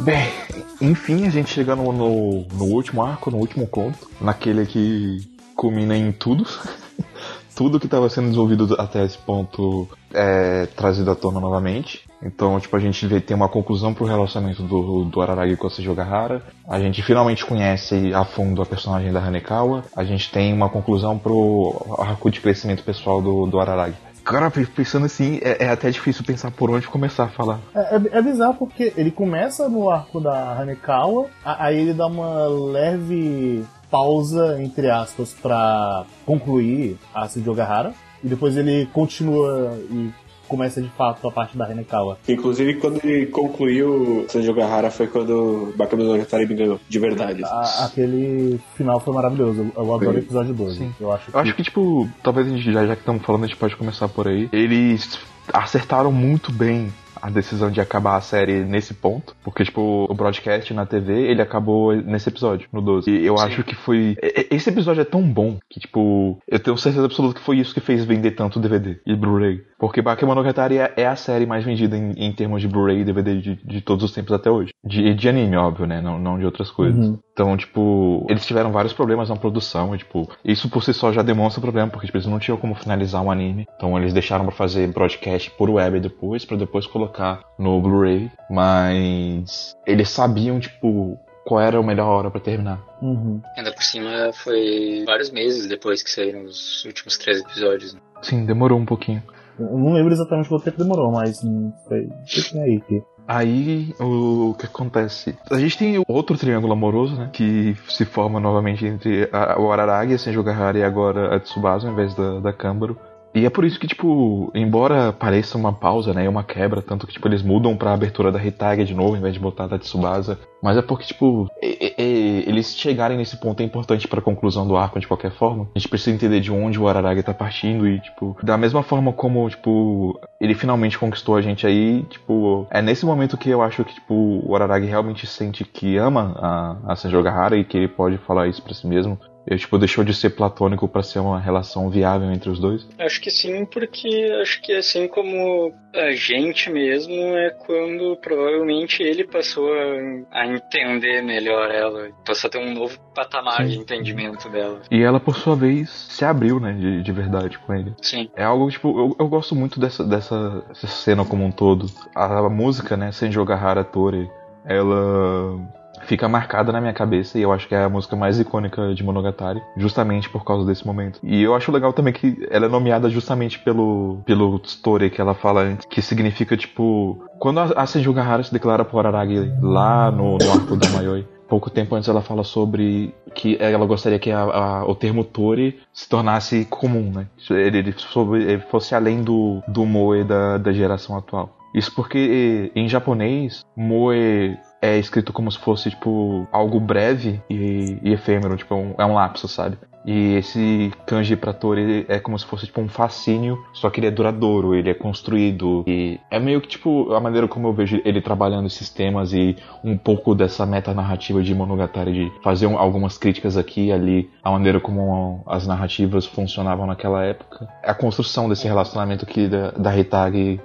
Bem, enfim, a gente chega no, no, no último arco, no último conto, naquele que culmina em tudo. tudo que estava sendo desenvolvido até esse ponto é trazido à tona novamente. Então, tipo, a gente vê, tem uma conclusão pro relacionamento do, do Araragi com a Sejogahara. A gente finalmente conhece a fundo a personagem da Hanekawa. A gente tem uma conclusão pro arco de crescimento pessoal do, do Araragi. Cara, pensando assim, é, é até difícil pensar por onde começar a falar. É, é, é bizarro porque ele começa no arco da Hanekawa, aí ele dá uma leve pausa, entre aspas, pra concluir a Sejogahara, e depois ele continua e começa de fato a parte da Hanekawa. Inclusive, quando ele concluiu Sanjogahara foi quando Bakami no Monogatari me ganhou, de verdade. A- aquele final foi maravilhoso, eu, adoro o episódio 2. Sim. Eu acho que, Eu acho que, tipo, talvez a gente, já, já que estamos falando, a gente pode começar por aí. Eles acertaram muito bem a decisão de acabar a série nesse ponto. Porque, tipo, o broadcast na TV, ele acabou nesse episódio, no 12. E eu Sim. acho que foi. Esse episódio é tão bom que, tipo, eu tenho certeza absoluta que foi isso que fez vender tanto DVD e Blu-ray. Porque Bakemonogatari é, é a série mais vendida em, em termos de Blu-ray e DVD de, de todos os tempos até hoje. De, de anime, óbvio, né? Não, não de outras coisas. Uhum. Então, tipo, eles tiveram vários problemas na produção, e, tipo, isso por si só já demonstra o problema, porque tipo, eles não tinham como finalizar um anime. Então eles deixaram pra fazer broadcast por web depois, pra depois colocar no Blu-ray. Mas eles sabiam, tipo, qual era a melhor hora pra terminar. Uhum. Ainda por cima foi vários meses depois que saíram os últimos três episódios. né? Sim, demorou um pouquinho. Eu não lembro exatamente quanto tempo demorou, mas hum, foi. Fiquem aí que. Aí, o que acontece? A gente tem outro triângulo amoroso, né? Que se forma novamente entre a- o Araragi, a Senjogahara e agora a Tsubasa, ao invés da, da Kambaro. E é por isso que, tipo, embora pareça uma pausa, né, uma quebra, tanto que, tipo, eles mudam pra abertura da Hitage de novo, ao invés de botar da Tsubasa, mas é porque, tipo, e- e- eles chegarem nesse ponto é importante pra conclusão do arco de qualquer forma. A gente precisa entender de onde o Araragi tá partindo e, tipo, da mesma forma como, tipo, ele finalmente conquistou a gente aí, tipo, é nesse momento que eu acho que, tipo, o Araragi realmente sente que ama a, a Senjogahara e que ele pode falar isso pra si mesmo. Ele, tipo, deixou de ser platônico pra ser uma relação viável entre os dois. Acho que sim, porque acho que assim como a gente mesmo é quando provavelmente ele passou a, a entender melhor ela, passou a ter um novo patamar de entendimento dela. E ela, por sua vez, se abriu, né, de, de verdade com ele. Sim. É algo, tipo, eu, eu gosto muito dessa, dessa, dessa cena como um todo. A, a música, né, Senjogahara Tore, ela fica marcada na minha cabeça e eu acho que é a música mais icônica de Monogatari, justamente por causa desse momento. E eu acho legal também que ela é nomeada justamente pelo, pelo story que ela fala antes, que significa, tipo, quando a, a Senjogahara se declara pro Araragi lá no, no arco da Mayoi, pouco tempo antes ela fala sobre que ela gostaria que a- a- o termo Tori se tornasse comum, né? Ele, ele sobre- ele fosse além do, do Moe da, da geração atual. Isso porque em japonês, Moe é escrito como se fosse, tipo, algo breve e, e efêmero, tipo, um- é um lapso, sabe? E esse kanji pra Tori é como se fosse, tipo, um fascínio, só que ele é duradouro, ele é construído. E é meio que, tipo, a maneira como eu vejo ele trabalhando esses temas e um pouco dessa metanarrativa de Monogatari, de fazer um- algumas críticas aqui e ali, a maneira como as narrativas funcionavam naquela época. A construção desse relacionamento aqui da, da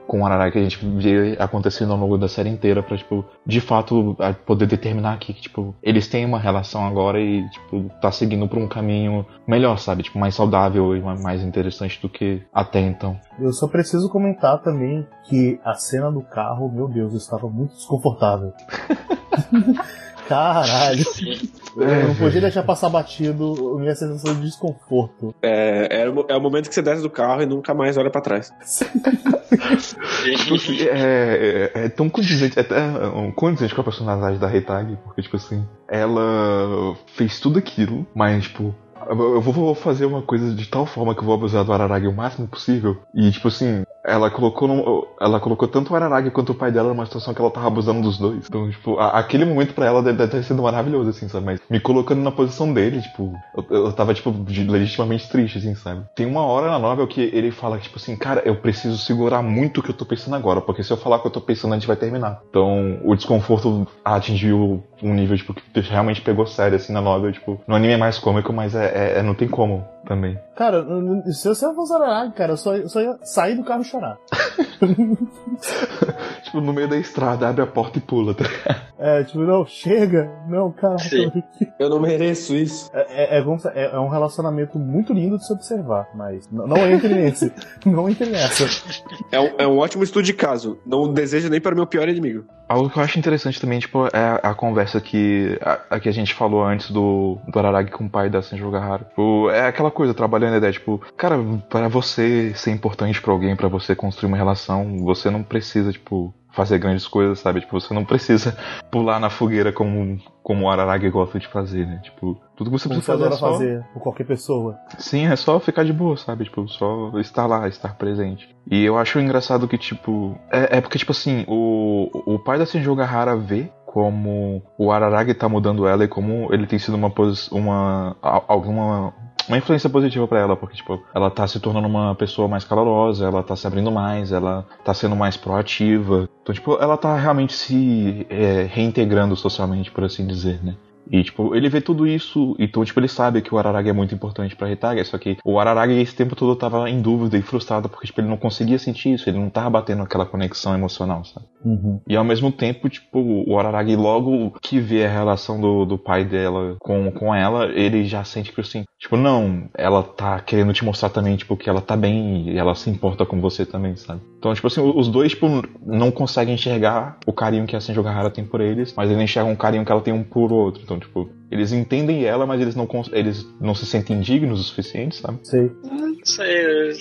com o Araragi que a gente vê acontecendo ao longo da série inteira pra, tipo, de fato, poder determinar aqui que, tipo, eles têm uma relação agora e, tipo, tá seguindo por um caminho melhor, sabe? Tipo, mais saudável e ma- mais interessante do que até então. Eu só preciso comentar também que a cena do carro, meu Deus, eu estava muito desconfortável. Caralho. Eu não podia deixar passar batido a minha sensação de desconforto. É, é, o- é o momento que você desce do carro e nunca mais olha pra trás. É, é, é tão condizente, é até um, condizente com a personalidade da Hitagi, porque, tipo assim, ela fez tudo aquilo, mas, tipo, eu vou fazer uma coisa de tal forma que eu vou abusar do Araragi o máximo possível. E, tipo assim, ela colocou, no- ela colocou tanto o Araragi quanto o pai dela numa situação que ela tava abusando dos dois. Então, tipo, a- aquele momento pra ela deve, deve ter sido maravilhoso, assim, sabe? Mas me colocando na posição dele, tipo, eu, eu tava, tipo, legitimamente triste, assim, sabe? Tem uma hora na novel que ele fala, tipo assim, cara, eu preciso segurar muito o que eu tô pensando agora, porque se eu falar o que eu tô pensando, a gente vai terminar. Então, o desconforto atingiu um nível, tipo, que realmente pegou sério, assim, na novel, tipo, no anime é mais cômico, mas é, é- é- não tem como também. Cara, se você fosse Araragi, cara, eu só, eu só ia sair do carro e chorar. Tipo, no meio da estrada, abre a porta e pula, tá ligado? É, tipo, não, chega, não, cara. Eu não mereço isso. É, é, é é- é um relacionamento muito lindo de se observar, mas n- não entre nesse. Não entre nessa. É um, é um ótimo estudo de caso. Não desejo nem para o meu pior inimigo. Algo que eu acho interessante também, tipo, é a, a conversa que a, a que a gente falou antes do, do Araragi com o pai da Senjogahara. Tipo, é aquela coisa, trabalhando a ideia, tipo, cara, para você ser importante pra alguém, pra você construir uma relação, você não precisa, tipo, fazer grandes coisas, sabe? Tipo, você não precisa pular na fogueira como, como o Araragi gosta de fazer, né? Tipo, tudo que você precisa você fazer é só... fazer por qualquer pessoa. Sim, é só ficar de boa, sabe? Tipo, só estar lá, estar presente. E eu acho engraçado que, tipo. É, é porque, tipo assim, o, o pai da Senjogahara vê como o Araragi tá mudando ela e como ele tem sido uma uma alguma uma influência positiva pra ela, porque tipo, ela tá se tornando uma pessoa mais calorosa, ela tá se abrindo mais, ela tá sendo mais proativa. Então, tipo, ela tá realmente se é, reintegrando socialmente, por assim dizer, né? E, tipo, ele vê tudo isso, então, tipo, ele sabe que o Araragi é muito importante pra Hitaga, só que o Araragi esse tempo todo tava em dúvida e frustrado, porque, tipo, ele não conseguia sentir isso, ele não tava batendo aquela conexão emocional, sabe? Uhum. E ao mesmo tempo, tipo, o Araragi logo que vê a relação do, do pai dela com, com ela, ele já sente que assim, tipo, não, ela tá querendo te mostrar também, tipo, que ela tá bem e ela se importa com você também, sabe? Então, tipo assim, os dois, tipo, não conseguem enxergar o carinho que a Senjogahara tem por eles, mas eles enxergam o carinho que ela tem um por outro. Então, tipo, eles entendem ela, mas eles não, eles não se sentem dignos o suficiente, sabe? Sei. Não sei.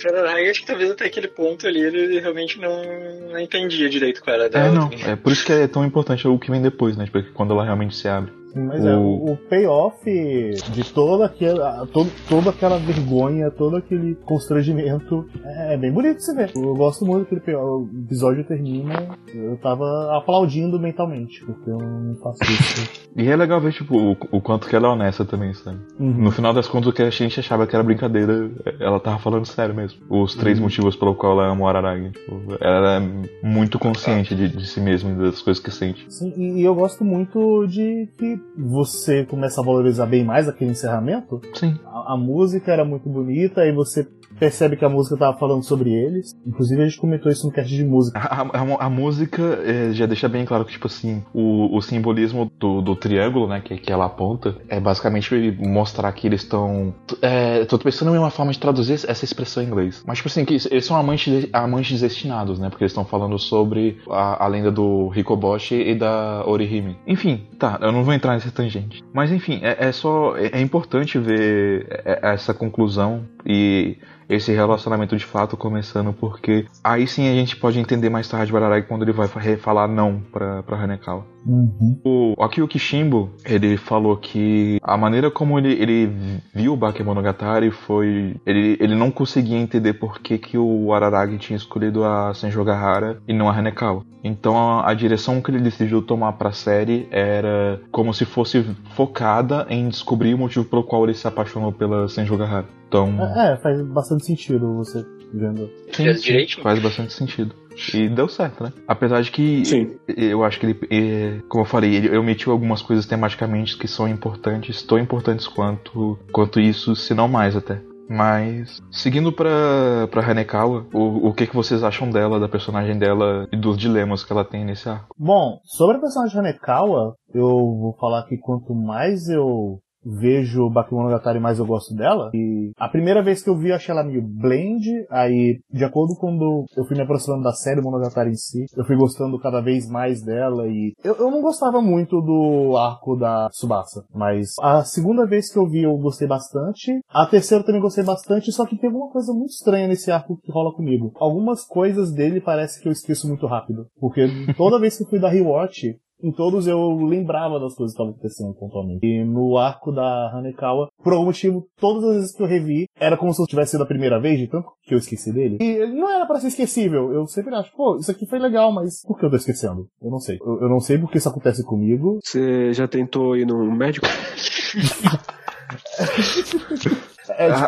Pra acho que talvez até aquele ponto ali ele realmente não, não entendia direito qual era dela. É, não. É por isso que é tão importante o que vem depois, né? Tipo, quando ela realmente se abre. Sim, Mas é, O- o, o payoff de toda aquela, to, toda aquela vergonha, todo aquele constrangimento é bem bonito de se ver. Eu gosto muito daquele payoff. O episódio termina, eu tava aplaudindo mentalmente, porque eu não faço isso. E é legal ver, tipo, o, o quanto que ela é honesta também, sabe? Uhum. No final das contas, o que a gente achava que era brincadeira, ela tava falando sério mesmo. Os três motivos pelo qual ela ama o Araragi. Tipo, ela é muito consciente de, de si mesma e das coisas que sente. Sim, e, e eu gosto muito de que você começa a valorizar bem mais aquele encerramento. Sim. A, a música era muito bonita, e você percebe que a música tava falando sobre eles. Inclusive a gente comentou isso no cast de música. A, a- a música é, já deixa bem claro que, tipo assim, o, o simbolismo do, do triângulo, né, que, que ela aponta, é basicamente mostrar que eles estão. É, tô pensando em uma forma de traduzir essa expressão em inglês. Mas, tipo assim, que eles são amantes, amantes destinados, né, porque eles estão falando sobre a, a lenda do Hikoboshi e da Orihime. Enfim, tá, eu não vou entrar nessa tangente. Mas, enfim, é, é só. É, é importante ver é- é essa conclusão e esse relacionamento de fato começando, porque aí sim a gente pode entender mais tarde o Araragi quando ele vai fa- falar não pra, pra Hanekawa. Uhum. O Akio Kishimbo, ele falou que a maneira como ele, ele viu o Bakemonogatari foi... Ele, ele não conseguia entender por que, que o Araragi tinha escolhido a Senjogahara e não a Hanekawa. Então a, a direção que ele decidiu tomar pra série era como se fosse focada em descobrir o motivo pelo qual ele se apaixonou pela Senjogahara. Então... É, é, faz bastante sentido você vendo. Fez direitinho. Faz bastante sentido. E deu certo, né? Apesar de que Sim. eu acho que ele, eh, como eu falei, ele omitiu algumas coisas tematicamente que são importantes, tão importantes quanto, quanto isso, se não mais até. Mas, seguindo pra, pra Hanekawa, o, o que, que vocês acham dela, da personagem dela e dos dilemas que ela tem nesse arco? Bom, sobre a personagem Hanekawa, eu vou falar que quanto mais eu vejo Bakemonogatari, mais eu gosto dela. E a primeira vez que eu vi, eu achei ela meio blend. Aí, de acordo com quando eu fui me aproximando da série Monogatari em si, eu fui gostando cada vez mais dela. E eu, eu não gostava muito do arco da Tsubasa. Mas a segunda vez que eu vi, eu gostei bastante. A terceira também gostei bastante. Só que tem alguma coisa muito estranha nesse arco que rola comigo. Algumas coisas dele parece que eu esqueço muito rápido. Porque toda vez que eu fui dar rewatch, em todos eu lembrava das coisas que estavam acontecendo pontualmente. E no arco da Hanekawa, por algum motivo, todas as vezes que eu revi, era como se eu tivesse sido a primeira vez, de tanto que eu esqueci dele. E não era pra ser esquecível. Eu sempre acho, pô, isso aqui foi legal, mas por que eu tô esquecendo? Eu não sei. Eu, eu não sei porque isso acontece comigo. Você já tentou ir num médico? É tipo,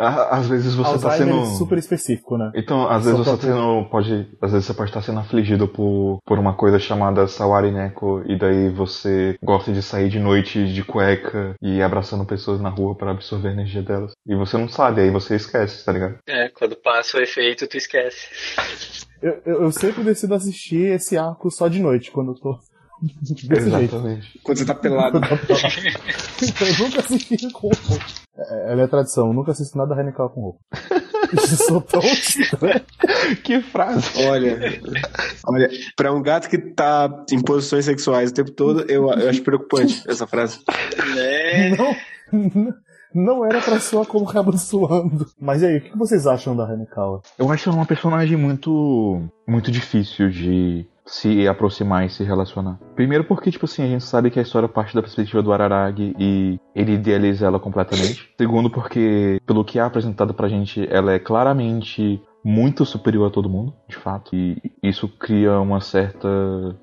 Ah, ah, às vezes você tá Alzheimer sendo. super específico, né? Então, às vezes você tá sendo, pode, às vezes você pode estar sendo afligido por, por uma coisa chamada Sawari Neko e daí você gosta de sair de noite de cueca e abraçando pessoas na rua para absorver a energia delas. E você não sabe, aí você esquece, tá ligado? É, quando passa o efeito, tu esquece. Eu, eu, eu sempre decido assistir esse arco só de noite, quando eu tô Desse jeito. Exatamente. Quando você tá pelado. Então, eu nunca assisti com roupa. É, ela é a tradição, eu nunca assisto nada Hanekawa com roupa. Isso sou tão estranho. Que frase. Olha, olha, pra um gato que tá em posições sexuais o tempo todo, eu, eu acho preocupante essa frase. Né? Não, não era pra soar como rabo suando. Mas e aí, o que vocês acham da Hanekawa? Eu acho ela uma personagem muito, muito difícil de se aproximar e se relacionar. Primeiro porque, tipo assim, a gente sabe que a história parte da perspectiva do Araragi e ele idealiza ela completamente. Segundo porque, pelo que é apresentado pra gente, ela é claramente muito superior a todo mundo, de fato. E isso cria uma certa,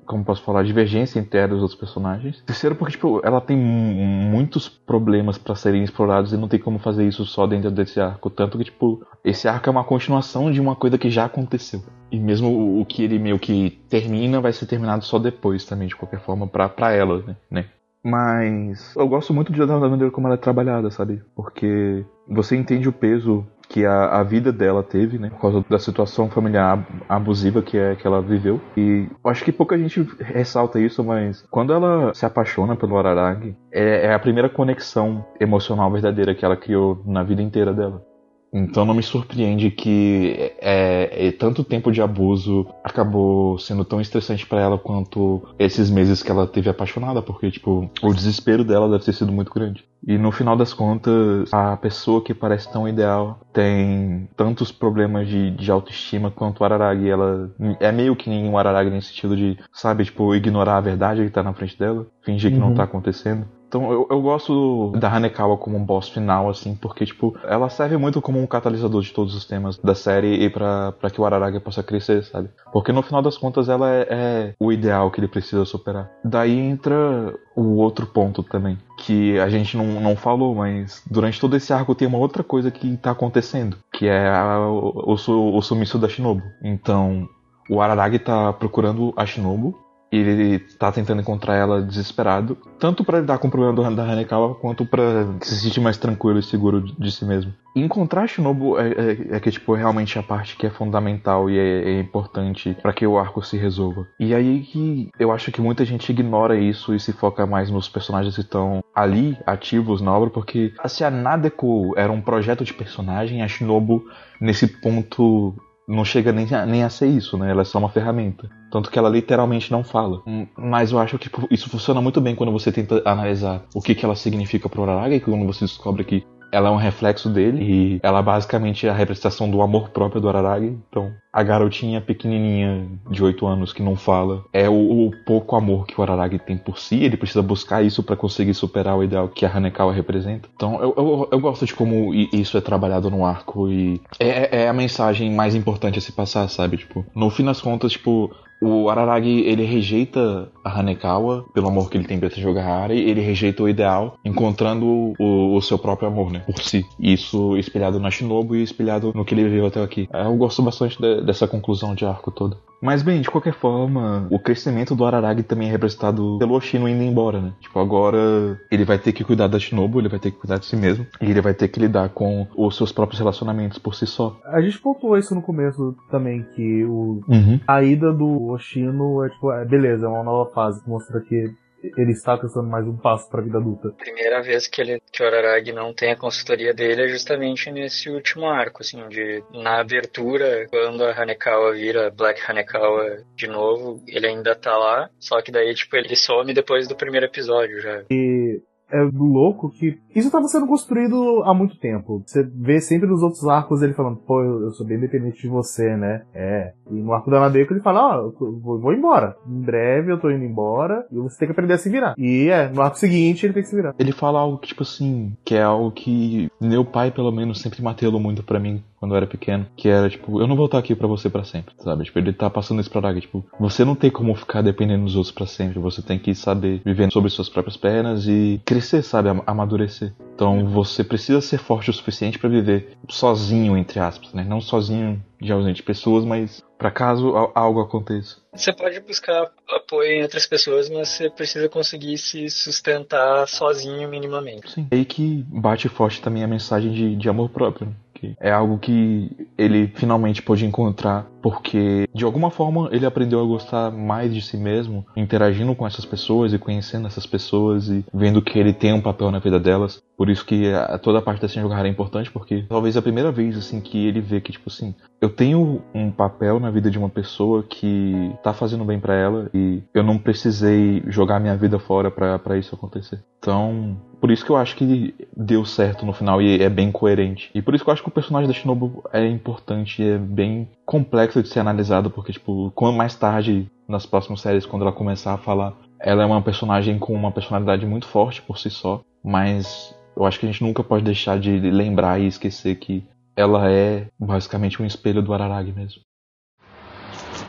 como posso falar, divergência entre ela e os outros personagens. Terceiro porque, tipo, ela tem mu- muitos problemas pra serem explorados e não tem como fazer isso só dentro desse arco. Tanto que, tipo, esse arco é uma continuação de uma coisa que já aconteceu. E mesmo o- que ele meio que termina vai ser terminado só depois também, de qualquer forma, pra, pra ela, né? Mas eu gosto muito de- da maneira como ela é trabalhada, sabe? Porque você entende o peso que a, a vida dela teve, né? Por causa da situação familiar ab- abusiva que, é, que ela viveu. E acho que pouca gente ressalta isso, mas quando ela se apaixona pelo Araragi, é, é a primeira conexão emocional verdadeira que ela criou na vida inteira dela. Então não me surpreende que é, é, tanto tempo de abuso acabou sendo tão estressante pra ela quanto esses meses que ela teve apaixonada, porque tipo o desespero dela deve ter sido muito grande. E no final das contas, a pessoa que parece tão ideal tem tantos problemas de, de autoestima quanto o Araragi. Ela é meio que nem o Araragi nesse sentido de, sabe, tipo, ignorar a verdade que tá na frente dela, fingir que não Uhum. tá acontecendo. Então eu, eu gosto da Hanekawa como um boss final, assim, porque, tipo, ela serve muito como um catalisador de todos os temas da série e pra que o Araragi possa crescer, sabe? Porque no final das contas ela é, é o ideal que ele precisa superar. Daí entra o outro ponto também, que a gente não, não falou, mas durante todo esse arco tem uma outra coisa que tá acontecendo, que é a- o, o, o sumiço da Shinobu. Então, o Araragi tá procurando a Shinobu, e ele tá tentando encontrar ela desesperado, tanto pra lidar com o problema da Hanekawa, quanto pra se sentir mais tranquilo e seguro de, de si mesmo. Encontrar Shinobu é, é- é que, tipo, realmente a parte que é fundamental e é, é importante pra que o arco se resolva. E aí que eu acho que muita gente ignora isso e se foca mais nos personagens que estão ali, ativos na obra, porque se a Nadeko era um projeto de personagem, a Shinobu, nesse ponto, não chega nem a, nem a ser isso, né? Ela é só uma ferramenta. Tanto que ela literalmente não fala. Hum, Mas eu acho que isso funciona muito bem quando você tenta analisar o que, que ela significa pro Araragi, quando você descobre que ela é um reflexo dele e ela basicamente é a representação do amor próprio do Araragi. Então, a garotinha pequenininha de 8 anos que não fala é o, o pouco amor que o Araragi tem por si. Ele precisa buscar isso pra conseguir superar o ideal que a Hanekawa representa. Então, eu, eu, eu gosto de como isso é trabalhado no arco e é, é a mensagem mais importante a se passar, sabe? Tipo, no fim das contas, tipo, o Araragi, ele rejeita a Hanekawa pelo amor que ele tem pela e ele rejeita o ideal, encontrando o, o seu próprio amor, né, por si. Isso espelhado na Shinobu e espelhado no que ele viveu até aqui. Eu gosto bastante de- dessa conclusão de arco todo. Mas bem, de qualquer forma, o crescimento do Araragi também é representado pelo Oshino indo embora, né? Tipo, agora ele vai ter que cuidar da Shinobu, ele vai ter que cuidar de si mesmo, e ele vai ter que lidar com os seus próprios relacionamentos por si só. A gente pontuou isso no começo também, que o, Uhum. a ida do Oshino é tipo, é, beleza, é uma nova fase mostra que ele está testando mais um passo pra vida adulta. primeira vez que, ele, que o Araragi não tem a consultoria dele é justamente nesse último arco, assim, de na abertura, quando a Hanekawa vira Black Hanekawa de novo, ele ainda tá lá, só que daí, tipo, ele some depois do primeiro episódio já. E é louco que isso estava sendo construído há muito tempo. Você vê sempre nos outros arcos ele falando, pô, eu, sou bem dependente de você, né? É. E no arco da Nadeko ele fala, ó, tô- vou, embora. Em breve eu tô indo embora e você tem que aprender a se virar. E é, no arco seguinte ele tem que se virar. Ele fala algo que, tipo assim, que é algo que meu pai, pelo menos, sempre martelou muito pra mim quando eu era pequeno. Que era, tipo, eu não vou estar aqui pra você pra sempre, sabe? Tipo, ele tá passando isso pra Araga, tipo, você não tem como ficar dependendo dos outros pra sempre. Você tem que saber viver sobre suas próprias pernas e crescer, sabe? Am- Amadurecer. Então você precisa ser forte o suficiente pra viver sozinho, entre aspas, né? Não sozinho de ausente de pessoas, mas pra caso al- algo aconteça. Você pode buscar apoio em outras pessoas, mas você precisa conseguir se sustentar sozinho minimamente. Sim. É aí que bate forte também a mensagem de, de amor próprio. né? Que é algo que ele finalmente pôde encontrar porque de alguma forma ele aprendeu a gostar mais de si mesmo, interagindo com essas pessoas e conhecendo essas pessoas e vendo que ele tem um papel na vida delas. Por isso que a, toda a parte da jogar é importante, porque talvez é a primeira vez assim que ele vê que tipo assim, eu tenho um papel na vida de uma pessoa que tá fazendo bem para ela e eu não precisei jogar minha vida fora para isso acontecer. Então, por isso que eu acho que deu certo no final e é bem coerente. E por isso que eu acho que o personagem da Shinobu é importante é bem complexo de ser analisado, porque, tipo, quando mais tarde, nas próximas séries, quando ela começar a falar, ela é uma personagem com uma personalidade muito forte por si só, mas eu acho que a gente nunca pode deixar de lembrar e esquecer que ela é basicamente um espelho do Araragi mesmo.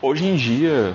Hoje em dia,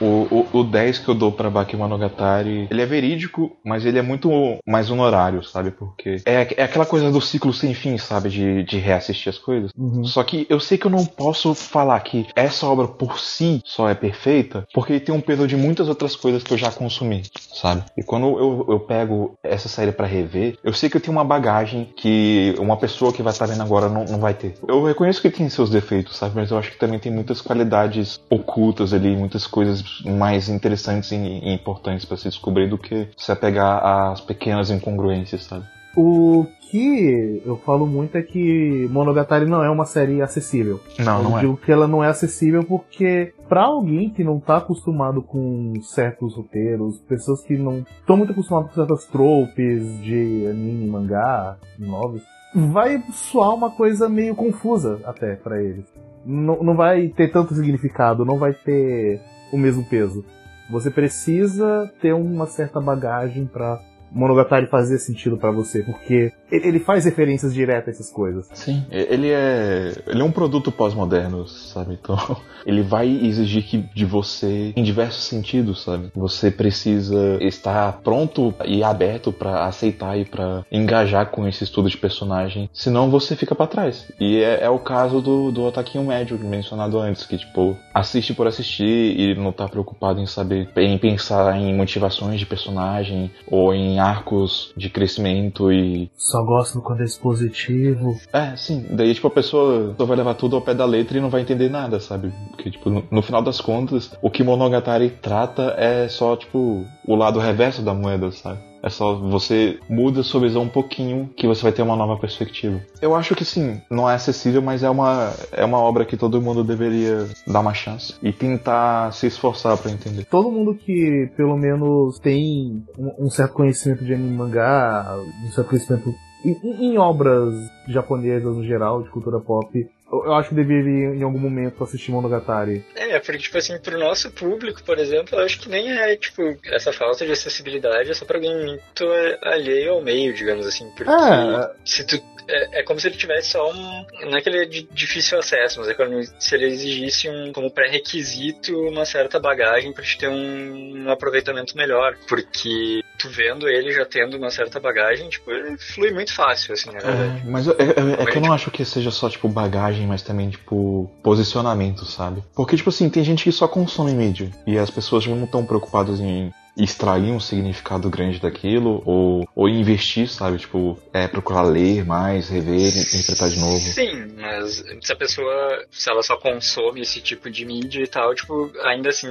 o, o, o 10 que eu dou pra Bakemonogatari, ele é verídico, mas ele é muito mais honorário, sabe? Porque é, é aquela coisa do ciclo sem fim, sabe? De, de reassistir as coisas. Uhum. Só que eu sei que eu não posso falar que essa obra por si só é perfeita, porque tem um peso de muitas outras coisas que eu já consumi, sabe? E quando eu, eu pego essa série para rever, eu sei que eu tenho uma bagagem que uma pessoa que vai estar vendo agora não, não vai ter. Eu reconheço que tem seus defeitos, sabe? Mas eu acho que também tem muitas qualidades ocultas ali, muitas coisas mais interessantes e importantes para se descobrir do que se apegar às pequenas incongruências, sabe? O que eu falo muito é que Monogatari não é uma série acessível. Não, não eu é. digo que ela não é acessível porque para alguém que não tá acostumado com certos roteiros, pessoas que não estão muito acostumadas com certas tropes de anime, mangá, novos, vai soar uma coisa meio confusa até para eles. Não, não vai ter tanto significado, não vai ter o mesmo peso. Você precisa ter uma certa bagagem para Monogatari fazer sentido para você, porque ele faz referências diretas a essas coisas. Sim, ele é ele é um produto pós-moderno, sabe? Então, ele vai exigir que de você em diversos sentidos, sabe? Você precisa estar pronto e aberto para aceitar e para engajar com esse estudo de personagem, senão você fica para trás. E é, é, o caso do, do Otaquinho Médio mencionado antes, que tipo, assiste por assistir e não tá preocupado em saber, em pensar em motivações de personagem ou em arcos de crescimento e. Só gosto quando é expositivo. É, sim. Daí, tipo, a pessoa vai levar tudo ao pé da letra e não vai entender nada, sabe? Porque, tipo, no, no final das contas, o que Monogatari trata é só, tipo, o lado reverso da moeda, sabe? É só você muda sua visão um pouquinho que você vai ter uma nova perspectiva. Eu acho que sim, não é acessível, mas é uma, é uma obra que todo mundo deveria dar uma chance e tentar se esforçar para entender. Todo mundo que pelo menos tem um, um certo conhecimento de anime mangá, um certo conhecimento em, em, obras japonesas no geral, de cultura pop, eu acho que deveria em algum momento assistir Monogatari. É, porque, tipo assim, pro nosso público, por exemplo, eu acho que nem é, tipo, essa falta de acessibilidade é só pra alguém muito alheio ao meio, digamos assim. Porque é. se tu. É, é, como se ele tivesse só um. Não é que ele é de difícil acesso, mas é como se ele exigisse um, como pré-requisito uma certa bagagem pra te ter um, um aproveitamento melhor. Porque tu vendo ele já tendo uma certa bagagem, tipo, ele flui muito fácil, assim, na verdade. É, mas é, é, é que eu não acho que seja só, tipo, bagagem, mas também, tipo, posicionamento, sabe? Porque, tipo assim, tem gente que só consome mídia. E as pessoas não estão preocupadas em extrair um significado grande daquilo ou, ou investir, sabe? Tipo, é procurar ler mais, rever, interpretar de novo. Sim, mas se a pessoa, se ela só consome esse tipo de mídia e tal, tipo, ainda assim,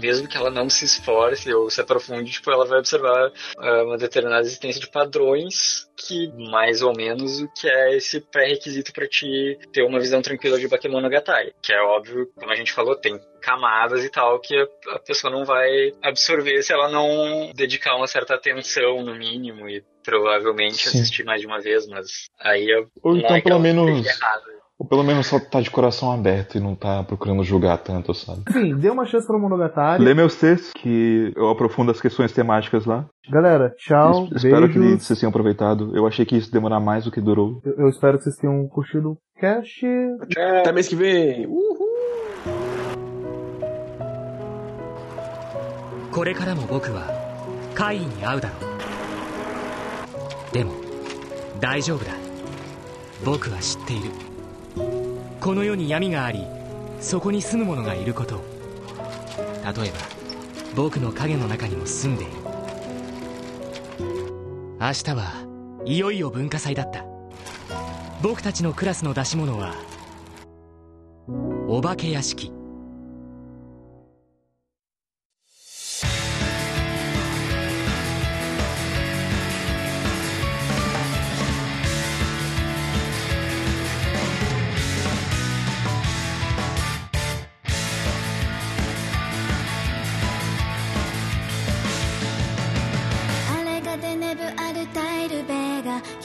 mesmo que ela não se esforce ou se aprofunde, tipo, ela vai observar uh, uma determinada existência de padrões que mais ou menos o que é esse pré-requisito para te ter uma visão tranquila de Bakemonogatari, que é óbvio, como a gente falou, tem camadas e tal que a pessoa não vai absorver se ela não dedicar uma certa atenção no mínimo e provavelmente Sim. assistir mais de uma vez, mas aí eu Ou então, é que pelo menos-. Ou pelo menos só tá de coração aberto e não tá procurando julgar tanto, sabe? Enfim, dê uma chance pra Monogatari. Lê meus textos, que eu aprofundo as questões temáticas lá. Galera, tchau, Es- Espero que beijos. vocês tenham aproveitado. Eu achei que isso demorar mais do que durou. Eu, eu espero que vocês tenham curtido o cast. Até mês que vem. Uhul. これからも僕は怪異に会うだろう。でも大丈夫だ。僕は知っている。この世に闇がありそこに住む者がいること。例えば僕の影の中にも住んでいる。明日はいよいよ文化祭だった。僕たちのクラスの出し物はお化け屋敷。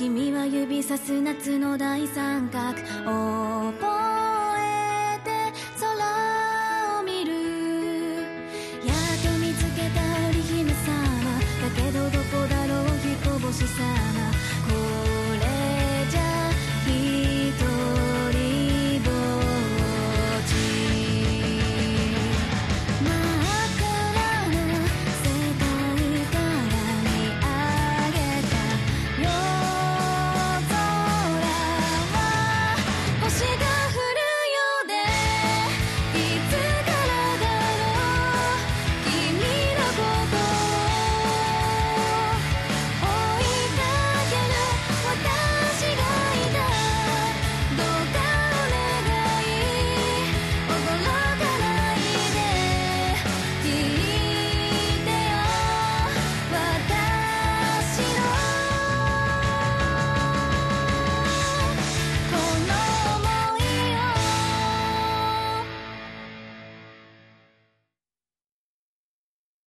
君は指さす夏の大三角。